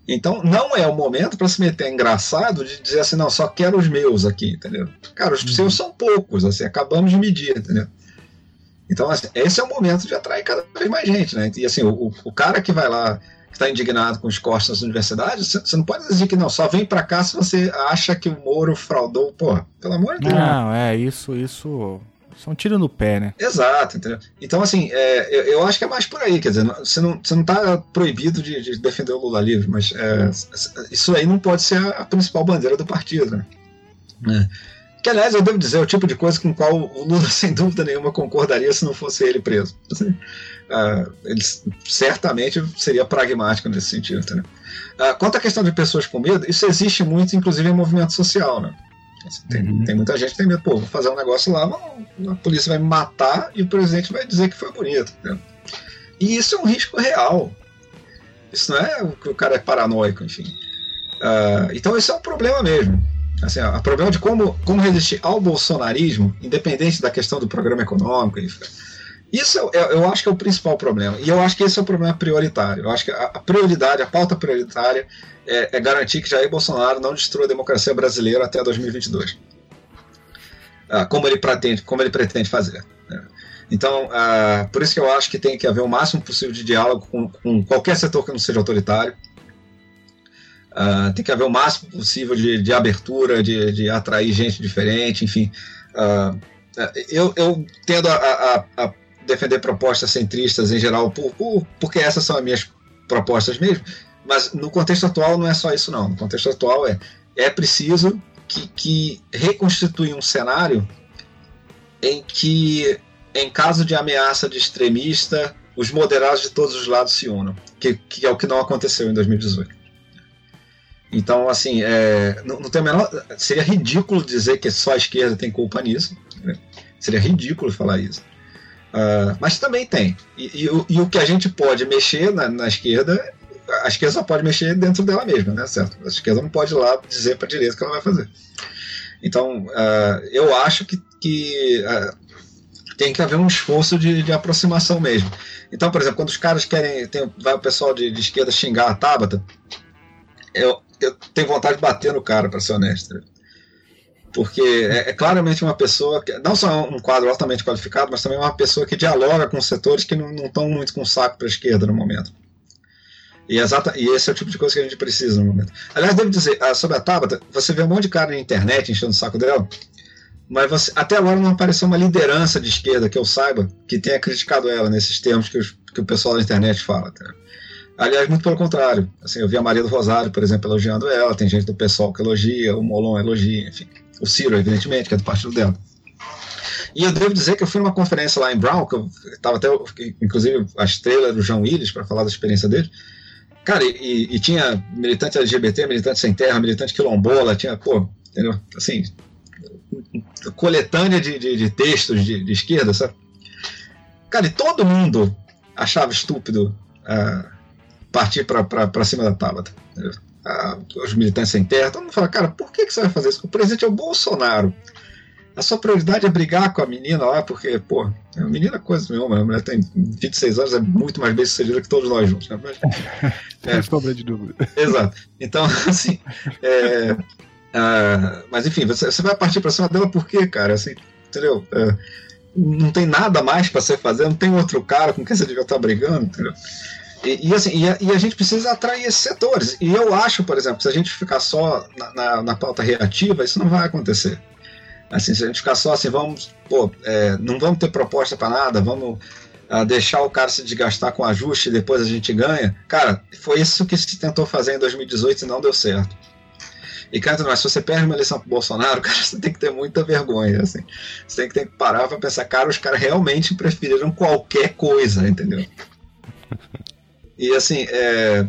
Então, não é o momento para se meter engraçado de dizer assim, não, só quero os meus aqui, entendeu? Cara, os uhum. seus são poucos, assim, acabamos de medir, entendeu? Então, assim, esse é o momento de atrair cada vez mais gente, né? E assim, o, o cara que vai lá, que está indignado com os cortes das universidades, você não pode dizer que não, só vem para cá se você acha que o Moro fraudou. Porra, pelo amor de Deus. Não, é, isso, isso. Isso é um tiro no pé, né? Exato, entendeu? Então, assim, é, eu, eu, acho que é mais por aí, quer dizer, você não, você não tá proibido de, de defender o Lula livre, mas é, isso aí não pode ser a, a principal bandeira do partido, né? É. Que, aliás, eu devo dizer, é o tipo de coisa com o qual o Lula, sem dúvida nenhuma, concordaria se não fosse ele preso. Uh, ele certamente seria pragmático nesse sentido. Uh, quanto à questão de pessoas com medo, isso existe muito, inclusive, em movimento social. Né? Assim, tem, uhum. tem, muita gente que tem medo, pô, vou fazer um negócio lá, a polícia vai me matar e o presidente vai dizer que foi bonito. Né? E isso é um risco real. Isso não é que o cara é paranoico, enfim. Uh, então, isso é um problema mesmo. Assim, o problema de como, como resistir ao bolsonarismo, independente da questão do programa econômico. Isso eu, eu acho que é o principal problema. E eu acho que esse é o problema prioritário. Eu acho que a, a prioridade, a pauta prioritária é, é, garantir que Jair Bolsonaro não destrua a democracia brasileira até 2022. Ah, como, ele pretende, como ele pretende fazer. Né? Então, ah, por isso que eu acho que tem que haver o máximo possível de diálogo com, com qualquer setor que não seja autoritário. Uh, tem que haver o máximo possível de, de abertura, de, de atrair gente diferente, enfim. Uh, eu, eu tendo a, a, a, defender propostas centristas em geral, por, por, porque essas são as minhas propostas mesmo, mas no contexto atual não é só isso, não. No contexto atual é, é preciso que, que reconstituir um cenário em que, em caso de ameaça de extremista, os moderados de todos os lados se unam, que, que é o que não aconteceu em 2018. Então, assim, é, não, não, tem menor. Seria ridículo dizer que só a esquerda tem culpa nisso. Né? Seria ridículo falar isso. Uh, mas também tem. E, e, e, o que a gente pode mexer na, na, esquerda, a esquerda só pode mexer dentro dela mesma, né? Certo? A esquerda não pode ir lá dizer para a direita o que ela vai fazer. Então, uh, eu acho que, que uh, tem que haver um esforço de, de, aproximação mesmo. Então, por exemplo, quando os caras querem. Tem, vai o pessoal de, de esquerda xingar a Tabata, eu, eu tenho vontade de bater no cara, para ser honesto. Porque é, é, claramente uma pessoa, que, não só um quadro altamente qualificado, mas também uma pessoa que dialoga com setores que não estão muito com saco para a esquerda no momento. E, exata, e esse é o tipo de coisa que a gente precisa no momento. Aliás, devo dizer, ah, sobre a Tabata, você vê um monte de cara na internet enchendo o saco dela, mas você, até agora não apareceu uma liderança de esquerda que eu saiba que tenha criticado ela nesses termos que, os, que o pessoal da internet fala. Tá? Aliás, muito pelo contrário. Assim, eu vi a Maria do Rosário, por exemplo, elogiando ela, tem gente do pessoal que elogia, o Molon elogia, enfim. O Ciro, evidentemente, que é do partido dela. E eu devo dizer que eu fui numa conferência lá em Brown, que eu estava até, inclusive, a estrela do João Willis para falar da experiência dele. Cara, e, e, tinha militante LGBT, militante sem terra, militante quilombola, tinha, pô, entendeu? Assim, coletânea de, de, de textos de, de, esquerda, sabe? Cara, e todo mundo achava estúpido uh, partir para cima da Tabata. Ah, os militantes sem terra, todo mundo fala, cara, por que, que você vai fazer isso? O presidente é o Bolsonaro. A sua prioridade é brigar com a menina lá, porque, pô, a menina é coisa nenhuma, a mulher tem 26 anos, é muito mais bem sucedida que todos nós juntos. Né? Mas, é, sombra de dúvida. Exato. Então, assim, é, uh, mas enfim, você, você vai partir para cima dela por quê, cara? Assim, entendeu? Uh, não tem nada mais para você fazer, não tem outro cara com quem você devia estar brigando, entendeu? E, e assim, e a, e a, gente precisa atrair esses setores. E eu acho, por exemplo, se a gente ficar só na, na, na pauta reativa, isso não vai acontecer. Assim, se a gente ficar só assim, vamos, pô, é, não vamos ter proposta para nada, vamos uh, deixar o cara se desgastar com ajuste e depois a gente ganha. Cara, foi isso que se tentou fazer em 2018 e não deu certo. E, cara, se você perde uma eleição pro Bolsonaro, cara, você tem que ter muita vergonha, assim. Você tem que, ter que parar pra pensar, cara, os caras realmente preferiram qualquer coisa, entendeu? E assim, é,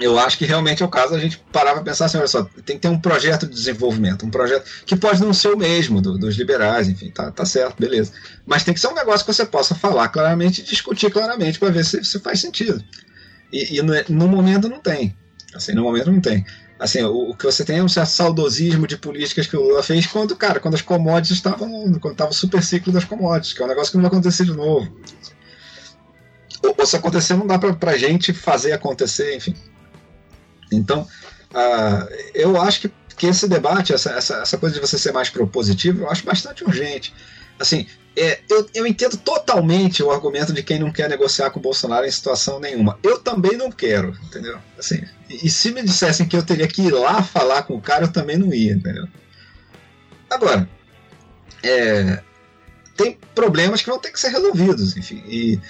eu acho que realmente é o caso a gente parar para pensar assim, olha só, tem que ter um projeto de desenvolvimento, um projeto que pode não ser o mesmo do, dos liberais, enfim, tá, tá certo, beleza. Mas tem que ser um negócio que você possa falar claramente e discutir claramente para ver se, se faz sentido. E, e no, no, momento não tem. Assim, no momento não tem. Assim, o, o, que você tem é um certo saudosismo de políticas que o Lula fez quando, cara, quando as commodities estavam, quando estava o super ciclo das commodities, que é um negócio que não vai acontecer de novo ou, se acontecer, não dá para a gente fazer acontecer, enfim. Então, uh, eu acho que, que esse debate, essa, essa, essa coisa de você ser mais propositivo, eu acho bastante urgente. Assim, é, eu, eu entendo totalmente o argumento de quem não quer negociar com o Bolsonaro em situação nenhuma. Eu também não quero, entendeu? Assim, e, e se me dissessem que eu teria que ir lá falar com o cara, eu também não ia, entendeu? Agora, é, tem problemas que vão ter que ser resolvidos, enfim. E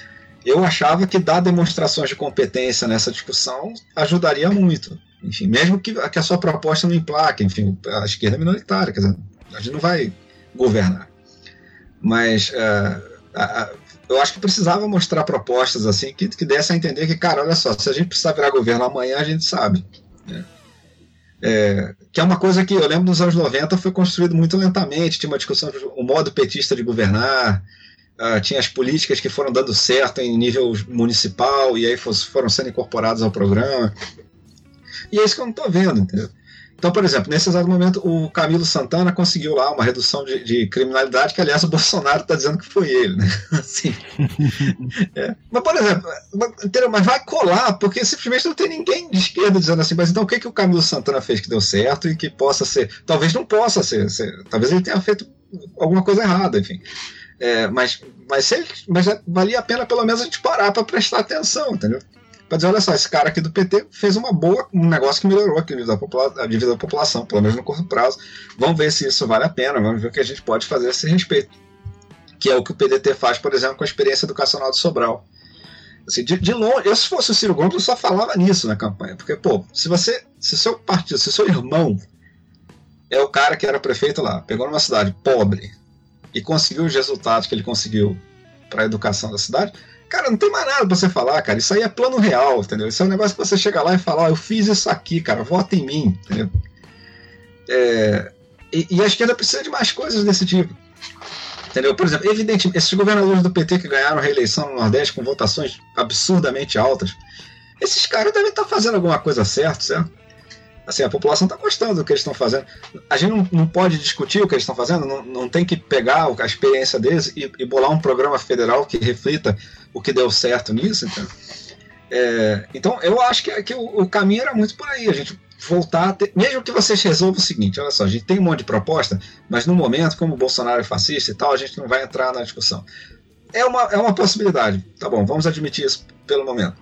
eu achava que dar demonstrações de competência nessa discussão ajudaria muito. Enfim, mesmo que, que a sua proposta não implaque, enfim, a esquerda é minoritária, quer dizer, a gente não vai governar. Mas uh, a, a, eu acho que precisava mostrar propostas assim que, que dessem a entender que, cara, olha só, se a gente precisar virar governo amanhã, a gente sabe. Né? É, que é uma coisa que eu lembro nos anos 90 foi construído muito lentamente, tinha uma discussão o modo petista de governar, uh, tinha as políticas que foram dando certo em nível municipal e aí foram sendo incorporadas ao programa. E é isso que eu não estou vendo, entendeu? Então, por exemplo, nesse exato momento, o Camilo Santana conseguiu lá uma redução de, de criminalidade, que aliás o Bolsonaro está dizendo que foi ele, né? Assim. É. Mas, por exemplo, mas vai colar, porque simplesmente não tem ninguém de esquerda dizendo assim, mas então o que, que o Camilo Santana fez que deu certo e que possa ser. Talvez não possa ser, ser talvez ele tenha feito alguma coisa errada, enfim. É, mas, mas, mas valia a pena pelo menos a gente parar para prestar atenção, entendeu? Para dizer, olha só, esse cara aqui do PT fez uma boa, um negócio que melhorou aqui a vida da população, pelo menos no curto prazo. Vamos ver se isso vale a pena, vamos ver o que a gente pode fazer a esse respeito. Que é o que o PDT faz, por exemplo, com a experiência educacional de Sobral. Assim, de, de, longe, eu se fosse o Ciro Gomes, eu só falava nisso na campanha. Porque, pô, se você, se seu partido, se seu irmão é o cara que era prefeito lá, pegou numa cidade pobre e conseguiu os resultados que ele conseguiu para a educação da cidade, Cara, não tem mais nada pra você falar, cara. Isso aí é plano real, entendeu? Isso é um negócio que você chega lá e fala, ó, eu fiz isso aqui, cara, vota em mim, entendeu? É, e, e, a esquerda precisa de mais coisas desse tipo. Entendeu? Por exemplo, evidentemente, esses governadores do PT que ganharam a reeleição no Nordeste com votações absurdamente altas, esses caras devem estar fazendo alguma coisa certa, certo? Assim, a população está gostando do que eles estão fazendo. A gente não, não pode discutir o que eles estão fazendo, não, não tem que pegar a experiência deles e, e bolar um programa federal que reflita o que deu certo nisso. Então, é, então eu acho que, que o, o, caminho era muito por aí. A gente voltar a ter, mesmo que vocês resolvam o seguinte: olha só, a gente tem um monte de proposta, mas no momento, como o Bolsonaro é fascista e tal, a gente não vai entrar na discussão. É uma, é uma possibilidade. Tá bom, vamos admitir isso pelo momento.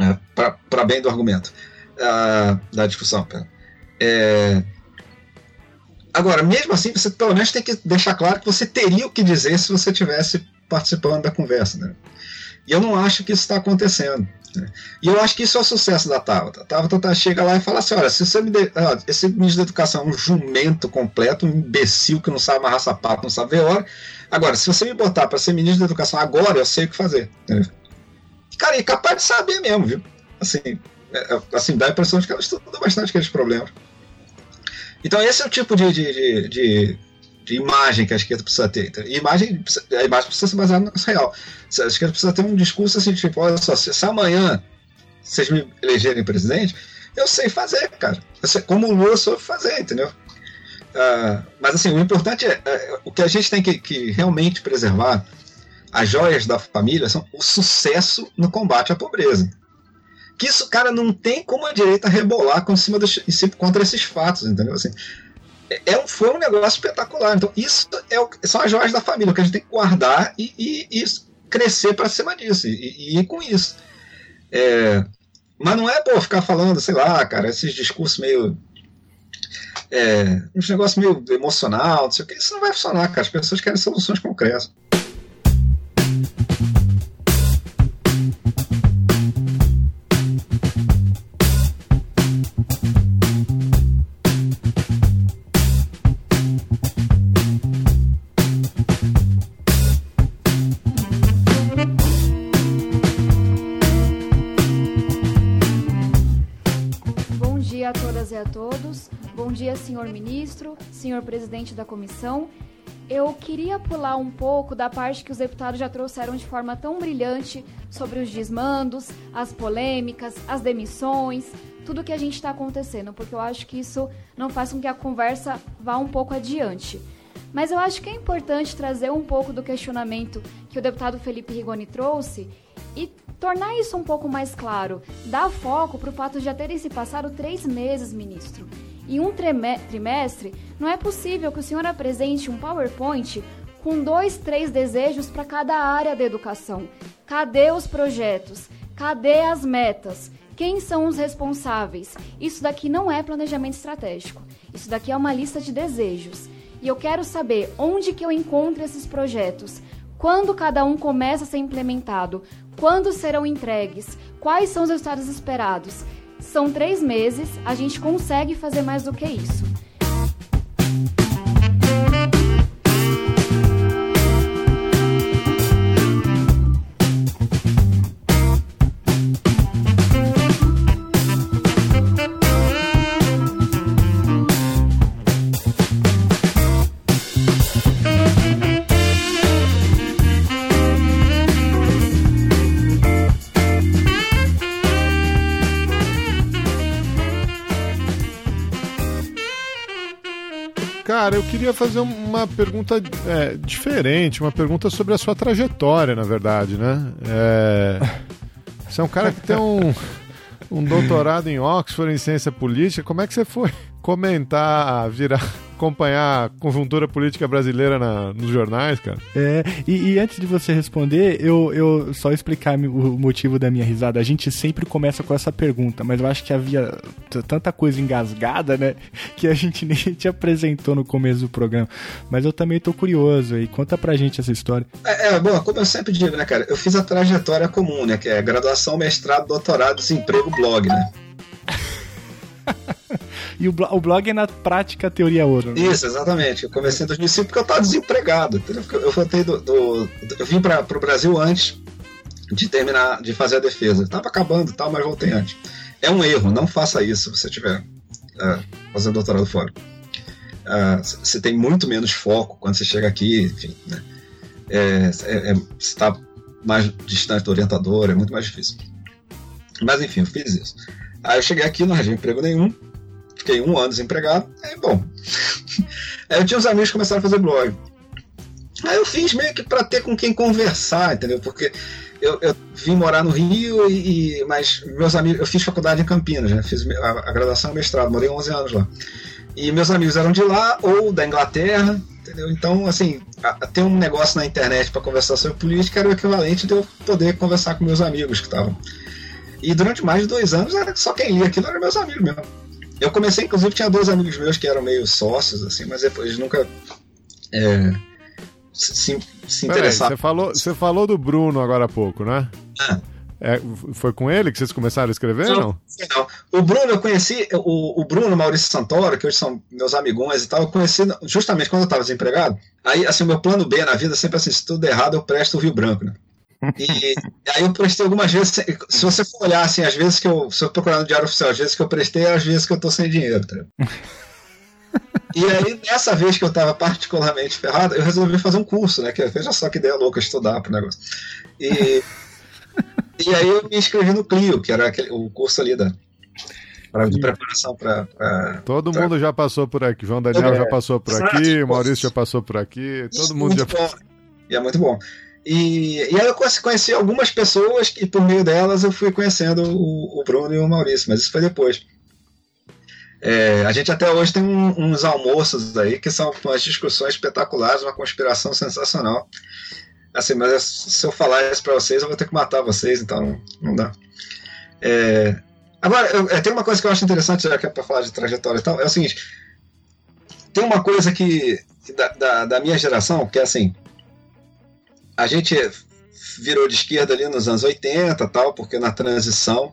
É, para bem do argumento da discussão. É, agora, mesmo assim, você pelo menos tem que deixar claro que você teria o que dizer se você tivesse participando da conversa. Né? E eu não acho que isso está acontecendo. Né? E eu acho que isso é o sucesso da Tabata. A Tabata tá, chega lá e fala assim: olha, se você me de... ah, esse ministro da Educação é um jumento completo, um imbecil que não sabe amarrar sapato, não sabe ver hora. Agora, se você me botar para ser ministro da Educação agora, eu sei o que fazer. Né? Cara, é capaz de saber mesmo, viu? Assim, é, é, assim, dá a impressão de que ela estuda bastante aqueles problemas. Então, esse é o tipo de, de, de, de, de imagem que a esquerda precisa ter. Então, imagem, a imagem precisa ser baseada no real. A esquerda precisa ter um discurso assim, tipo, olha só, se, se amanhã vocês me elegerem presidente, eu sei fazer, cara. Eu sei, como o Lula soube fazer, entendeu? Uh, mas assim, o importante é, é, o que a gente tem que, que, realmente preservar, as joias da família, são o sucesso no combate à pobreza que isso, cara, não tem como a direita rebolar com cima dos, contra esses fatos, entendeu? Assim, é, é um, foi um negócio espetacular. Então, isso é o, são as joias da família, que a gente tem que guardar e, e, e crescer para cima disso, e, e, ir com isso. É, mas não é, pô, ficar falando, sei lá, cara, esses discursos meio. É, uns negócios meio emocional, não sei o que, isso não vai funcionar, cara. As pessoas querem soluções concretas. Dia, senhor ministro, senhor presidente da comissão. Eu queria pular um pouco da parte que os deputados já trouxeram de forma tão brilhante sobre os desmandos, as polêmicas, as demissões, tudo que a gente está acontecendo, porque eu acho que isso não faz com que a conversa vá um pouco adiante. Mas eu acho que é importante trazer um pouco do questionamento que o deputado Felipe Rigoni trouxe e tornar isso um pouco mais claro. Dar foco para o fato de já terem se passado três meses, ministro em um trimestre, não é possível que o senhor apresente um PowerPoint com dois, três desejos para cada área da educação. Cadê os projetos? Cadê as metas? Quem são os responsáveis? Isso daqui não é planejamento estratégico. Isso daqui é uma lista de desejos. E eu quero saber onde que eu encontro esses projetos, quando cada um começa a ser implementado, quando serão entregues, quais são os resultados esperados. São três meses, a gente consegue fazer mais do que isso. Cara, eu queria fazer uma pergunta é, diferente, uma pergunta sobre a sua trajetória, na verdade, né? É, você é um cara que tem um, um doutorado em Oxford em ciência política. Como é que você foi comentar, virar acompanhar a conjuntura política brasileira na, nos jornais, cara. É, e, e, antes de você responder, eu, eu só explicar o motivo da minha risada. A gente sempre começa com essa pergunta, mas eu acho que havia tanta coisa engasgada, né, que a gente nem te apresentou no começo do programa. Mas eu também tô curioso e conta pra gente essa história. É, é bom, como eu sempre digo, né, cara, eu fiz a trajetória comum, né, que é graduação, mestrado, doutorado, desemprego, blog, né. e o, o blog é na prática teoria ouro. Né? Isso, exatamente. Eu comecei em 2005 porque eu estava desempregado. Eu, voltei do, do, eu vim para o Brasil antes de terminar, de fazer a defesa. Estava acabando tal, mas voltei antes. É um erro, não faça isso se você estiver uh, fazendo doutorado fora. Você tem muito menos foco quando você chega aqui, enfim, né? É, é, é, você está mais distante do orientador, é muito mais difícil. Mas enfim, eu fiz isso. Aí eu cheguei aqui, não arranjei emprego nenhum, fiquei um ano desempregado, aí bom. aí eu tinha uns amigos que começaram a fazer blog. Aí eu fiz meio que para ter com quem conversar, entendeu? Porque eu, eu vim morar no Rio, e, e, mas meus amigos. Eu fiz faculdade em Campinas, né? Fiz a, a graduação e mestrado, morei 11 anos lá. E meus amigos eram de lá ou da Inglaterra, entendeu? Então, assim, a, ter um negócio na internet para conversar sobre política era o equivalente de eu poder conversar com meus amigos que estavam e durante mais de dois anos, era só quem lia aquilo eram meus amigos mesmo. Eu comecei, inclusive, tinha dois amigos meus que eram meio sócios, assim, mas depois eles nunca é, se, se interessaram. Você falou, você falou do Bruno agora há pouco, né? Ah. É, foi com ele que vocês começaram a escrever, não? Não. não. O Bruno, eu conheci, o, o Bruno Maurício Santoro, que hoje são meus amigões e tal, eu conheci justamente quando eu estava desempregado. Aí, assim, o meu plano B na vida, sempre assim, se tudo errado, eu presto o Rio Branco, né? E, aí eu prestei algumas vezes. Se você for olhar, assim, às vezes que eu. Se eu procurar no Diário Oficial, às vezes que eu prestei, às vezes que eu tô sem dinheiro, tá? E aí, nessa vez que eu tava particularmente ferrado, eu resolvi fazer um curso, né? Que, veja só que ideia louca estudar pro negócio. E, e aí eu me inscrevi no Clio, que era aquele, o curso ali da, pra, de preparação para. Todo pra... mundo já passou por aqui. João Daniel é, já passou por aqui, Maurício já passou por aqui, todo mundo já passou. E é muito bom. E, e aí eu conheci algumas pessoas e por meio delas eu fui conhecendo o, o Bruno e o Maurício, mas isso foi depois. É, a gente até hoje tem um, uns almoços aí que são umas discussões espetaculares, uma conspiração sensacional. Assim, mas é, se eu falar isso para vocês, eu vou ter que matar vocês, então não dá. É, agora, eu, é, tem uma coisa que eu acho interessante, já que é para falar de trajetória e tal, é o seguinte: tem uma coisa que da, da, da minha geração, que é assim, a gente virou de esquerda ali nos anos 80 tal, porque na transição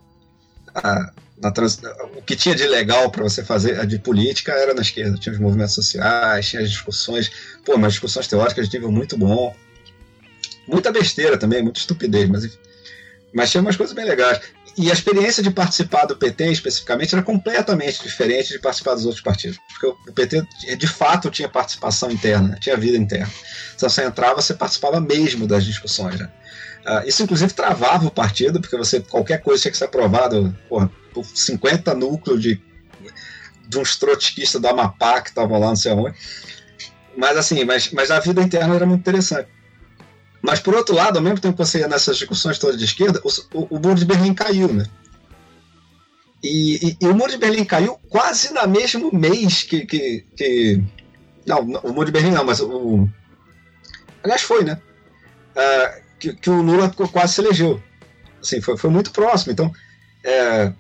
a, na trans, o que tinha de legal para você fazer de política era na esquerda. Tinha os movimentos sociais, tinha as discussões, pô, umas discussões teóricas de nível muito bom. Muita besteira também, muita estupidez, mas, mas tinha umas coisas bem legais. E a experiência de participar do PT especificamente era completamente diferente de participar dos outros partidos. Porque o PT, de fato, tinha participação interna, tinha vida interna. Então você entrava, você participava mesmo das discussões. Né? Uh, isso, inclusive, travava o partido, porque você qualquer coisa tinha que ser aprovada porra, por 50 núcleos de, de uns trotskistas do Amapá que estavam lá, não sei aonde. Mas, assim, mas, mas a vida interna era muito interessante. Mas, por outro lado, ao mesmo tempo que você ia nessas discussões todas de esquerda, o, o, o muro de Berlim caiu, né? E, e, e, o muro de Berlim caiu quase no mesmo mês que. que, que... Não, o muro de Berlim não, mas o, Aliás, foi, né? Uh, que, que, o Lula quase se elegeu. Assim, foi, foi muito próximo. Então, é,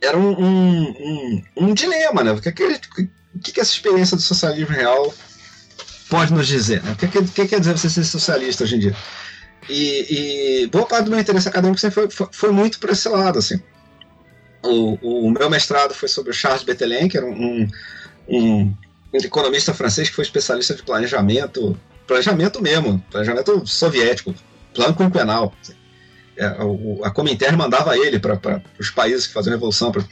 era um, um, um, um, dilema, né? O que, que, que essa experiência do socialismo real pode nos dizer? Né? O que, que, quer dizer você ser socialista hoje em dia? E, e boa parte do meu interesse acadêmico sempre foi, foi, muito para esse lado, assim. o, o, meu mestrado foi sobre o Charles Bettelin, que era um, um, um economista francês que foi especialista de planejamento, planejamento mesmo, planejamento soviético, plano quinquenal. Assim. É, a Comintern mandava ele para os países que faziam revolução, pra,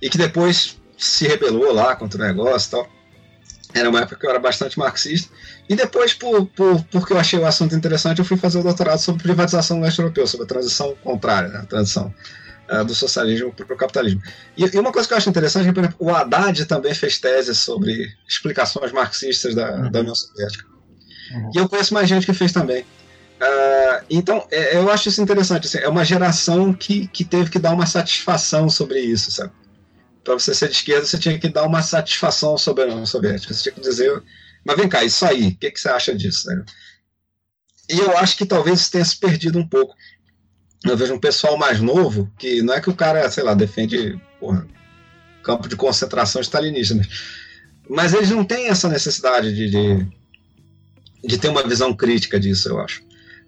e que depois se rebelou lá contra o negócio e tal. Era uma época que eu era bastante marxista. E depois, por, por, porque eu achei o assunto interessante, eu fui fazer o doutorado sobre privatização do leste europeu, sobre a transição contrária, né, a transição uh, do socialismo para o capitalismo. E, e, uma coisa que eu acho interessante é que, por exemplo, o Haddad também fez tese sobre explicações marxistas da, uhum. da União Soviética. Uhum. E eu conheço mais gente que fez também. Uh, então, é, eu acho isso interessante. Assim, é uma geração que, que teve que dar uma satisfação sobre isso, sabe? Para você ser de esquerda, você tinha que dar uma satisfação sobre a União Soviética. Você tinha que dizer, mas vem cá, isso aí, o que, que você acha disso? Né? E eu acho que talvez isso tenha se perdido um pouco. Eu vejo um pessoal mais novo, que não é que o cara, sei lá, defende porra, campo de concentração stalinista, mas, mas eles não têm essa necessidade de, de, de ter uma visão crítica disso, eu acho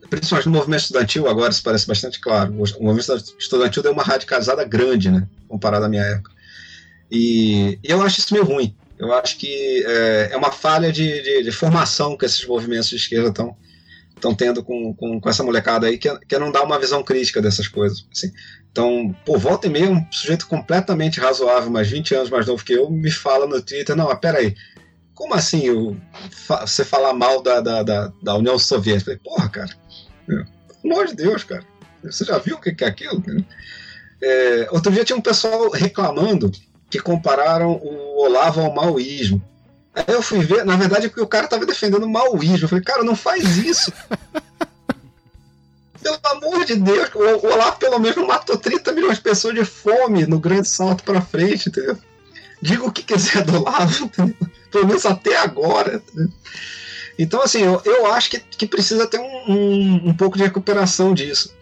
principalmente no movimento estudantil, agora isso parece bastante claro. O movimento estudantil deu uma radicalizada grande, né? Comparado à minha época. E, e eu acho isso meio ruim. Eu acho que é, é uma falha de, de, de, formação que esses movimentos de esquerda estão estão tendo com, com, com, essa molecada aí, que, que não dá uma visão crítica dessas coisas. Assim. Então, pô, volta e meia, um sujeito completamente razoável, mais 20 anos mais novo que eu, me fala no Twitter, não, mas peraí, como assim o, você falar mal da, da, da, da União Soviética? Falei, porra, cara, pelo amor de Deus, cara, você já viu o que é aquilo? É, outro dia tinha um pessoal reclamando que compararam o Olavo ao maoísmo. Aí eu fui ver, na verdade, porque o cara estava defendendo o maoísmo. Eu falei, cara, não faz isso. pelo amor de Deus, o Olavo pelo menos matou 30 milhões de pessoas de fome no grande salto para frente, entendeu? Diga o que quiser do Olavo, entendeu? pelo menos até agora. Entendeu? Então, assim, eu, eu acho que, que precisa ter um, um, um pouco de recuperação disso,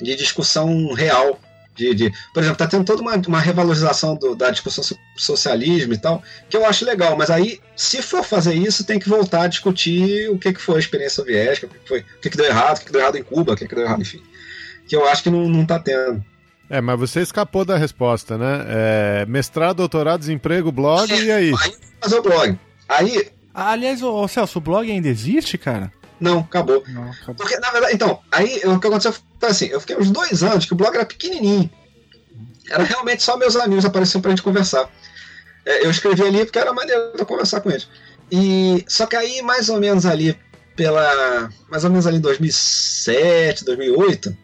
de discussão real de, de, por exemplo, está tendo toda uma, uma revalorização do, da discussão sobre socialismo e tal, que eu acho legal, mas aí, se for fazer isso, tem que voltar a discutir o que, que foi a experiência soviética, o que, foi, o que, que deu errado, o que, que deu errado em Cuba, o que, que deu errado, enfim. Que eu acho que não, não tá tendo. É, mas você escapou da resposta, né? É, mestrado, doutorado, desemprego, blog, é, e aí? Aí fazer o blog. Aí. aliás, ô, Celso, o blog ainda existe, cara? Não, acabou. Não, acabou. Porque, na verdade, então, aí o que aconteceu foi assim, eu fiquei uns dois anos que o blog era pequenininho. Era realmente só meus amigos apareciam pra gente conversar. É, eu escrevi ali porque era maneiro de conversar com eles. E, só que aí, mais ou menos ali, pela. Mais ou menos ali em 2007, 2008,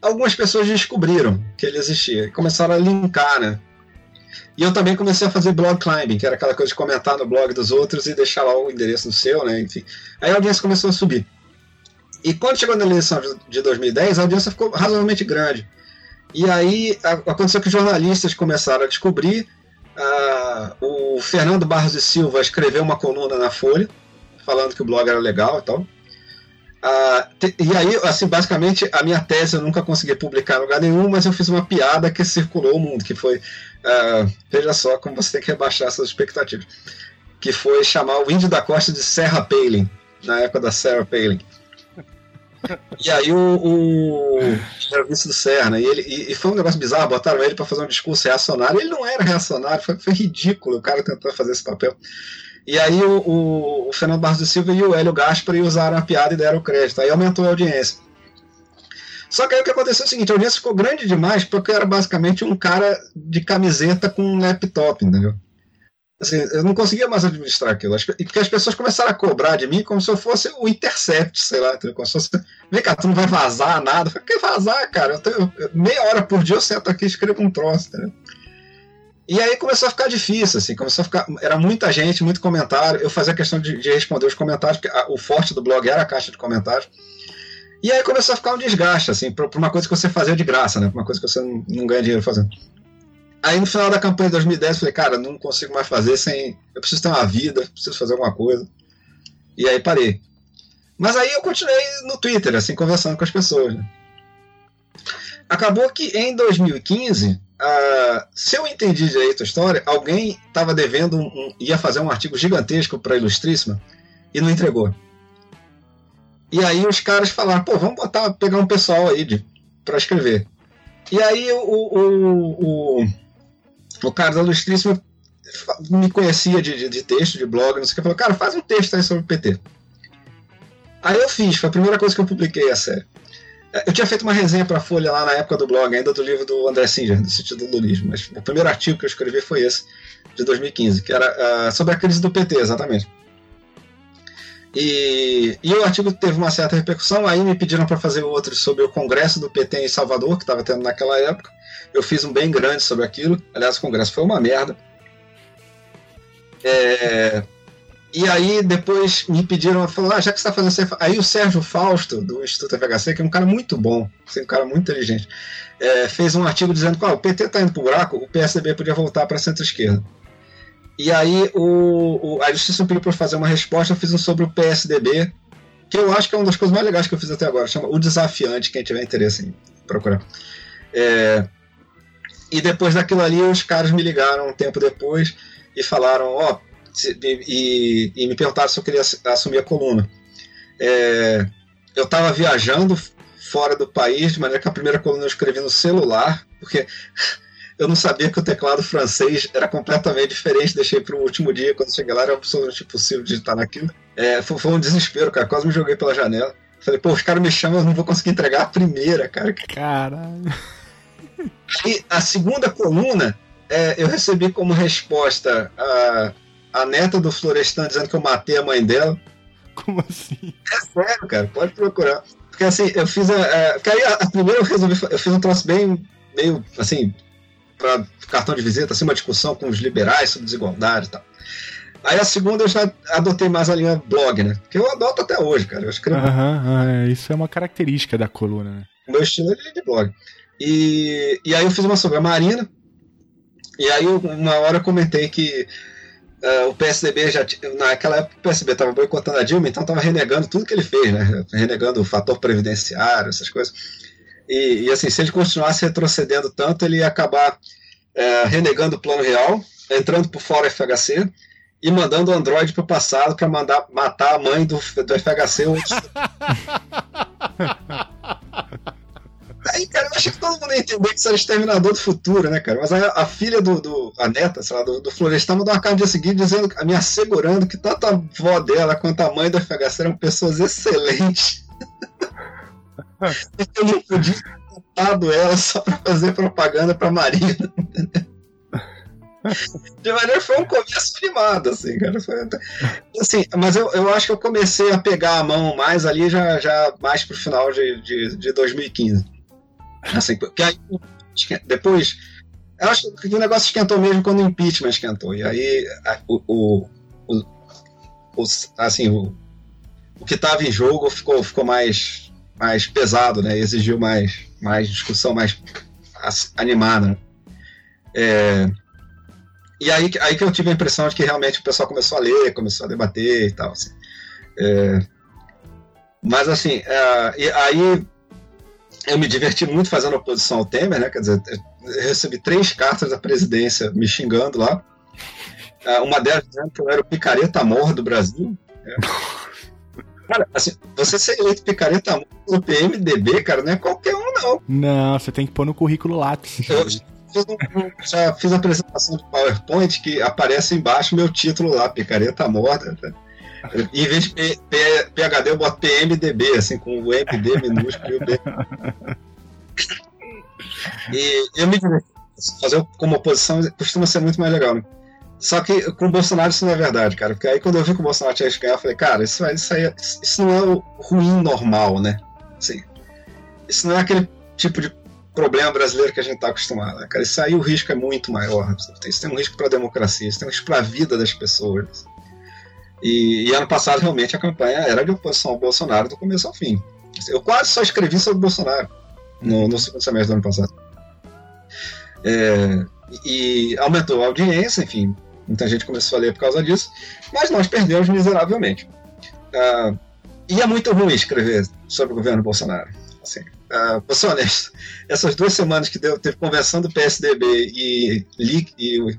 algumas pessoas descobriram que ele existia e começaram a linkar, né? E eu também comecei a fazer blog climbing, que era aquela coisa de comentar no blog dos outros e deixar lá o endereço no seu, né? Enfim. Aí a audiência começou a subir. E quando chegou na eleição de 2010, a audiência ficou razoavelmente grande. E aí aconteceu que jornalistas começaram a descobrir. Uh, o Fernando Barros e Silva escreveu uma coluna na Folha, falando que o blog era legal e tal. Uh, e aí, assim, basicamente, a minha tese eu nunca consegui publicar em lugar nenhum, mas eu fiz uma piada que circulou o mundo, que foi Uh, veja só como você tem que rebaixar suas expectativas. Que foi chamar o índio da costa de Serra Palin, na época da Sarah Palin. E aí o, o do Serra, né? E, ele, e, e, foi um negócio bizarro, botaram ele para fazer um discurso reacionário. Ele não era reacionário, foi, foi ridículo o cara tentar fazer esse papel. E aí o, o, o Fernando Barros de Silva e o Hélio Gaspari usaram a piada e deram crédito. Aí aumentou a audiência. Só que aí o que aconteceu é o seguinte, a audiência ficou grande demais porque eu era basicamente um cara de camiseta com um laptop, entendeu? Assim, eu não conseguia mais administrar aquilo. Porque as pessoas começaram a cobrar de mim como se eu fosse o Intercept, sei lá. Como se fosse, vem cá, tu não vai vazar nada. Falei, que vazar, cara? Eu tenho, meia hora por dia eu sento aqui e escrevo um troço, entendeu? E aí começou a ficar difícil, assim, começou a ficar. Era muita gente, muito comentário. Eu fazia questão de, de responder os comentários, porque a, o forte do blog era a caixa de comentários. E aí começou a ficar um desgaste, assim, pra, uma coisa que você fazia de graça, né? Pra uma coisa que você não, não ganha dinheiro fazendo. Aí no final da campanha de 2010 eu falei, cara, não consigo mais fazer sem. Eu preciso ter uma vida, preciso fazer alguma coisa. E aí parei. Mas aí eu continuei no Twitter, assim, conversando com as pessoas. Né? Acabou que em 2015, uh, se eu entendi direito a história, alguém estava devendo, um, um, ia fazer um artigo gigantesco para Ilustríssima e não entregou. E aí os caras falaram, pô, vamos botar, pegar um pessoal aí de, pra escrever. E aí o, o, o, o cara da Ilustríssima me conhecia de, de, de, texto, de blog, não sei o que, falou, cara, faz um texto aí sobre o PT. Aí eu fiz, foi a primeira coisa que eu publiquei a série. Eu tinha feito uma resenha para a Folha lá na época do blog, ainda do livro do André Singer, do sentido do Lulismo, mas o primeiro artigo que eu escrevi foi esse, de 2015, que era uh, sobre a crise do PT, exatamente. E, e o artigo teve uma certa repercussão, aí me pediram para fazer outro sobre o congresso do PT em Salvador, que estava tendo naquela época. Eu fiz um bem grande sobre aquilo, aliás, o congresso foi uma merda. É, e aí depois me pediram, falou, ah, já que você está fazendo aí o Sérgio Fausto, do Instituto FHC, que é um cara muito bom, assim, um cara muito inteligente, é, fez um artigo dizendo que ah, o PT está indo para o buraco, o PSDB podia voltar para centro-esquerda. E aí o, o, a Justiça pediu para fazer uma resposta, eu fiz um sobre o PSDB, que eu acho que é uma das coisas mais legais que eu fiz até agora, chama O Desafiante, quem tiver interesse em procurar. É, e depois daquilo ali, os caras me ligaram um tempo depois e falaram, ó, oh, e, e, me perguntaram se eu queria assumir a coluna. É, eu estava viajando fora do país, de maneira que a primeira coluna eu escrevi no celular, porque eu não sabia que o teclado francês era completamente diferente, deixei para o último dia, quando cheguei lá era absolutamente impossível digitar naquilo. É, foi, foi, um desespero, cara, quase me joguei pela janela. Falei, pô, os caras me chamam, eu não vou conseguir entregar a primeira, cara. Caralho. E a segunda coluna, é, eu recebi como resposta a a neta do Florestan dizendo que eu matei a mãe dela. Como assim? É sério, cara, pode procurar. Porque assim, eu fiz a. a porque aí a, a, primeira eu resolvi. Eu fiz um troço bem. meio assim. Para cartão de visita, assim, uma discussão com os liberais sobre desigualdade e tal. Aí a segunda eu já adotei mais a linha blog, né? Que eu adoto até hoje, cara. Eu escrevo. Uhum, isso é uma característica da coluna, né? O meu estilo é de blog. E, e aí eu fiz uma sobre a Marina. E aí uma hora eu comentei que Uh, o PSDB já naquela época o PSDB estava boicotando a Dilma, então estava renegando tudo que ele fez, né? Renegando o fator previdenciário, essas coisas. E, e assim, se ele continuasse retrocedendo tanto, ele ia acabar uh, renegando o plano real, entrando por fora FHC e mandando o Android para o passado para mandar matar a mãe do, do FHC. Aí, cara, eu achei que todo mundo ia entender que isso era exterminador do futuro, né, cara? Mas a, a filha do, do, A neta, sei lá, do, do Florestal mandou uma carta no dia seguinte dizendo, me assegurando que tanto a avó dela quanto a mãe do FHC eram pessoas excelentes. eu não podia ter matado ela só pra fazer propaganda pra Marina. De maneira foi um começo animado, assim, cara. Foi, assim, mas eu, eu acho que eu comecei a pegar a mão mais ali já, já mais pro final de, de, de 2015. Assim, porque aí, depois. Eu acho que o negócio esquentou mesmo quando o impeachment esquentou. E aí o, o, o, o assim, o, o que estava em jogo ficou, ficou mais, mais pesado, né? Exigiu mais, mais discussão mais animada. Né? É, e aí, aí que eu tive a impressão de que realmente o pessoal começou a ler, começou a debater e tal. Assim. É, mas assim, é, aí eu me diverti muito fazendo oposição ao Temer, né? Quer dizer, recebi três cartas da presidência me xingando lá. Ah, uma delas dizendo que eu era o picareta mor do Brasil. É. Cara, assim, você ser eleito picareta do PMDB, cara, não é qualquer um, não. Não, você tem que pôr no currículo Lattes. Eu já fiz a apresentação de PowerPoint que aparece embaixo meu título lá, picareta morta. Né? Em vez de P, P, PHD, eu boto PMDB, assim, com o MD minúsculo e o B. E eu me fazer como oposição costuma ser muito mais legal, né? Só que com o Bolsonaro isso não é verdade, cara. Porque aí quando eu vi que o Bolsonaro tinha ganhar, eu falei, cara, isso, isso, aí, isso não é o ruim normal, né? Assim, isso não é aquele tipo de problema brasileiro que a gente está acostumado, né, cara. Isso aí o risco é muito maior. Isso tem um risco para a democracia, isso tem um risco para a vida das pessoas. E, e, ano passado, realmente, a campanha era de oposição ao Bolsonaro do começo ao fim. Eu quase só escrevi sobre o Bolsonaro no, no segundo semestre do ano passado. É, e aumentou a audiência, enfim, muita gente começou a ler por causa disso, mas nós perdemos miseravelmente. Uh, e é muito ruim escrever sobre o governo Bolsonaro. Assim, uh, vou ser honesto, essas duas semanas que deu, teve conversão do PSDB e, e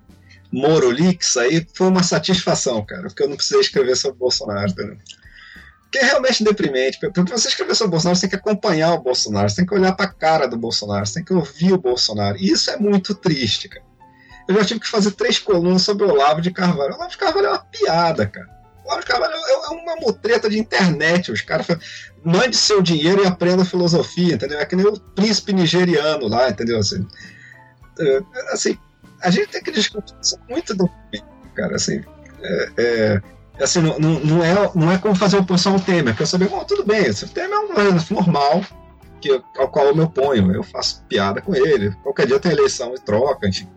Moro Leaks, aí foi uma satisfação, cara, porque eu não precisei escrever sobre o Bolsonaro. Tá que é realmente deprimente. Para você escrever sobre o Bolsonaro, você tem que acompanhar o Bolsonaro, você tem que olhar para a cara do Bolsonaro, você tem que ouvir o Bolsonaro. E isso é muito triste, cara. Eu já tive que fazer três colunas sobre o Olavo de Carvalho. O Olavo de Carvalho é uma piada, cara. O Olavo de Carvalho é, é uma mutreta de internet. Os caras falam, mande seu dinheiro e aprenda filosofia, entendeu? É que nem o príncipe nigeriano lá, entendeu? Assim, é, assim a gente tem que discutir isso muito documentos, cara. Assim, é, é, assim não, não, é, não é como fazer oposição ao Temer, que eu sabia, bom, tudo bem, esse Temer é um normal, que, ao qual eu me oponho, eu faço piada com ele, qualquer dia tem eleição e troca, enfim.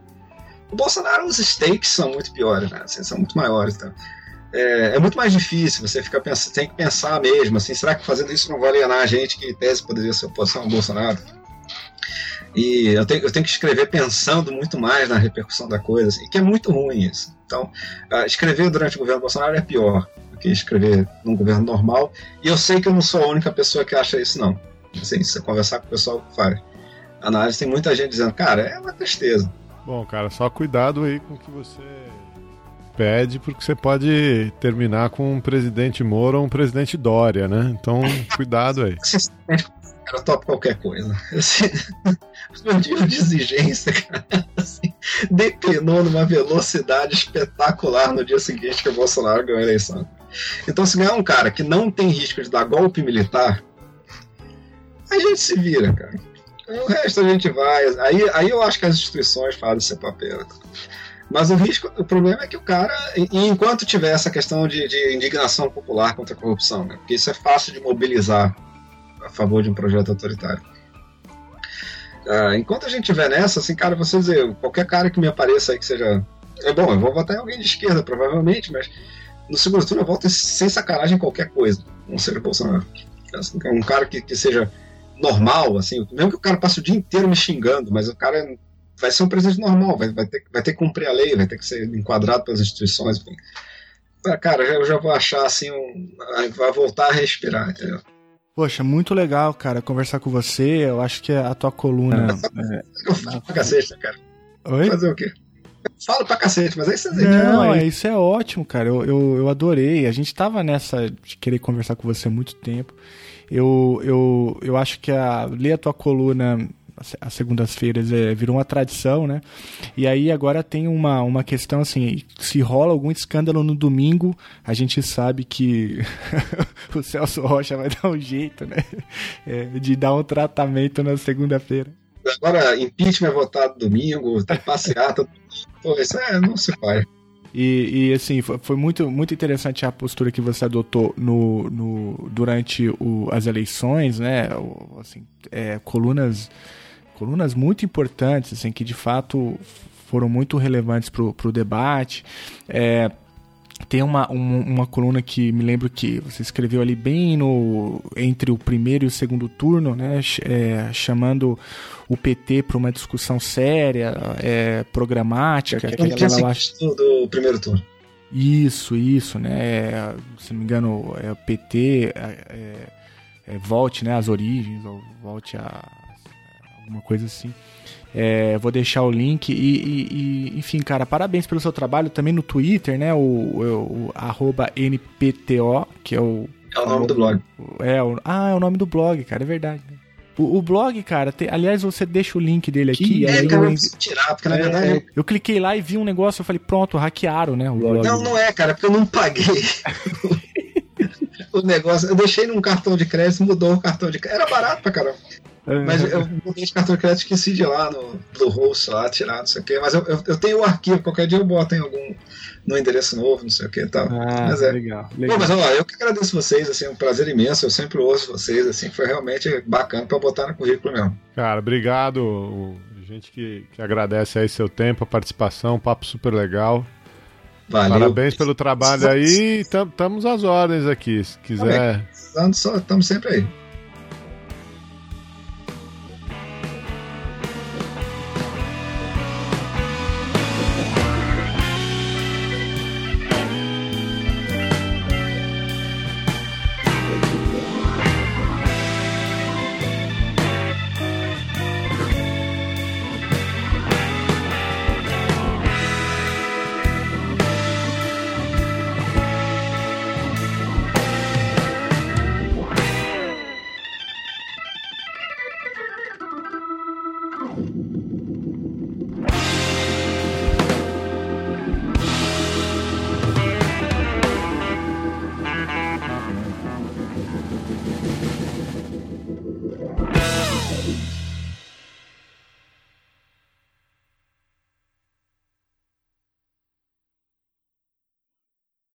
O Bolsonaro, os stakes são muito piores, né? Assim, são muito maiores. Tá? É, é, muito mais difícil, você fica pensando, tem que pensar mesmo, assim, será que fazendo isso não vai alienar a gente que em tese poderia ser oposição ao Bolsonaro? E eu tenho, eu tenho que escrever pensando muito mais na repercussão da coisa, assim, que é muito ruim isso. Então, uh, escrever durante o governo Bolsonaro é pior do que escrever num governo normal. E eu sei que eu não sou a única pessoa que acha isso, não. Assim, se você conversar com o pessoal que faz análise, tem muita gente dizendo, cara, é uma tristeza. Bom, cara, só cuidado aí com o que você pede, porque você pode terminar com um presidente Moro ou um presidente Dória, né? Então, cuidado aí. cara, topo qualquer coisa. Assim, o meu nível de exigência, cara, assim, declinou numa velocidade espetacular no dia seguinte que o Bolsonaro ganhou a eleição. Então, se ganhar um cara que não tem risco de dar golpe militar, a gente se vira, cara. O resto a gente vai. Aí, aí eu acho que as instituições fazem seu papel. Mas o risco, o problema é que o cara, enquanto tiver essa questão de, de indignação popular contra a corrupção, né? porque isso é fácil de mobilizar a favor de um projeto autoritário. Ah, enquanto a gente estiver nessa, assim, cara, você dizer, qualquer cara que me apareça aí que seja. É bom, eu vou votar em alguém de esquerda, provavelmente, mas no segundo turno eu voto sem sacanagem em qualquer coisa, não seja Bolsonaro. Assim, um cara que, que seja normal, assim, mesmo que o cara passe o dia inteiro me xingando, mas o cara vai ser um presidente normal, vai, vai, ter, vai ter que cumprir a lei, vai ter que ser enquadrado pelas instituições. Cara, eu já vou achar assim, um, vai voltar a respirar, entendeu? Poxa, muito legal, cara, conversar com você. Eu acho que a tua coluna. É, eu falo pra cacete, cara. Oi? Fazer o quê? Eu falo pra cacete, mas aí vocês Não, é, isso é ótimo, cara. Eu, eu, eu adorei. A gente tava nessa de querer conversar com você há muito tempo. Eu, eu, eu acho que a, ler a tua coluna as segundas-feiras é, virou uma tradição, né? E aí agora tem uma, uma questão assim, se rola algum escândalo no domingo, a gente sabe que o Celso Rocha vai dar um jeito, né? É, de dar um tratamento na segunda-feira. Agora, impeachment é votado domingo, tem passeata, pô, isso é, não se faz. E, e, assim, foi, muito, muito interessante a postura que você adotou no, no, durante o, as eleições, né? Assim, é, colunas colunas muito importantes, assim, que de fato foram muito relevantes para o debate. É, tem uma, um, uma coluna que me lembro que você escreveu ali bem no entre o primeiro e o segundo turno, né, é, chamando o PT para uma discussão séria, é, programática. É, ela acha... do primeiro turno. Isso, isso, né? Se não me engano, é o PT é, é, é, volte né, às origens, ou volte a alguma coisa assim. É, vou deixar o link e, e, e, enfim, cara, parabéns pelo seu trabalho também no Twitter, né? O, o, o NPTO, que é o. É o nome do blog. É, o, ah, é o nome do blog, cara, é verdade. O, o blog, cara, tem, aliás, você deixa o link dele aqui. Que é, cara, eu tirar, porque na é, verdade. Eu... eu cliquei lá e vi um negócio, eu falei, pronto, hackearam, né? O blog. Não, não é, cara, porque eu não paguei. o negócio, eu deixei num cartão de crédito, mudou o cartão de crédito. Era barato pra caramba. Mas eu mudei de cartão de crédito esqueci de ir lá no Bluehost lá, tirar, não sei o quê. Mas eu, eu, eu, tenho o arquivo, qualquer dia eu boto em algum no endereço novo, não sei o que e tal. Ah, mas é. Legal, legal. Pô, mas ó, eu que agradeço vocês, assim, é um prazer imenso. Eu sempre ouço vocês, assim, foi realmente bacana para botar no currículo mesmo. Cara, obrigado. Gente que, que agradece aí seu tempo, a participação, papo super legal. Valeu. Parabéns pelo trabalho aí. Estamos às ordens aqui, se quiser. Estamos sempre aí.